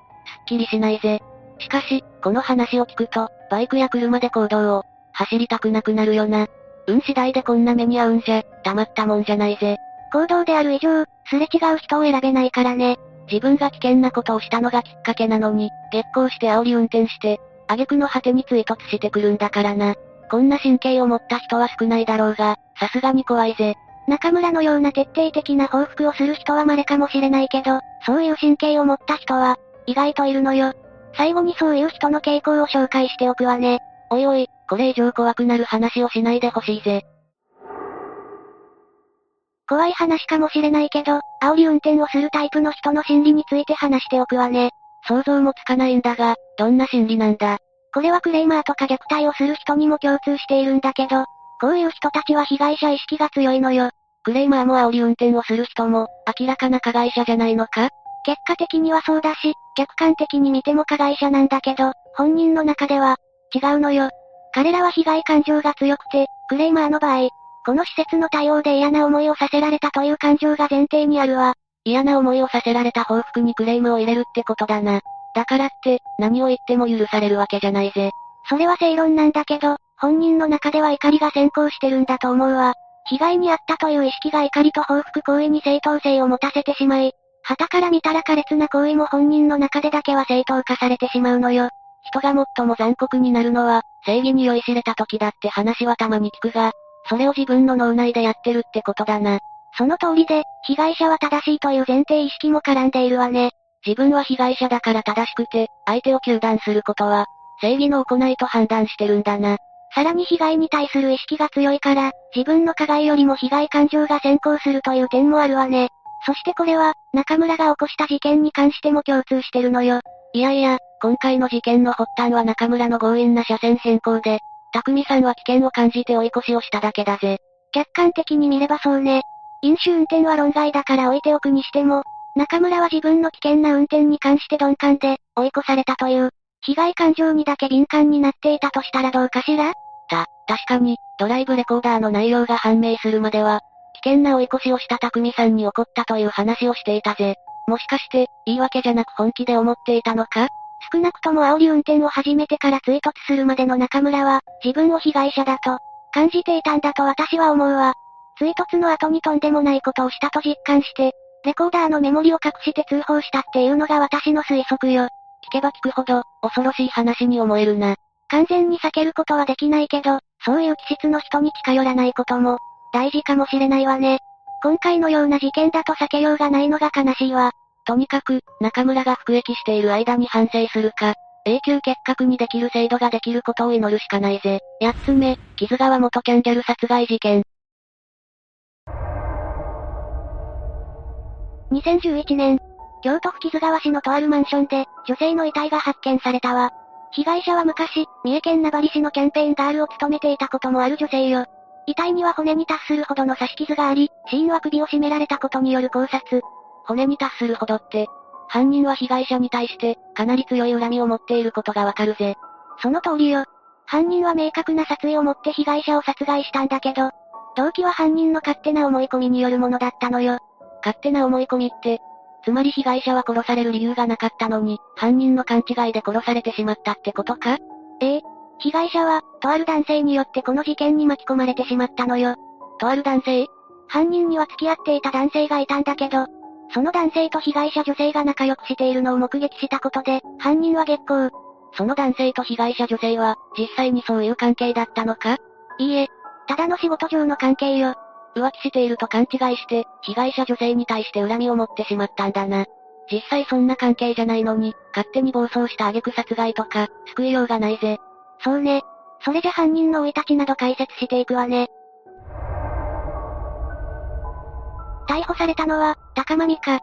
きりしないぜ。しかし、この話を聞くと、バイクや車で行動を、走りたくなくなるよな。運次第でこんな目に遭うんじゃ、たまったもんじゃないぜ。行動である以上、すれ違う人を選べないからね。自分が危険なことをしたのがきっかけなのに、激行して煽り運転して、挙句の果てに追突してくるんだからな。こんな神経を持った人は少ないだろうが、さすがに怖いぜ。中村のような徹底的な報復をする人は稀かもしれないけど、そういう神経を持った人は、意外といるのよ。最後にそういう人の傾向を紹介しておくわね。おいおい、これ以上怖くなる話をしないでほしいぜ。怖い話かもしれないけど、煽り運転をするタイプの人の心理について話しておくわね。想像もつかないんだが、どんな心理なんだ？これはクレイマーとか虐待をする人にも共通しているんだけど、こういう人たちは被害者意識が強いのよ。クレイマーも煽り運転をする人も、明らかな加害者じゃないのか？結果的にはそうだし、客観的に見ても加害者なんだけど、本人の中では、違うのよ。彼らは被害感情が強くて、クレイマーの場合、この施設の対応で嫌な思いをさせられたという感情が前提にあるわ。嫌な思いをさせられた報復にクレームを入れるってことだな。だからって、何を言っても許されるわけじゃないぜ。それは正論なんだけど、本人の中では怒りが先行してるんだと思うわ。被害に遭ったという意識が怒りと報復行為に正当性を持たせてしまい、旗から見たら苛烈な行為も本人の中でだけは正当化されてしまうのよ。人が最も残酷になるのは、正義に酔いしれた時だって話はたまに聞くが、それを自分の脳内でやってるってことだな。その通りで、被害者は正しいという前提意識も絡んでいるわね。自分は被害者だから正しくて、相手を糾弾することは、正義の行いと判断してるんだな。さらに被害に対する意識が強いから、自分の加害よりも被害感情が先行するという点もあるわね。そしてこれは、中村が起こした事件に関しても共通してるのよ。いやいや、今回の事件の発端は中村の強引な車線変更で、匠さんは危険を感じて追い越しをしただけだぜ。客観的に見ればそうね。飲酒運転は論外だから置いておくにしても、中村は自分の危険な運転に関して鈍感で、追い越されたという、被害感情にだけ敏感になっていたとしたらどうかしら？た、確かに、ドライブレコーダーの内容が判明するまでは、危険な追い越しをした匠さんに怒ったという話をしていたぜ。もしかして、言い訳じゃなく本気で思っていたのか？少なくとも煽り運転を始めてから追突するまでの中村は、自分を被害者だと、感じていたんだと私は思うわ。追突の後にとんでもないことをしたと実感して、レコーダーのメモリを隠して通報したっていうのが私の推測よ。聞けば聞くほど、恐ろしい話に思えるな。完全に避けることはできないけど、そういう気質の人に近寄らないことも、大事かもしれないわね。今回のような事件だと避けようがないのが悲しいわ。とにかく、中村が服役している間に反省するか、永久結核にできる制度ができることを祈るしかないぜ。八つ目、木津川元キャンギャル殺害事件。2011年、京都府木津川市のとあるマンションで、女性の遺体が発見されたわ。被害者は昔、三重県名張市のキャンペーンガールを務めていたこともある女性よ。遺体には骨に達するほどの刺し傷があり、死因は首を絞められたことによる考察。骨に達するほどって、犯人は被害者に対して、かなり強い恨みを持っていることがわかるぜ。その通りよ。犯人は明確な殺意を持って被害者を殺害したんだけど、動機は犯人の勝手な思い込みによるものだったのよ。勝手な思い込みって、つまり被害者は殺される理由がなかったのに、犯人の勘違いで殺されてしまったってことか？ええ。被害者は、とある男性によってこの事件に巻き込まれてしまったのよ。とある男性？犯人には付き合っていた男性がいたんだけど、その男性と被害者女性が仲良くしているのを目撃したことで、犯人は激行。その男性と被害者女性は、実際にそういう関係だったのか？いいえ、ただの仕事上の関係よ。浮気していると勘違いして、被害者女性に対して恨みを持ってしまったんだな。実際そんな関係じゃないのに、勝手に暴走した挙句殺害とか、救いようがないぜ。そうね。それじゃ犯人の生い立ちなど解説していくわね。逮捕されたのは、高間美香。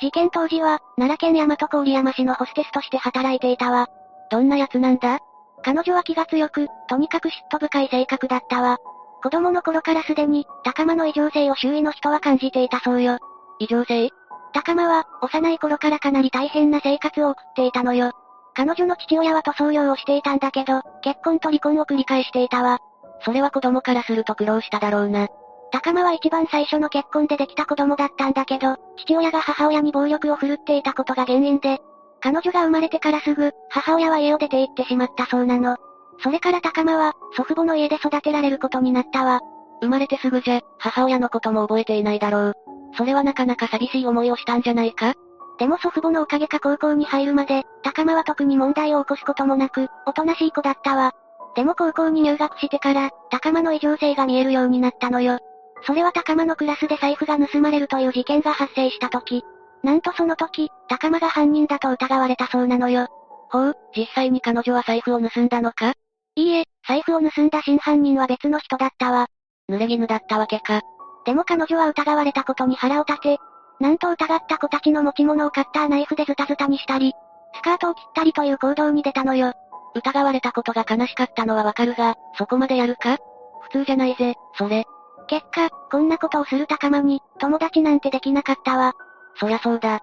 事件当時は、奈良県大和郡山市のホステスとして働いていたわ。どんな奴なんだ？彼女は気が強く、とにかく嫉妬深い性格だったわ。子供の頃からすでに、高間の異常性を周囲の人は感じていたそうよ。異常性？高間は、幼い頃からかなり大変な生活を送っていたのよ。彼女の父親は塗装業をしていたんだけど、結婚と離婚を繰り返していたわ。それは子供からすると苦労しただろうな。高間は一番最初の結婚でできた子供だったんだけど、父親が母親に暴力を振るっていたことが原因で、彼女が生まれてからすぐ、母親は家を出て行ってしまったそうなの。それから高間は、祖父母の家で育てられることになったわ。生まれてすぐじゃ、母親のことも覚えていないだろう。それはなかなか寂しい思いをしたんじゃないか？でも祖父母のおかげか高校に入るまで、高間は特に問題を起こすこともなく、おとなしい子だったわ。でも高校に入学してから、高間の異常性が見えるようになったのよ。それは高間のクラスで財布が盗まれるという事件が発生した時。なんとその時、高間が犯人だと疑われたそうなのよ。ほう、実際に彼女は財布を盗んだのか？いいえ、財布を盗んだ真犯人は別の人だったわ。濡れ衣だったわけか。でも彼女は疑われたことに腹を立て、なんと疑った子たちの持ち物をカッターナイフでズタズタにしたり、スカートを切ったりという行動に出たのよ。疑われたことが悲しかったのはわかるが、そこまでやるか？普通じゃないぜ、それ。結果、こんなことをする高間に、友達なんてできなかったわ。そりゃそうだ。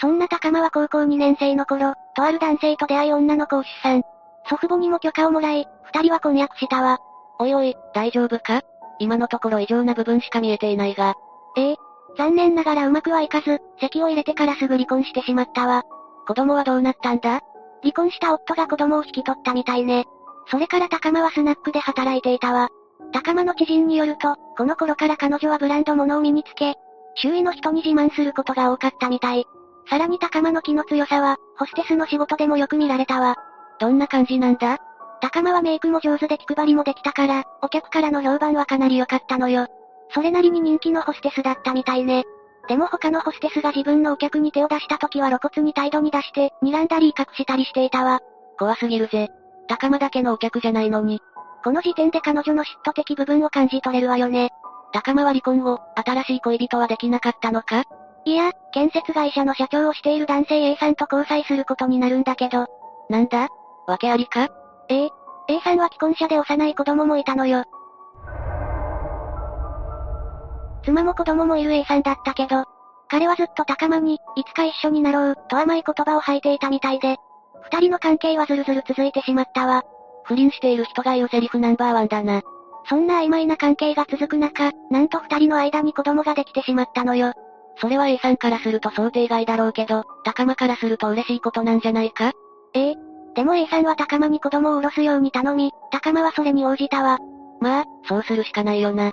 そんな高間は高校2年生の頃、とある男性と出会い女の子を出産。祖父母にも許可をもらい、二人は婚約したわ。おいおい、大丈夫か？今のところ異常な部分しか見えていないが。ええ、残念ながらうまくはいかず、籍を入れてからすぐ離婚してしまったわ。子供はどうなったんだ？離婚した夫が子供を引き取ったみたいね。それから高間はスナックで働いていたわ。高間の知人によると、この頃から彼女はブランド物を身につけ、周囲の人に自慢することが多かったみたい。さらに高間の気の強さは、ホステスの仕事でもよく見られたわ。どんな感じなんだ？高間はメイクも上手で気配りもできたから、お客からの評判はかなり良かったのよ。それなりに人気のホステスだったみたいね。でも他のホステスが自分のお客に手を出した時は露骨に態度に出して、睨んだり隠したりしていたわ。怖すぎるぜ。高間だけのお客じゃないのに。この時点で彼女の嫉妬的部分を感じ取れるわよね。高間は離婚後、新しい恋人はできなかったのか？いや、建設会社の社長をしている男性 A さんと交際することになるんだけど。なんだ？訳ありか？ええ。A さんは既婚者で幼い子供もいたのよ。妻も子供もいる A さんだったけど、彼はずっと高間に、いつか一緒になろう、と甘い言葉を吐いていたみたいで、二人の関係はずるずる続いてしまったわ。不倫している人が言うセリフナンバーワンだな。そんな曖昧な関係が続く中、なんと二人の間に子供ができてしまったのよ。それは A さんからすると想定外だろうけど、高間からすると嬉しいことなんじゃないか？ええ。でも A さんは高間に子供を下ろすように頼み、高間はそれに応じたわ。まあ、そうするしかないよな。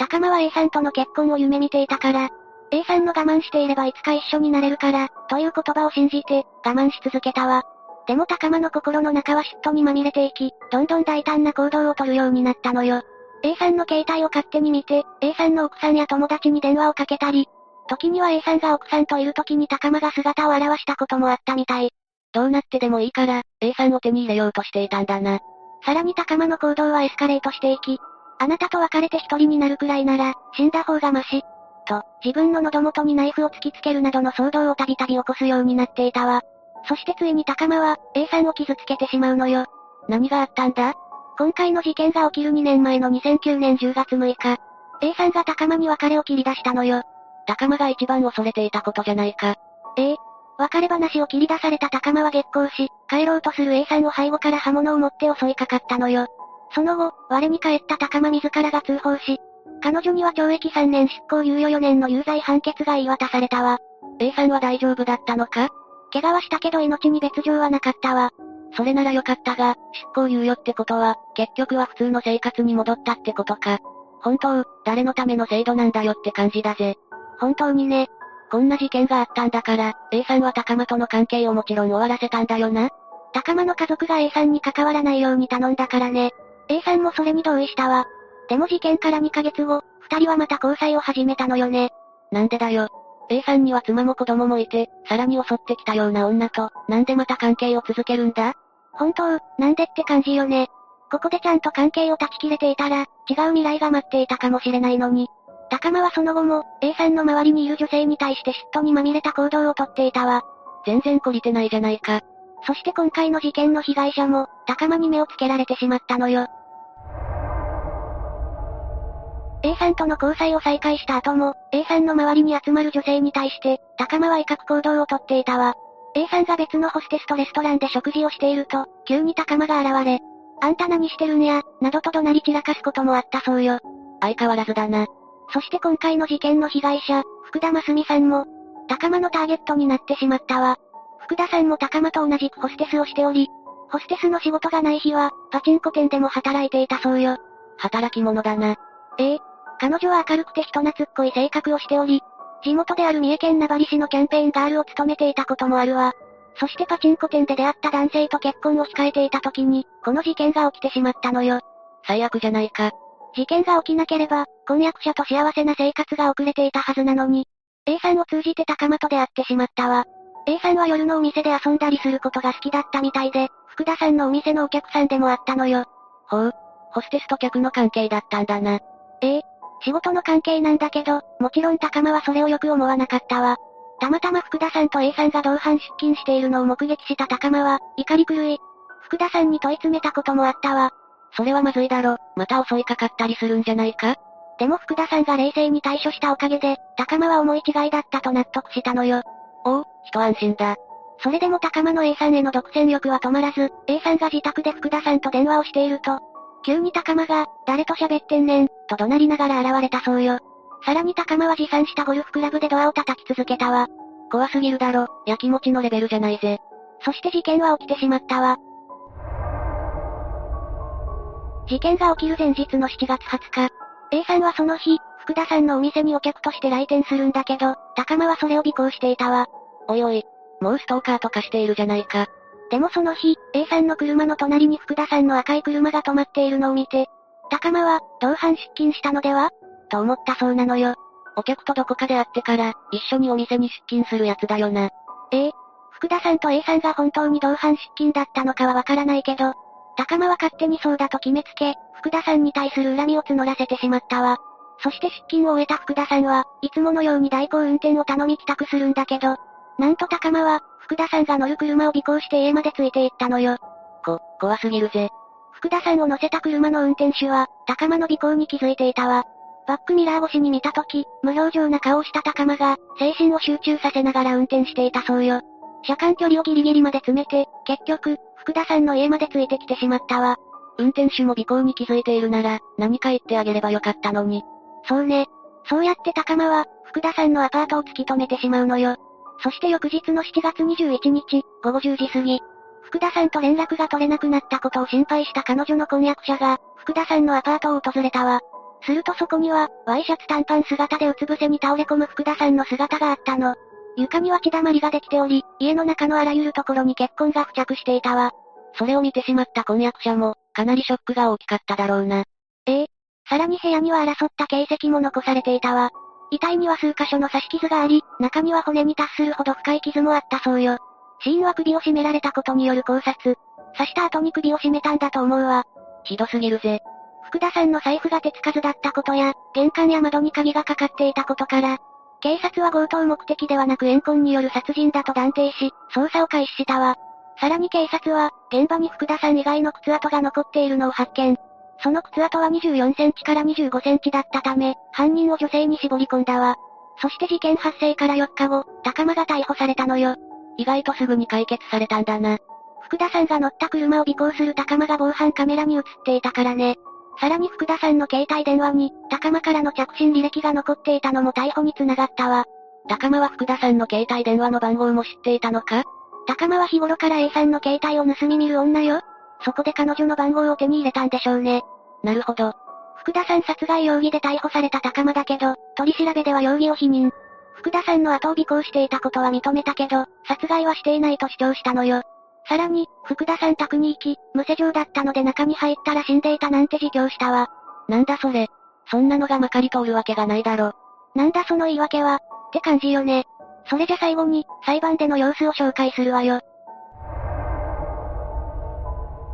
高間は A さんとの結婚を夢見ていたから、A さんの我慢していればいつか一緒になれるから、という言葉を信じて、我慢し続けたわ。でも高間の心の中は嫉妬にまみれていき、どんどん大胆な行動をとるようになったのよ。A さんの携帯を勝手に見て、A さんの奥さんや友達に電話をかけたり、時には A さんが奥さんといる時に高間が姿を現したこともあったみたい。どうなってでもいいから、A さんを手に入れようとしていたんだな。さらに高間の行動はエスカレートしていき、あなたと別れて一人になるくらいなら、死んだ方がマシ。と、自分の喉元にナイフを突きつけるなどの騒動をたびたび起こすようになっていたわ。そしてついに高間は、A さんを傷つけてしまうのよ。何があったんだ？今回の事件が起きる2年前の2009年10月6日。A さんが高間に別れを切り出したのよ。高間が一番恐れていたことじゃないか。ええ。別れ話を切り出された高間は激高し、帰ろうとする A さんを背後から刃物を持って襲いかかったのよ。その後、我に返った高間自らが通報し、彼女には懲役3年執行猶予4年の有罪判決が言い渡されたわ。A さんは大丈夫だったのか？怪我はしたけど命に別状はなかったわ。それならよかったが、執行猶予ってことは、結局は普通の生活に戻ったってことか。本当、誰のための制度なんだよって感じだぜ。本当にね。こんな事件があったんだから、A さんは高間との関係をもちろん終わらせたんだよな。高間の家族が A さんに関わらないように頼んだからね。A さんもそれに同意したわ。でも事件から2ヶ月後、二人はまた交際を始めたのよね。なんでだよ。A さんには妻も子供もいて、さらに襲ってきたような女と、なんでまた関係を続けるんだ？本当、なんでって感じよね。ここでちゃんと関係を断ち切れていたら、違う未来が待っていたかもしれないのに。高間はその後も、A さんの周りにいる女性に対して嫉妬にまみれた行動をとっていたわ。全然懲りてないじゃないか。そして今回の事件の被害者も、高間に目をつけられてしまったのよ。A さんとの交際を再開した後も、A さんの周りに集まる女性に対して、高間は威嚇行動をとっていたわ。A さんが別のホステスとレストランで食事をしていると、急に高間が現れ、あんた何してるんや、などと怒鳴り散らかすこともあったそうよ。相変わらずだな。そして今回の事件の被害者、福田真澄さんも、高間のターゲットになってしまったわ。福田さんも高間と同じくホステスをしており、ホステスの仕事がない日は、パチンコ店でも働いていたそうよ。働き者だな。ええ。彼女は明るくて人懐っこい性格をしており、地元である三重県名張市のキャンペーンガールを務めていたこともあるわ。そしてパチンコ店で出会った男性と結婚を控えていた時に、この事件が起きてしまったのよ。最悪じゃないか。事件が起きなければ、婚約者と幸せな生活が遅れていたはずなのに、A さんを通じて高間と出会ってしまったわ。A さんは夜のお店で遊んだりすることが好きだったみたいで、福田さんのお店のお客さんでもあったのよ。ほう。ホステスと客の関係だったんだな。ええ。仕事の関係なんだけど、もちろん高間はそれをよく思わなかったわ。たまたま福田さんと A さんが同伴出勤しているのを目撃した高間は、怒り狂い。福田さんに問い詰めたこともあったわ。それはまずいだろ、また襲いかかったりするんじゃないか？でも福田さんが冷静に対処したおかげで、高間は思い違いだったと納得したのよ。おお、一安心だ。それでも高間の A さんへの独占欲は止まらず、A さんが自宅で福田さんと電話をしていると、急に高間が、誰と喋ってんねん、と怒鳴りながら現れたそうよ。さらに高間は持参したゴルフクラブでドアを叩き続けたわ。怖すぎるだろ、やきもちのレベルじゃないぜ。そして事件は起きてしまったわ。事件が起きる前日の7月20日。A さんはその日、福田さんのお店にお客として来店するんだけど、高間はそれを尾行していたわ。おいおい、もうストーカーとかしているじゃないか。でもその日、A さんの車の隣に福田さんの赤い車が止まっているのを見て、高間は、同伴出勤したのでは？と思ったそうなのよ。お客とどこかで会ってから、一緒にお店に出勤するやつだよな。ええ。福田さんと A さんが本当に同伴出勤だったのかはわからないけど、高間は勝手にそうだと決めつけ、福田さんに対する恨みを募らせてしまったわ。そして出勤を終えた福田さんは、いつものように代行運転を頼み帰宅するんだけど、なんと高間は、福田さんが乗る車を尾行して家までついて行ったのよ。こ、怖すぎるぜ。福田さんを乗せた車の運転手は、高間の尾行に気づいていたわ。バックミラー越しに見たとき、無表情な顔をした高間が、精神を集中させながら運転していたそうよ。車間距離をギリギリまで詰めて、結局、福田さんの家までついてきてしまったわ。運転手も尾行に気づいているなら、何か言ってあげればよかったのに。そうね。そうやって高間は、福田さんのアパートを突き止めてしまうのよ。そして翌日の7月21日、午後10時過ぎ、福田さんと連絡が取れなくなったことを心配した彼女の婚約者が、福田さんのアパートを訪れたわ。するとそこには、ワイシャツ短パン姿でうつ伏せに倒れ込む福田さんの姿があったの。床には血だまりができており、家の中のあらゆるところに血痕が付着していたわ。それを見てしまった婚約者も、かなりショックが大きかっただろうな。ええ。さらに部屋には争った形跡も残されていたわ。遺体には数箇所の刺し傷があり、中には骨に達するほど深い傷もあったそうよ。死因は首を絞められたことによる考察。刺した後に首を絞めたんだと思うわ。ひどすぎるぜ。福田さんの財布が手つかずだったことや、玄関や窓に鍵がかかっていたことから、警察は強盗目的ではなく怨恨による殺人だと断定し、捜査を開始したわ。さらに警察は、現場に福田さん以外の靴跡が残っているのを発見。その靴跡は24センチから25センチだったため、犯人を女性に絞り込んだわ。そして事件発生から4日後、高間が逮捕されたのよ。意外とすぐに解決されたんだな。福田さんが乗った車を尾行する高間が防犯カメラに映っていたからね。さらに福田さんの携帯電話に、高間からの着信履歴が残っていたのも逮捕につながったわ。高間は福田さんの携帯電話の番号も知っていたのか？高間は日頃から A さんの携帯を盗み見る女よ。そこで彼女の番号を手に入れたんでしょうね。なるほど。福田さん殺害容疑で逮捕された高間だけど、取り調べでは容疑を否認。福田さんの後を尾行していたことは認めたけど、殺害はしていないと主張したのよ。さらに、福田さん宅に行き、無施錠だったので中に入ったら死んでいたなんて自供したわ。なんだそれ。そんなのがまかり通るわけがないだろ。なんだその言い訳は、って感じよね。それじゃ最後に、裁判での様子を紹介するわよ。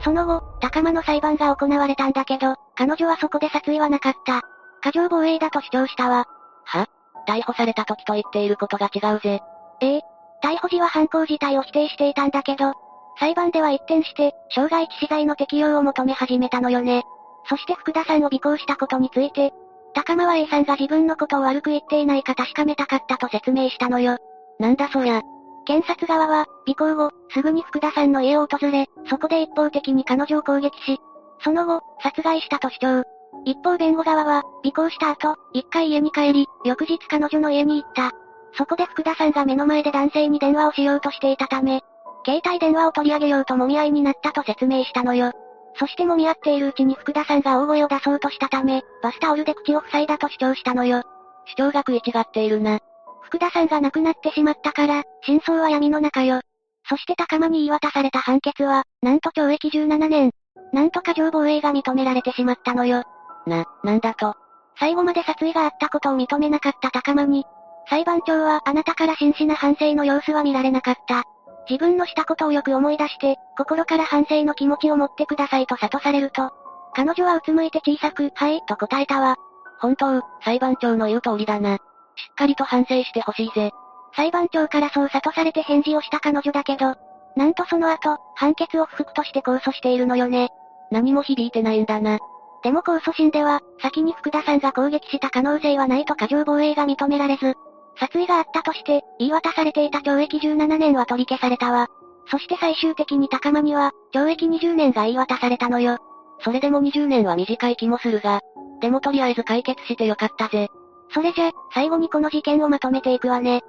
その後、高間の裁判が行われたんだけど、彼女はそこで殺意はなかった。過剰防衛だと主張したわ。は？逮捕された時と言っていることが違うぜ。ええ。逮捕時は犯行自体を否定していたんだけど、裁判では一転して、傷害致死罪の適用を求め始めたのよね。そして福田さんを尾行したことについて、高間は A さんが自分のことを悪く言っていないか確かめたかったと説明したのよ。なんだそりゃ。検察側は、尾行後、すぐに福田さんの家を訪れ、そこで一方的に彼女を攻撃し、その後、殺害したと主張。一方弁護側は、尾行した後、一回家に帰り、翌日彼女の家に行った。そこで福田さんが目の前で男性に電話をしようとしていたため、携帯電話を取り上げようと揉み合いになったと説明したのよ。そして揉み合っているうちに福田さんが大声を出そうとしたため、バスタオルで口を塞いだと主張したのよ。主張が食い違っているな。福田さんが亡くなってしまったから、真相は闇の中よ。そして高間に言い渡された判決は、なんと懲役17年。なんとか上防衛が認められてしまったのよ。な、なんだと。最後まで殺意があったことを認めなかった高間に、裁判長はあなたから真摯な反省の様子は見られなかった。自分のしたことをよく思い出して、心から反省の気持ちを持ってくださいと諭されると、彼女はうつむいて小さく、はい、と答えたわ。本当、裁判長の言う通りだな。しっかりと反省してほしいぜ。裁判長からそう諭されて返事をした彼女だけど、なんとその後、判決を不服として控訴しているのよね。何も響いてないんだな。でも控訴審では、先に福田さんが攻撃した可能性はないと過剰防衛が認められず、殺意があったとして、言い渡されていた懲役17年は取り消されたわ。そして最終的に高間には、懲役20年が言い渡されたのよ。それでも20年は短い気もするが、でもとりあえず解決してよかったぜ。それじゃ、最後にこの事件をまとめていくわね。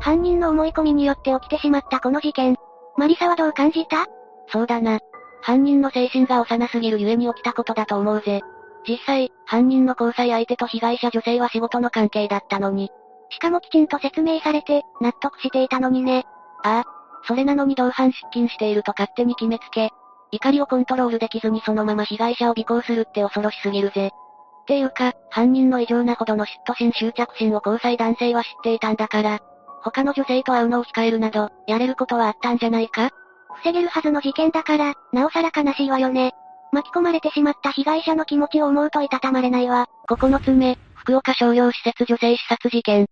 犯人の思い込みによって起きてしまったこの事件。マリサはどう感じた？そうだな。犯人の精神が幼すぎるゆえに起きたことだと思うぜ。実際、犯人の交際相手と被害者女性は仕事の関係だったのに。しかもきちんと説明されて、納得していたのにね。ああ。それなのに同伴出勤していると勝手に決めつけ、怒りをコントロールできずにそのまま被害者を尾行するって恐ろしすぎるぜ。っていうか、犯人の異常なほどの嫉妬心執着心を交際男性は知っていたんだから、他の女性と会うのを控えるなど、やれることはあったんじゃないか？防げるはずの事件だから、なおさら悲しいわよね。巻き込まれてしまった被害者の気持ちを思うといたたまれないわ。9つ目、福岡商業施設女性刺殺事件。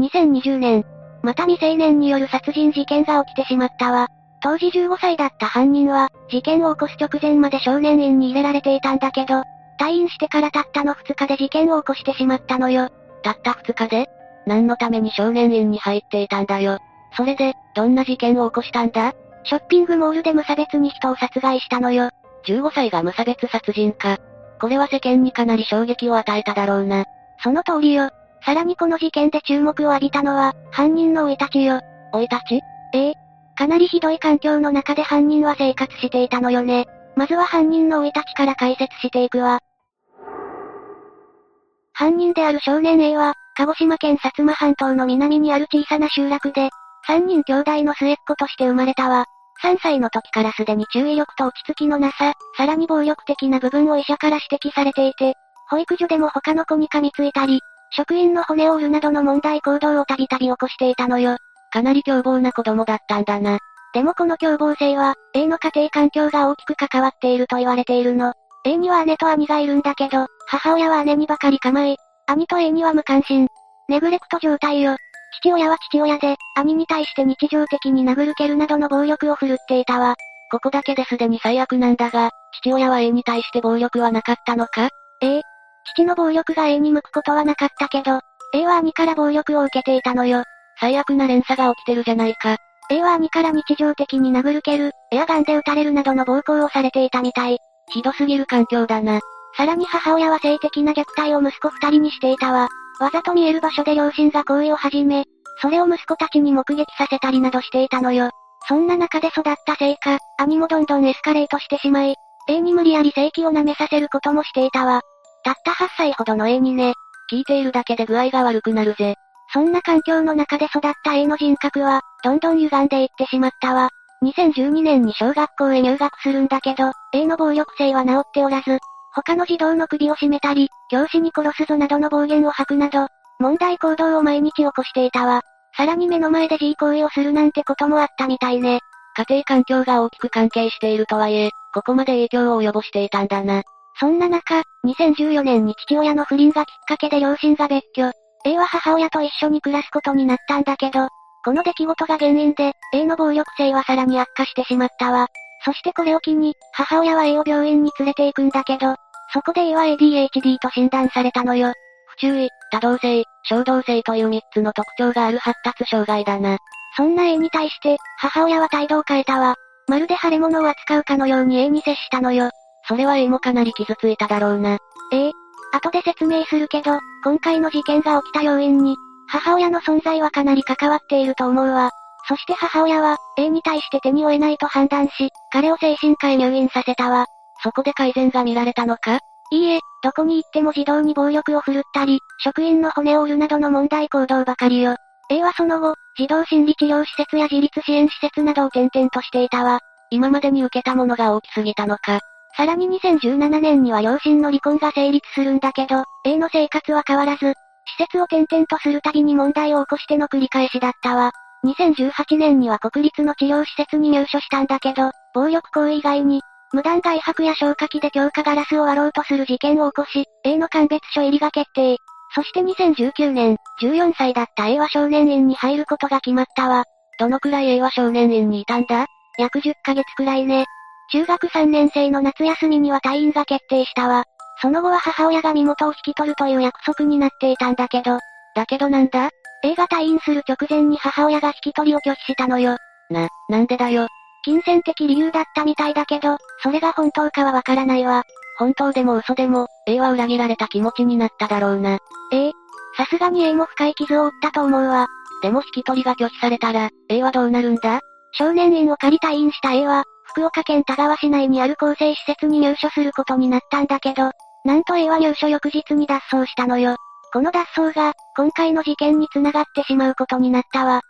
2020年、また未成年による殺人事件が起きてしまったわ。当時15歳だった犯人は、事件を起こす直前まで少年院に入れられていたんだけど、退院してからたったの2日で事件を起こしてしまったのよ。たった2日で？何のために少年院に入っていたんだよ。それで、どんな事件を起こしたんだ？ショッピングモールで無差別に人を殺害したのよ。15歳が無差別殺人か。これは世間にかなり衝撃を与えただろうな。その通りよ。さらにこの事件で注目を浴びたのは、犯人の老いたちよ。老いたち？ええ。かなりひどい環境の中で犯人は生活していたのよね。まずは犯人の老いたちから解説していくわ。犯人である少年 A は、鹿児島県薩摩半島の南にある小さな集落で、3人兄弟の末っ子として生まれたわ。3歳の時からすでに注意力と落ち着きのなさ、さらに暴力的な部分を医者から指摘されていて、保育所でも他の子に噛みついたり、職員の骨を折るなどの問題行動をたびたび起こしていたのよ。かなり凶暴な子供だったんだな。でもこの凶暴性は、A の家庭環境が大きく関わっていると言われているの。A には姉と兄がいるんだけど、母親は姉にばかり構え、兄と A には無関心。ネグレクト状態よ。父親は父親で、兄に対して日常的に殴る蹴るなどの暴力を振るっていたわ。ここだけですでに最悪なんだが、父親は A に対して暴力はなかったのか？ええ。父の暴力が A に向くことはなかったけど、A は兄から暴力を受けていたのよ。最悪な連鎖が起きてるじゃないか。A は兄から日常的に殴る蹴る、エアガンで撃たれるなどの暴行をされていたみたい。ひどすぎる環境だな。さらに母親は性的な虐待を息子二人にしていたわ。わざと見える場所で両親が行為を始め、それを息子たちに目撃させたりなどしていたのよ。そんな中で育ったせいか、兄もどんどんエスカレートしてしまい、A に無理やり性器を舐めさせることもしていたわ。たった8歳ほどの A にね、聞いているだけで具合が悪くなるぜ。そんな環境の中で育った A の人格は、どんどん歪んでいってしまったわ。2012年に小学校へ入学するんだけど、A の暴力性は治っておらず、他の児童の首を絞めたり、教師に殺すぞなどの暴言を吐くなど、問題行動を毎日起こしていたわ。さらに目の前で G 行為をするなんてこともあったみたいね。家庭環境が大きく関係しているとはいえ、ここまで影響を及ぼしていたんだな。そんな中、2014年に父親の不倫がきっかけで両親が別居。A は母親と一緒に暮らすことになったんだけど、この出来事が原因で、A の暴力性はさらに悪化してしまったわ。そしてこれを機に、母親は A を病院に連れて行くんだけど、そこで A は ADHD と診断されたのよ。不注意、多動性、衝動性という3つの特徴がある発達障害だな。そんな A に対して、母親は態度を変えたわ。まるで腫れ物を扱うかのように A に接したのよ。それは A もかなり傷ついただろうな。ええ。後で説明するけど、今回の事件が起きた要因に、母親の存在はかなり関わっていると思うわ。そして母親は、A に対して手に負えないと判断し、彼を精神科へ入院させたわ。そこで改善が見られたのかいいえ、どこに行っても児童に暴力を振るったり、職員の骨を折るなどの問題行動ばかりよ。A はその後、児童心理治療施設や自立支援施設などを転々としていたわ。今までに受けたものが大きすぎたのか。さらに2017年には両親の離婚が成立するんだけど、A の生活は変わらず、施設を転々とするたびに問題を起こしての繰り返しだったわ。2018年には国立の治療施設に入所したんだけど、暴力行為以外に、無断外泊や消火器で強化ガラスを割ろうとする事件を起こし、A の鑑別所入りが決定。そして2019年、14歳だった A は少年院に入ることが決まったわ。どのくらい A は少年院にいたんだ？約10ヶ月くらいね。中学3年生の夏休みには退院が決定したわ。その後は母親が身元を引き取るという約束になっていたんだけど、だけどなんだ ?A が退院する直前に母親が引き取りを拒否したのよ。な、なんでだよ。金銭的理由だったみたいだけど、それが本当かはわからないわ。本当でも嘘でも、A は裏切られた気持ちになっただろうな。ええさすがに A も深い傷を負ったと思うわ。でも引き取りが拒否されたら、A はどうなるんだ？少年院を借り退院した A は、福岡県田川市内にある更生施設に入所することになったんだけど、なんと A は入所翌日に脱走したのよ。この脱走が、今回の事件に繋がってしまうことになったわ。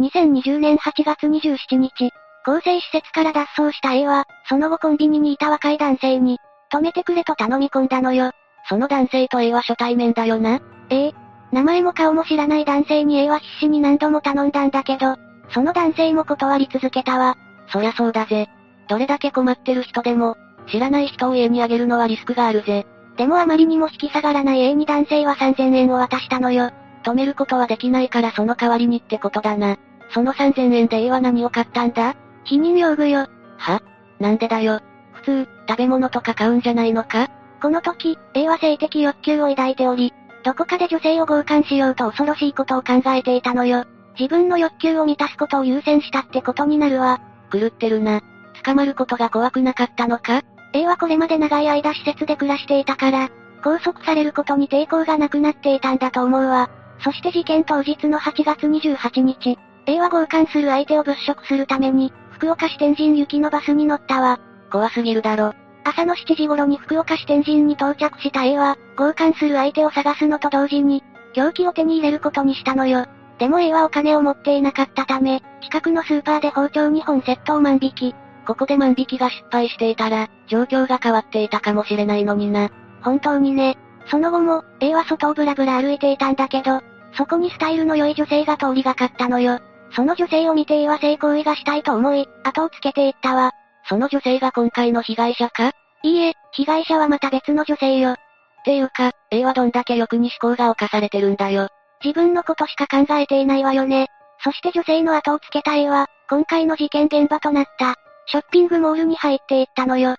2020年8月27日、更生施設から脱走した A は、その後コンビニにいた若い男性に、止めてくれと頼み込んだのよ。その男性と A は初対面だよな。ええ。名前も顔も知らない男性に A は必死に何度も頼んだんだけど、その男性も断り続けたわ。そりゃそうだぜ。どれだけ困ってる人でも、知らない人を家にあげるのはリスクがあるぜ。でもあまりにも引き下がらない A に男性は3000円を渡したのよ。止めることはできないからその代わりにってことだな。その3000円で A は何を買ったんだ？避妊用具よ。は？なんでだよ。普通、食べ物とか買うんじゃないのか？この時、A は性的欲求を抱いており、どこかで女性を強姦しようと恐ろしいことを考えていたのよ。自分の欲求を満たすことを優先したってことになるわ。狂ってるな。捕まることが怖くなかったのか ?A はこれまで長い間施設で暮らしていたから、拘束されることに抵抗がなくなっていたんだと思うわ。そして事件当日の8月28日、A は強姦する相手を物色するために、福岡市天神行きのバスに乗ったわ。怖すぎるだろ。朝の7時頃に福岡市天神に到着した A は、強姦する相手を探すのと同時に、凶器を手に入れることにしたのよ。でも A はお金を持っていなかったため、近くのスーパーで包丁2本窃盗万引き。ここで万引きが失敗していたら、状況が変わっていたかもしれないのにな。本当にね。その後も、A は外をブラブラ歩いていたんだけど、そこにスタイルの良い女性が通りがかったのよ。その女性を見て A は性行為がしたいと思い、後をつけていったわ。その女性が今回の被害者か？いいえ、被害者はまた別の女性よ。っていうか、A はどんだけ欲に思考が犯されてるんだよ。自分のことしか考えていないわよね。そして女性の後をつけた A は、今回の事件現場となった、ショッピングモールに入っていったのよ。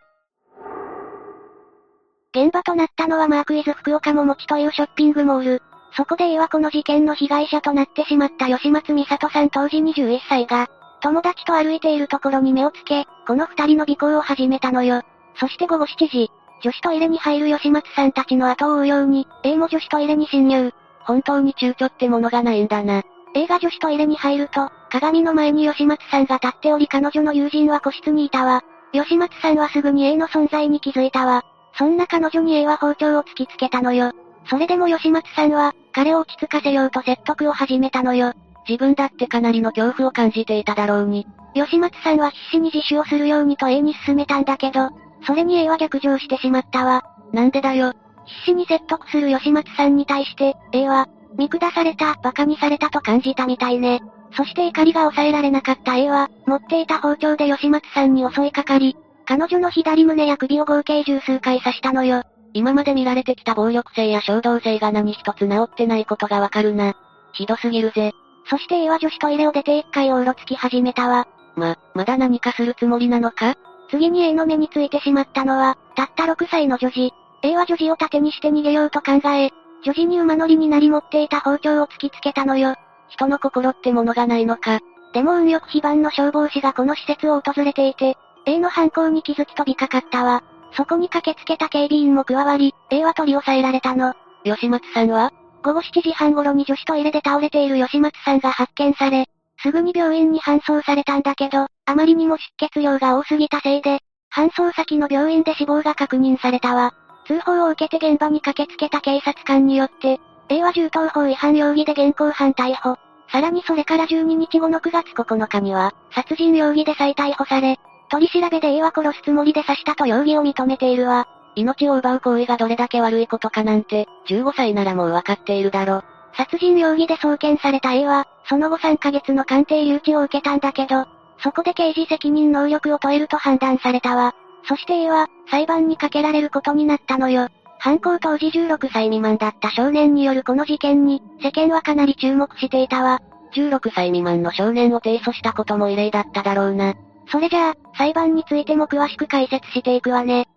現場となったのはマークイズ福岡もちというショッピングモール。そこで A はこの事件の被害者となってしまった吉松美里さん当時21歳が、友達と歩いているところに目をつけ、この二人の尾行を始めたのよ。そして午後7時、女子トイレに入る吉松さんたちの後を追うように、A も女子トイレに侵入。本当に躊躇ってものがないんだな。A が女子トイレに入ると、鏡の前に吉松さんが立っており彼女の友人は個室にいたわ。吉松さんはすぐに A の存在に気づいたわ。そんな彼女に A は包丁を突きつけたのよ。それでも吉松さんは、彼を落ち着かせようと説得を始めたのよ。自分だってかなりの恐怖を感じていただろうに。吉松さんは必死に自首をするようにと A に勧めたんだけど、それに A は逆上してしまったわ。なんでだよ。必死に説得する吉松さんに対して、A は、見下された、馬鹿にされたと感じたみたいね。そして怒りが抑えられなかった A は、持っていた包丁で吉松さんに襲いかかり、彼女の左胸や首を合計十数回刺したのよ。今まで見られてきた暴力性や衝動性が何一つ治ってないことがわかるな。ひどすぎるぜ。そして A は女子トイレを出て一回をうろつき始めたわ。ま、まだ何かするつもりなのか？次に A の目についてしまったのは、たった6歳の女児。A は女児を盾にして逃げようと考え、女児に馬乗りになり持っていた包丁を突きつけたのよ。人の心ってものがないのか。でも運よく非番の消防士がこの施設を訪れていて、A の犯行に気づき飛びかかったわ。そこに駆けつけた警備員も加わり、A は取り押さえられたの。吉松さんは？午後7時半頃に女子トイレで倒れている吉松さんが発見され、すぐに病院に搬送されたんだけど、あまりにも出血量が多すぎたせいで、搬送先の病院で死亡が確認されたわ。通報を受けて現場に駆けつけた警察官によって、A は銃刀法違反容疑で現行犯逮捕。さらにそれから12日後の9月9日には、殺人容疑で再逮捕され、取り調べで A は殺すつもりで刺したと容疑を認めているわ。命を奪う行為がどれだけ悪いことかなんて、15歳ならもうわかっているだろ。殺人容疑で送検された A は、その後3ヶ月の鑑定留置を受けたんだけど、そこで刑事責任能力を問えると判断されたわ。そして A は、裁判にかけられることになったのよ。犯行当時16歳未満だった少年によるこの事件に、世間はかなり注目していたわ。16歳未満の少年を提訴したことも異例だっただろうな。それじゃあ、裁判についても詳しく解説していくわね。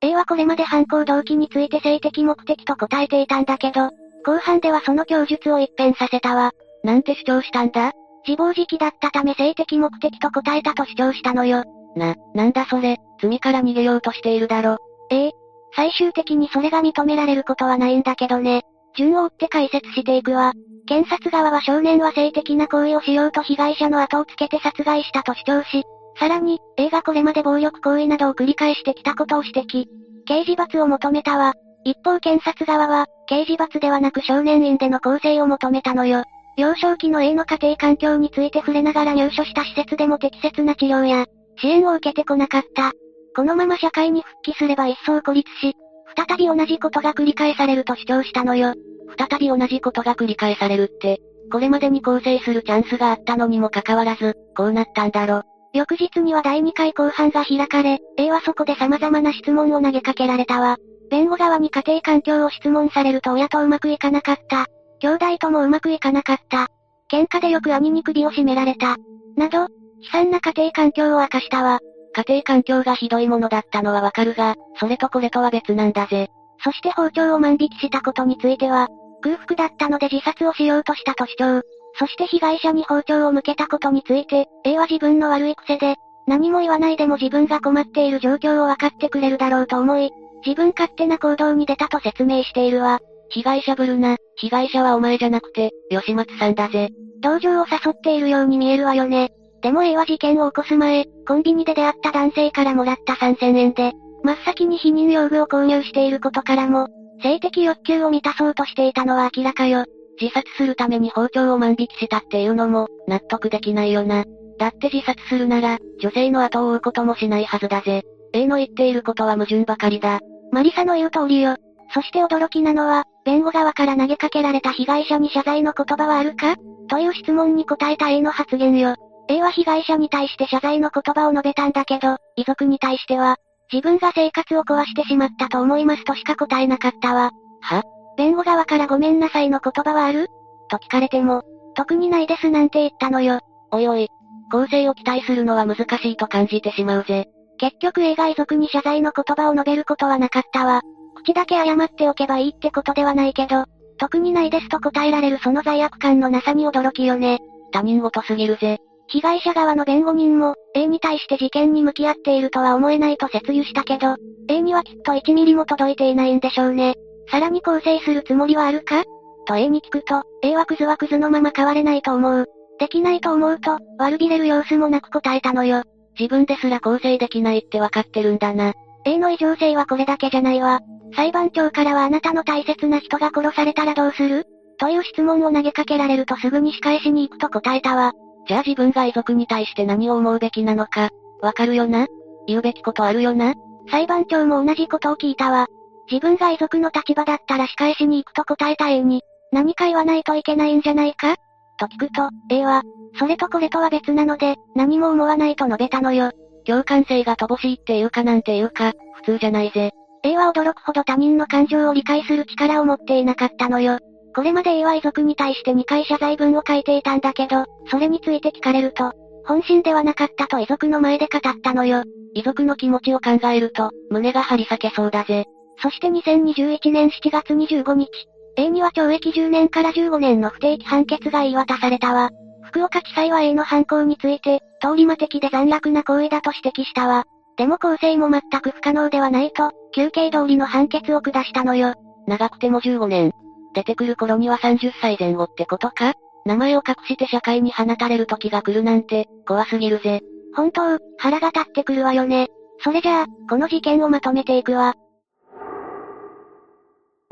A はこれまで犯行動機について性的目的と答えていたんだけど、後半ではその供述を一変させたわ。なんて主張したんだ？自暴自棄だったため性的目的と答えたと主張したのよ。な、なんだそれ、罪から逃げようとしているだろ。ええ。最終的にそれが認められることはないんだけどね。順を追って解説していくわ。検察側は少年は性的な行為をしようと被害者の後をつけて殺害したと主張し、さらに、A がこれまで暴力行為などを繰り返してきたことを指摘。刑事罰を求めたわ。一方検察側は、刑事罰ではなく少年院での構成を求めたのよ。幼少期の A の家庭環境について触れながら入所した施設でも適切な治療や、支援を受けてこなかった。このまま社会に復帰すれば一層孤立し、再び同じことが繰り返されると主張したのよ。再び同じことが繰り返されるって、これまでに更生するチャンスがあったのにもかかわらず、こうなったんだろ。翌日には第2回公判が開かれ、A はそこで様々な質問を投げかけられたわ。弁護側に家庭環境を質問されると親とうまくいかなかった。兄弟ともうまくいかなかった。喧嘩でよく兄に首を絞められた。など、悲惨な家庭環境を明かしたわ。家庭環境がひどいものだったのはわかるが、それとこれとは別なんだぜ。そして包丁を万引きしたことについては、空腹だったので自殺をしようとしたと主張。そして被害者に包丁を向けたことについて、A は自分の悪い癖で、何も言わないでも自分が困っている状況を分かってくれるだろうと思い、自分勝手な行動に出たと説明しているわ。被害者ぶるな、被害者はお前じゃなくて、吉松さんだぜ。同情を誘っているように見えるわよね。でも A は事件を起こす前、コンビニで出会った男性からもらった3000円で、真っ先に避妊用具を購入していることからも、性的欲求を満たそうとしていたのは明らかよ。自殺するために包丁を万引きしたっていうのも、納得できないよな。だって自殺するなら、女性の後を追うこともしないはずだぜ。A の言っていることは矛盾ばかりだ。マリサの言う通りよ。そして驚きなのは、弁護側から投げかけられた被害者に謝罪の言葉はあるか？という質問に答えた A の発言よ。A は被害者に対して謝罪の言葉を述べたんだけど、遺族に対しては、自分が生活を壊してしまったと思いますとしか答えなかったわ。は？弁護側からごめんなさいの言葉はある？と聞かれても、特にないですなんて言ったのよ。おいおい。公正を期待するのは難しいと感じてしまうぜ。結局映画遺族に謝罪の言葉を述べることはなかったわ。口だけ謝っておけばいいってことではないけど、特にないですと答えられるその罪悪感のなさに驚きよね。他人事すぎるぜ。被害者側の弁護人も、A に対して事件に向き合っているとは思えないと説諭したけど、A にはきっと1ミリも届いていないんでしょうね。さらに更生するつもりはあるか？と A に聞くと、A はクズはクズのまま変われないと思う。できないと思うと、悪びれる様子もなく答えたのよ。自分ですら更生できないってわかってるんだな。A の異常性はこれだけじゃないわ。裁判長からはあなたの大切な人が殺されたらどうする？という質問を投げかけられるとすぐに仕返しに行くと答えたわ。じゃあ自分が遺族に対して何を思うべきなのか、わかるよな？言うべきことあるよな？裁判長も同じことを聞いたわ。自分が遺族の立場だったら仕返しに行くと答えた A に、何か言わないといけないんじゃないか？と聞くと、A は、それとこれとは別なので、何も思わないと述べたのよ。共感性が乏しいっていうかなんていうか、普通じゃないぜ。A は驚くほど他人の感情を理解する力を持っていなかったのよ。これまで A は遺族に対して2回謝罪文を書いていたんだけど、それについて聞かれると、本心ではなかったと遺族の前で語ったのよ。遺族の気持ちを考えると、胸が張り裂けそうだぜ。そして2021年7月25日、A には懲役10年から15年の不定期判決が言い渡されたわ。福岡地裁は A の犯行について、通り魔的で残虐な行為だと指摘したわ。でも構成も全く不可能ではないと、休憩通りの判決を下したのよ。長くても15年。出てくる頃には30歳前後ってことか？名前を隠して社会に放たれる時が来るなんて、怖すぎるぜ。本当、腹が立ってくるわよね。それじゃあ、この事件をまとめていくわ。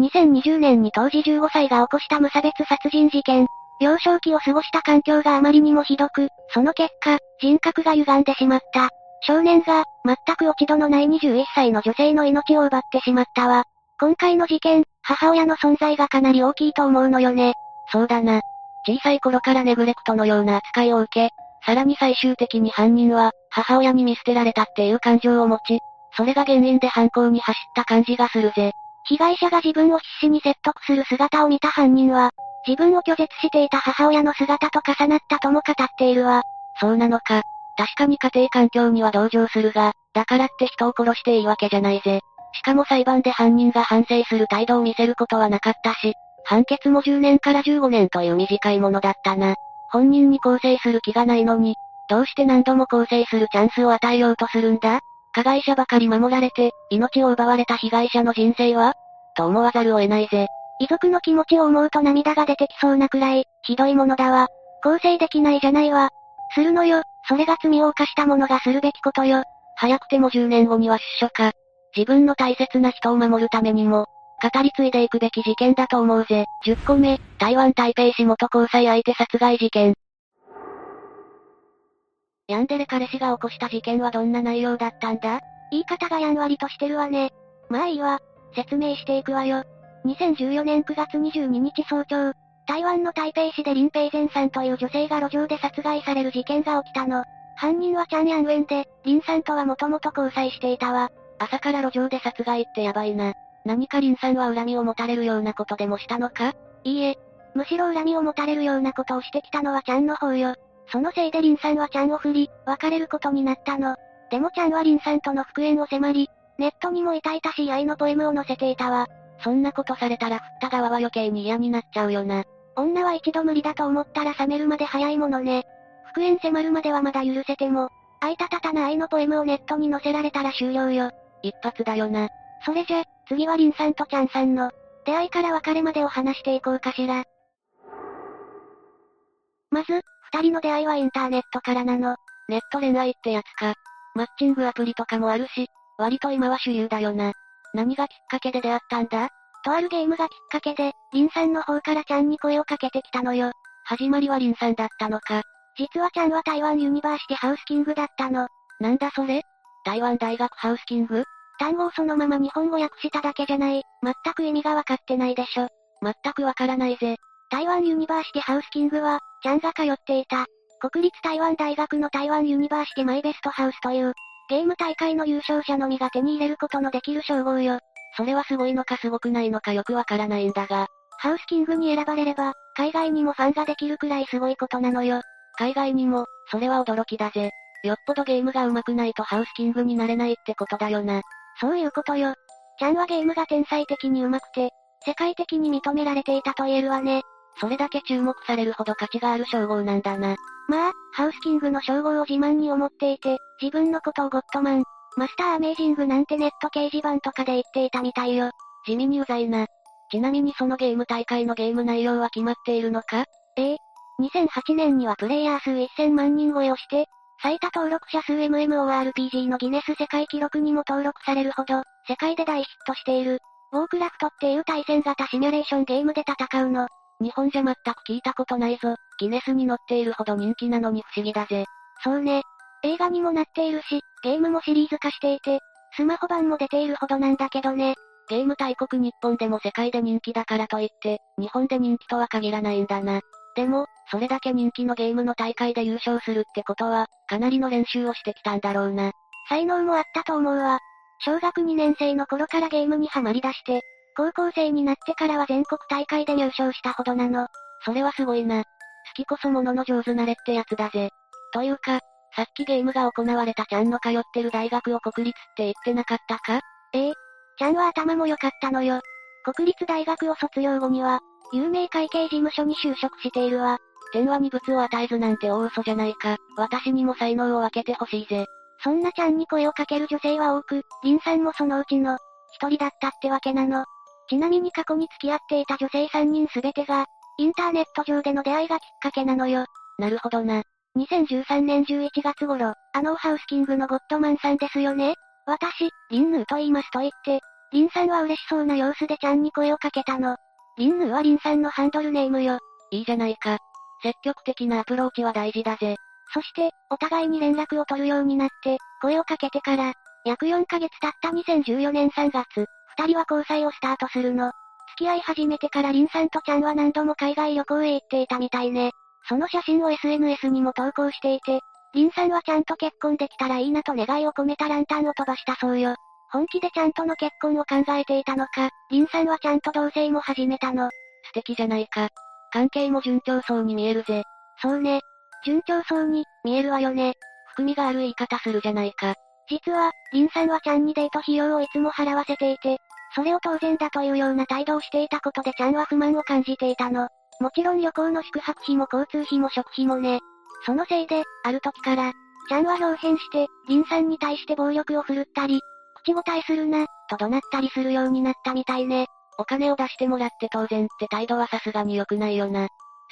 2020年に当時15歳が起こした無差別殺人事件。幼少期を過ごした環境があまりにもひどく、その結果、人格が歪んでしまった。少年が、全く落ち度のない21歳の女性の命を奪ってしまったわ。今回の事件、母親の存在がかなり大きいと思うのよね。そうだな。小さい頃からネグレクトのような扱いを受け、さらに最終的に犯人は、母親に見捨てられたっていう感情を持ち、それが原因で犯行に走った感じがするぜ。被害者が自分を必死に説得する姿を見た犯人は、自分を拒絶していた母親の姿と重なったとも語っているわ。そうなのか。確かに家庭環境には同情するが、だからって人を殺していいわけじゃないぜ。しかも裁判で犯人が反省する態度を見せることはなかったし、判決も10年から15年という短いものだったな。本人に更生する気がないのに、どうして何度も更生するチャンスを与えようとするんだ？加害者ばかり守られて、命を奪われた被害者の人生は？と思わざるを得ないぜ。遺族の気持ちを思うと涙が出てきそうなくらい、ひどいものだわ。更生できないじゃないわ。するのよ、それが罪を犯した者がするべきことよ。早くても10年後には出所か。自分の大切な人を守るためにも、語り継いでいくべき事件だと思うぜ。10個目、台湾台北市元交際相手殺害事件。ヤンデレ彼氏が起こした事件はどんな内容だったんだ？言い方がやんわりとしてるわね。まあいいわ。説明していくわよ。2014年9月22日早朝、台湾の台北市で林平前さんという女性が路上で殺害される事件が起きたの。犯人はチャン・ヤンウェンで、林さんとはもともと交際していたわ。朝から路上で殺害ってやばいな。何か林さんは恨みを持たれるようなことでもしたのか？いいえ。むしろ恨みを持たれるようなことをしてきたのはチャンの方よ。そのせいで林さんはチャンを振り、別れることになったの。でもチャンは林さんとの復縁を迫り、ネットにも痛々しい愛のポエムを載せていたわ。そんなことされたら振った側は余計に嫌になっちゃうよな。女は一度無理だと思ったら冷めるまで早いものね。復縁迫るまではまだ許せても、愛たたたな愛のポエムをネットに載せられたら終了よ。一発だよな。それじゃ、次はリンさんとチャンさんの、出会いから別れまでを話していこうかしら。まず、二人の出会いはインターネットからなの。ネット恋愛ってやつか。マッチングアプリとかもあるし、割と今は主流だよな。何がきっかけで出会ったんだ？とあるゲームがきっかけで、リンさんの方からちゃんに声をかけてきたのよ。始まりはリンさんだったのか。実はちゃんは台湾ユニバーシティハウスキングだったの。なんだそれ？台湾大学ハウスキング？単語をそのまま日本語訳しただけじゃない。全く意味がわかってないでしょ。全くわからないぜ。台湾ユニバーシティハウスキングは、ちゃんが通っていた。国立台湾大学の台湾ユニバーシティマイベストハウスという、ゲーム大会の優勝者のみが手に入れることのできる称号よ。それはすごいのかすごくないのかよくわからないんだが。ハウスキングに選ばれれば、海外にもファンができるくらいすごいことなのよ。海外にも、それは驚きだぜ。よっぽどゲームが上手くないとハウスキングになれないってことだよな。そういうことよ。ちゃんはゲームが天才的に上手くて、世界的に認められていたと言えるわね。それだけ注目されるほど価値がある称号なんだな。まあ、ハウスキングの称号を自慢に思っていて、自分のことをゴッドマン、マスターアメージングなんてネット掲示板とかで言っていたみたいよ。地味にうざいな。ちなみにそのゲーム大会のゲーム内容は決まっているのか？ええ。2008年にはプレイヤー数1000万人超えをして、最多登録者数 MMORPG のギネス世界記録にも登録されるほど、世界で大ヒットしている。ウォークラフトっていう対戦型シミュレーションゲームで戦うの。日本じゃ全く聞いたことないぞ。ギネスに載っているほど人気なのに不思議だぜ。そうね。映画にもなっているし、ゲームもシリーズ化していて、スマホ版も出ているほどなんだけどね。ゲーム大国日本でも世界で人気だからといって、日本で人気とは限らないんだな。でも、それだけ人気のゲームの大会で優勝するってことは、かなりの練習をしてきたんだろうな。才能もあったと思うわ。小学2年生の頃からゲームにはまり出して、高校生になってからは全国大会で入賞したほどなの。それはすごいな。好きこそものの上手なれってやつだぜ。というか、さっきゲームが行われたちゃんの通ってる大学を国立って言ってなかったか？ええ。ちゃんは頭も良かったのよ。国立大学を卒業後には、有名会計事務所に就職しているわ。天話に物を与えずなんて大嘘じゃないか。私にも才能を分けてほしいぜ。そんなちゃんに声をかける女性は多く、リンさんもそのうちの、一人だったってわけなの。ちなみに過去に付き合っていた女性3人すべてが、インターネット上での出会いがきっかけなのよ。なるほどな。2013年11月頃、あのハウスキングのゴッドマンさんですよね？私、リンヌーと言いますと言って、リンさんは嬉しそうな様子でちゃんに声をかけたの。リンヌーはリンさんのハンドルネームよ。いいじゃないか。積極的なアプローチは大事だぜ。そして、お互いに連絡を取るようになって、声をかけてから、約4ヶ月経った2014年3月、二人は交際をスタートするの。付き合い始めてからリンさんとちゃんは何度も海外旅行へ行っていたみたいね。その写真を SNS にも投稿していて、リンさんはちゃんと結婚できたらいいなと願いを込めたランタンを飛ばしたそうよ。本気でちゃんとの結婚を考えていたのか、リンさんはちゃんと同棲も始めたの。素敵じゃないか。関係も順調そうに見えるぜ。そうね。順調そうに、見えるわよね。含みがある言い方するじゃないか。実は、リンさんはちゃんにデート費用をいつも払わせていて、それを当然だというような態度をしていたことでちゃんは不満を感じていたの。もちろん旅行の宿泊費も交通費も食費もね。そのせいで、ある時から、ちゃんは表変して、リンさんに対して暴力を振るったり、口答えするな、と怒鳴ったりするようになったみたいね。お金を出してもらって当然って態度はさすがに良くないよな。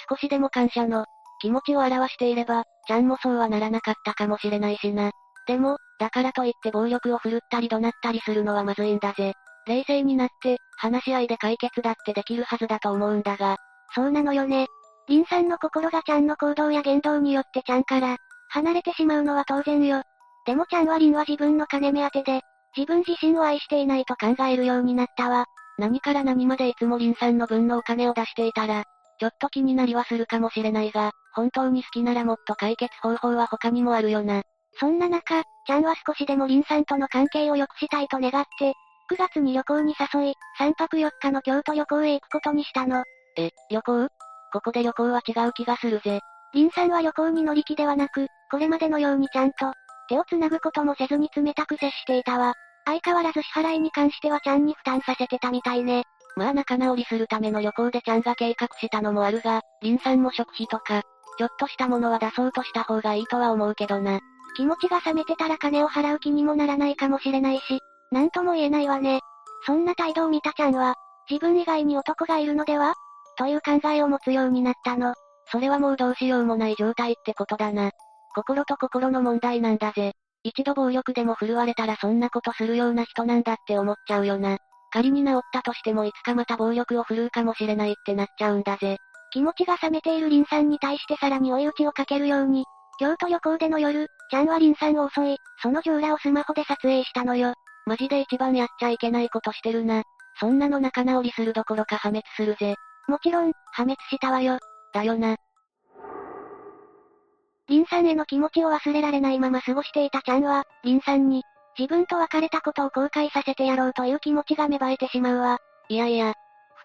少しでも感謝の、気持ちを表していれば、ちゃんもそうはならなかったかもしれないしな。でも、だからといって暴力を振るったり怒鳴ったりするのはまずいんだぜ。冷静になって、話し合いで解決だってできるはずだと思うんだが。そうなのよね。リンさんの心がちゃんの行動や言動によってちゃんから、離れてしまうのは当然よ。でもちゃんはリンは自分の金目当てで、自分自身を愛していないと考えるようになったわ。何から何までいつもリンさんの分のお金を出していたら、ちょっと気になりはするかもしれないが、本当に好きならもっと解決方法は他にもあるよな。そんな中、ちゃんは少しでもリンさんとの関係を良くしたいと願って、9月に旅行に誘い、3泊4日の京都旅行へ行くことにしたの。え、旅行？ここで旅行は違う気がするぜ。リンさんは旅行に乗り気ではなく、これまでのようにちゃんと、手を繋ぐこともせずに冷たく接していたわ。相変わらず支払いに関してはちゃんに負担させてたみたいね。まあ仲直りするための旅行でちゃんが計画したのもあるが、リンさんも食費とか、ちょっとしたものは出そうとした方がいいとは思うけどな。気持ちが冷めてたら金を払う気にもならないかもしれないし、なんとも言えないわね。そんな態度を見たちゃんは、自分以外に男がいるのでは？という考えを持つようになったの。それはもうどうしようもない状態ってことだな。心と心の問題なんだぜ。一度暴力でも振るわれたらそんなことするような人なんだって思っちゃうよな。仮に治ったとしてもいつかまた暴力を振るうかもしれないってなっちゃうんだぜ。気持ちが冷めているリンさんに対してさらに追い打ちをかけるように、京都旅行での夜、ちゃんはリンさんを襲い、その上裸をスマホで撮影したのよ。マジで一番やっちゃいけないことしてるな。そんなの仲直りするどころか破滅するぜ。もちろん、破滅したわよ。だよな。リンさんへの気持ちを忘れられないまま過ごしていたちゃんは、リンさんに、自分と別れたことを後悔させてやろうという気持ちが芽生えてしまうわ。いやいや、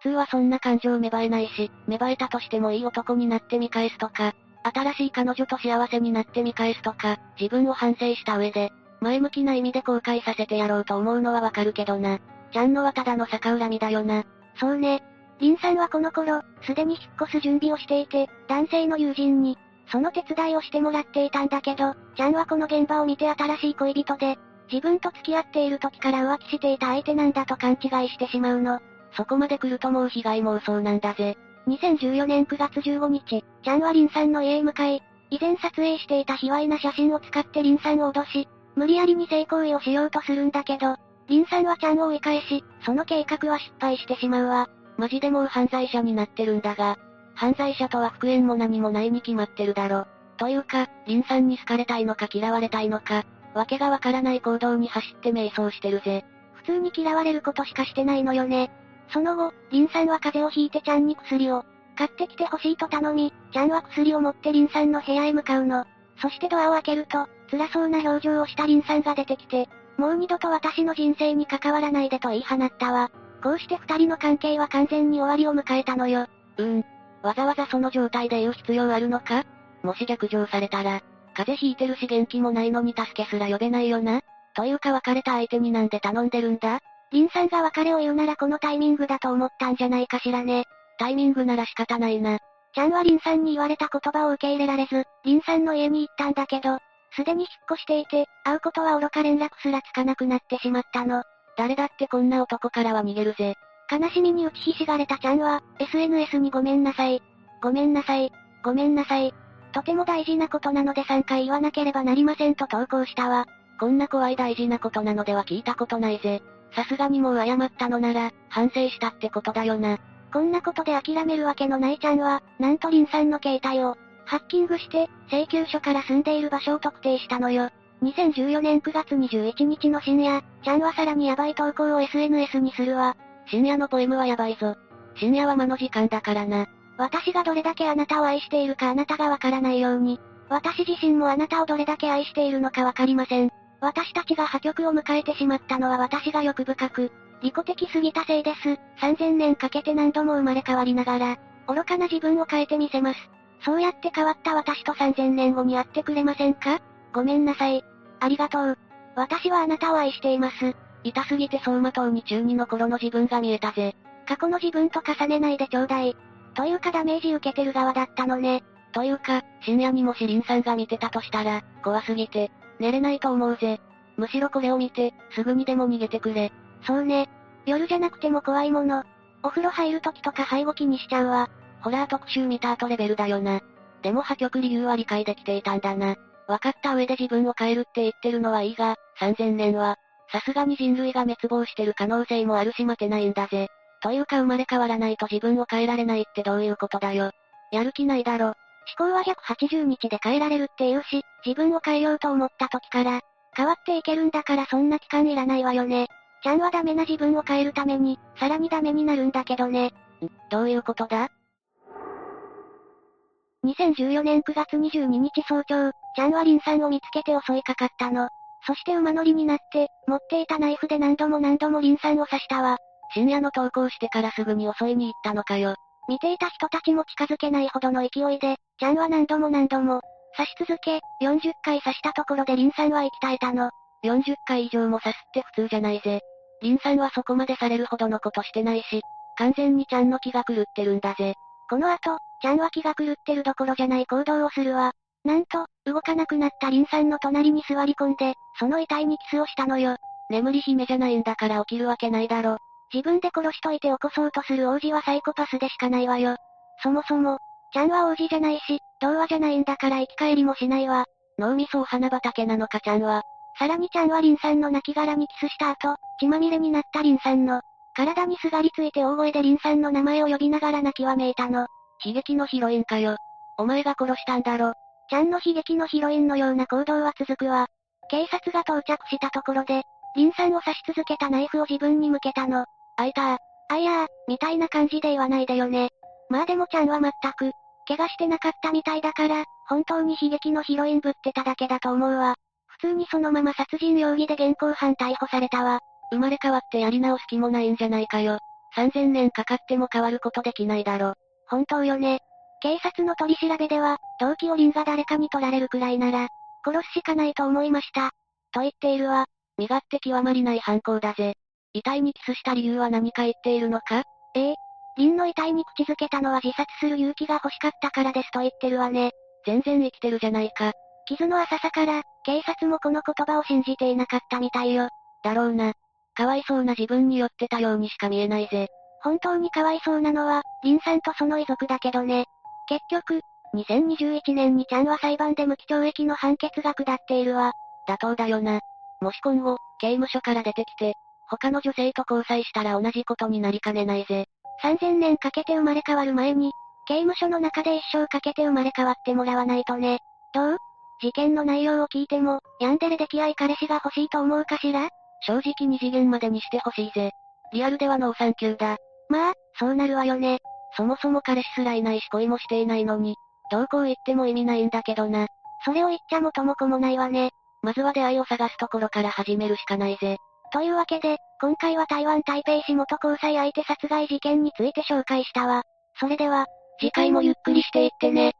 普通はそんな感情芽生えないし、芽生えたとしてもいい男になって見返すとか、新しい彼女と幸せになって見返すとか、自分を反省した上で、前向きな意味で後悔させてやろうと思うのはわかるけどな。ちゃんのはただの逆恨みだよな。そうね。リンさんはこの頃、すでに引っ越す準備をしていて、男性の友人に、その手伝いをしてもらっていたんだけど、ちゃんはこの現場を見て新しい恋人で、自分と付き合っている時から浮気していた相手なんだと勘違いしてしまうの。そこまで来るともう被害妄想なんだぜ。2014年9月15日、ちゃんはリンさんの家へ向かい、以前撮影していた卑猥な写真を使ってリンさんを脅し、無理やりに性行為をしようとするんだけど、リンさんはちゃんを追い返し、その計画は失敗してしまうわ。マジでもう犯罪者になってるんだが、犯罪者とは復縁も何もないに決まってるだろ。というか、リンさんに好かれたいのか嫌われたいのか、わけがわからない行動に走って迷走してるぜ。普通に嫌われることしかしてないのよね。その後、リンさんは風邪をひいてちゃんに薬を、買ってきてほしいと頼み、ちゃんは薬を持ってリンさんの部屋へ向かうの。そしてドアを開けると、辛そうな表情をしたリンさんが出てきて、もう二度と私の人生に関わらないでと言い放ったわ。こうして二人の関係は完全に終わりを迎えたのよ。うーん。わざわざその状態で言う必要あるのか？もし逆上されたら、風邪ひいてるし元気もないのに助けすら呼べないよな？というか別れた相手になんで頼んでるんだ？リンさんが別れを言うならこのタイミングだと思ったんじゃないかしらね。タイミングなら仕方ないな。ちゃんはリンさんに言われた言葉を受け入れられず、リンさんの家に行ったんだけど、すでに引っ越していて、会うことは愚か連絡すらつかなくなってしまったの。誰だってこんな男からは逃げるぜ。悲しみに打ちひしがれたちゃんは、SNS にごめんなさい。ごめんなさい。ごめんなさい。とても大事なことなので3回言わなければなりませんと投稿したわ。こんな怖い大事なことなのでは聞いたことないぜ。さすがにもう謝ったのなら、反省したってことだよな。こんなことで諦めるわけのないちゃんは、なんとリンさんの携帯を、ハッキングして、請求書から住んでいる場所を特定したのよ。2014年9月21日の深夜、ちゃんはさらにヤバい投稿を SNS にするわ。深夜のポエムはヤバいぞ。深夜は間の時間だからな。私がどれだけあなたを愛しているかあなたがわからないように。私自身もあなたをどれだけ愛しているのかわかりません。私たちが破局を迎えてしまったのは私が欲深く、利己的すぎたせいです。3000年かけて何度も生まれ変わりながら、愚かな自分を変えてみせます。そうやって変わった私と3000年後に会ってくれませんか？ごめんなさい。ありがとう。私はあなたを愛しています。痛すぎて走馬灯に中2の頃の自分が見えたぜ。過去の自分と重ねないでちょうだい。というかダメージ受けてる側だったのね。というか、深夜にもし林さんが見てたとしたら、怖すぎて、寝れないと思うぜ。むしろこれを見て、すぐにでも逃げてくれ。そうね。夜じゃなくても怖いもの。お風呂入る時とか背後気にしちゃうわ。ホラー特集見た後レベルだよな。でも破局理由は理解できていたんだな。分かった上で自分を変えるって言ってるのはいいが、3000年は、さすがに人類が滅亡してる可能性もあるし待てないんだぜ。というか生まれ変わらないと自分を変えられないってどういうことだよ。やる気ないだろ。思考は180日で変えられるって言うし、自分を変えようと思った時から、変わっていけるんだからそんな期間いらないわよね。ちゃんはダメな自分を変えるために、さらにダメになるんだけどね。ん、どういうことだ？2014年9月22日早朝、ちゃんはリンさんを見つけて襲いかかったの。そして馬乗りになって、持っていたナイフで何度も何度もリンさんを刺したわ。深夜の投稿してからすぐに襲いに行ったのかよ。見ていた人たちも近づけないほどの勢いで、ちゃんは何度も何度も、刺し続け、40回刺したところでリンさんは息絶えたの。40回以上も刺すって普通じゃないぜ。リンさんはそこまでされるほどのことしてないし、完全にちゃんの気が狂ってるんだぜ。この後、ちゃんは気が狂ってるどころじゃない行動をするわ。なんと、動かなくなったリンさんの隣に座り込んで、その遺体にキスをしたのよ。眠り姫じゃないんだから起きるわけないだろ。自分で殺しといて起こそうとする王子はサイコパスでしかないわよ。そもそも、ちゃんは王子じゃないし、童話じゃないんだから生き返りもしないわ。脳みそお花畑なのかちゃんは。さらにちゃんはリンさんの亡骸にキスした後、血まみれになったリンさんの、体にすがりついて大声でリンさんの名前を呼びながら泣きわめいたの。悲劇のヒロインかよ。お前が殺したんだろ。ちゃんの悲劇のヒロインのような行動は続くわ。警察が到着したところで、リンさんを刺し続けたナイフを自分に向けたの。あいたー。あいやー、みたいな感じで言わないでよね。まあでもちゃんは全く、怪我してなかったみたいだから、本当に悲劇のヒロインぶってただけだと思うわ。普通にそのまま殺人容疑で現行犯逮捕されたわ。生まれ変わってやり直す気もないんじゃないかよ。3000年かかっても変わることできないだろ。本当よね。警察の取り調べでは、動機をリンが誰かに取られるくらいなら、殺すしかないと思いました。と言っているわ。身勝手極まりない犯行だぜ。遺体にキスした理由は何か言っているのか？ええ。リンの遺体に口づけたのは自殺する勇気が欲しかったからですと言ってるわね。全然生きてるじゃないか。傷の浅さから、警察もこの言葉を信じていなかったみたいよ。だろうな。かわいそうな自分に寄ってたようにしか見えないぜ。本当にかわいそうなのは、リンさんとその遺族だけどね。結局、2021年にちゃんは裁判で無期懲役の判決が下っているわ。妥当だよな。もし今後、刑務所から出てきて、他の女性と交際したら同じことになりかねないぜ。3000年かけて生まれ変わる前に、刑務所の中で一生かけて生まれ変わってもらわないとね。どう？事件の内容を聞いても、ヤンデレき合い彼氏が欲しいと思うかしら？正直二次元までにしてほしいぜ。リアルではノーサンキューだ。まあ、そうなるわよね。そもそも彼氏すらいないし恋もしていないのに、どうこう言っても意味ないんだけどな。それを言っちゃ元も子もないわね。まずは出会いを探すところから始めるしかないぜ。というわけで、今回は台湾台北市元交際相手殺害事件について紹介したわ。それでは、次回もゆっくりしていってね。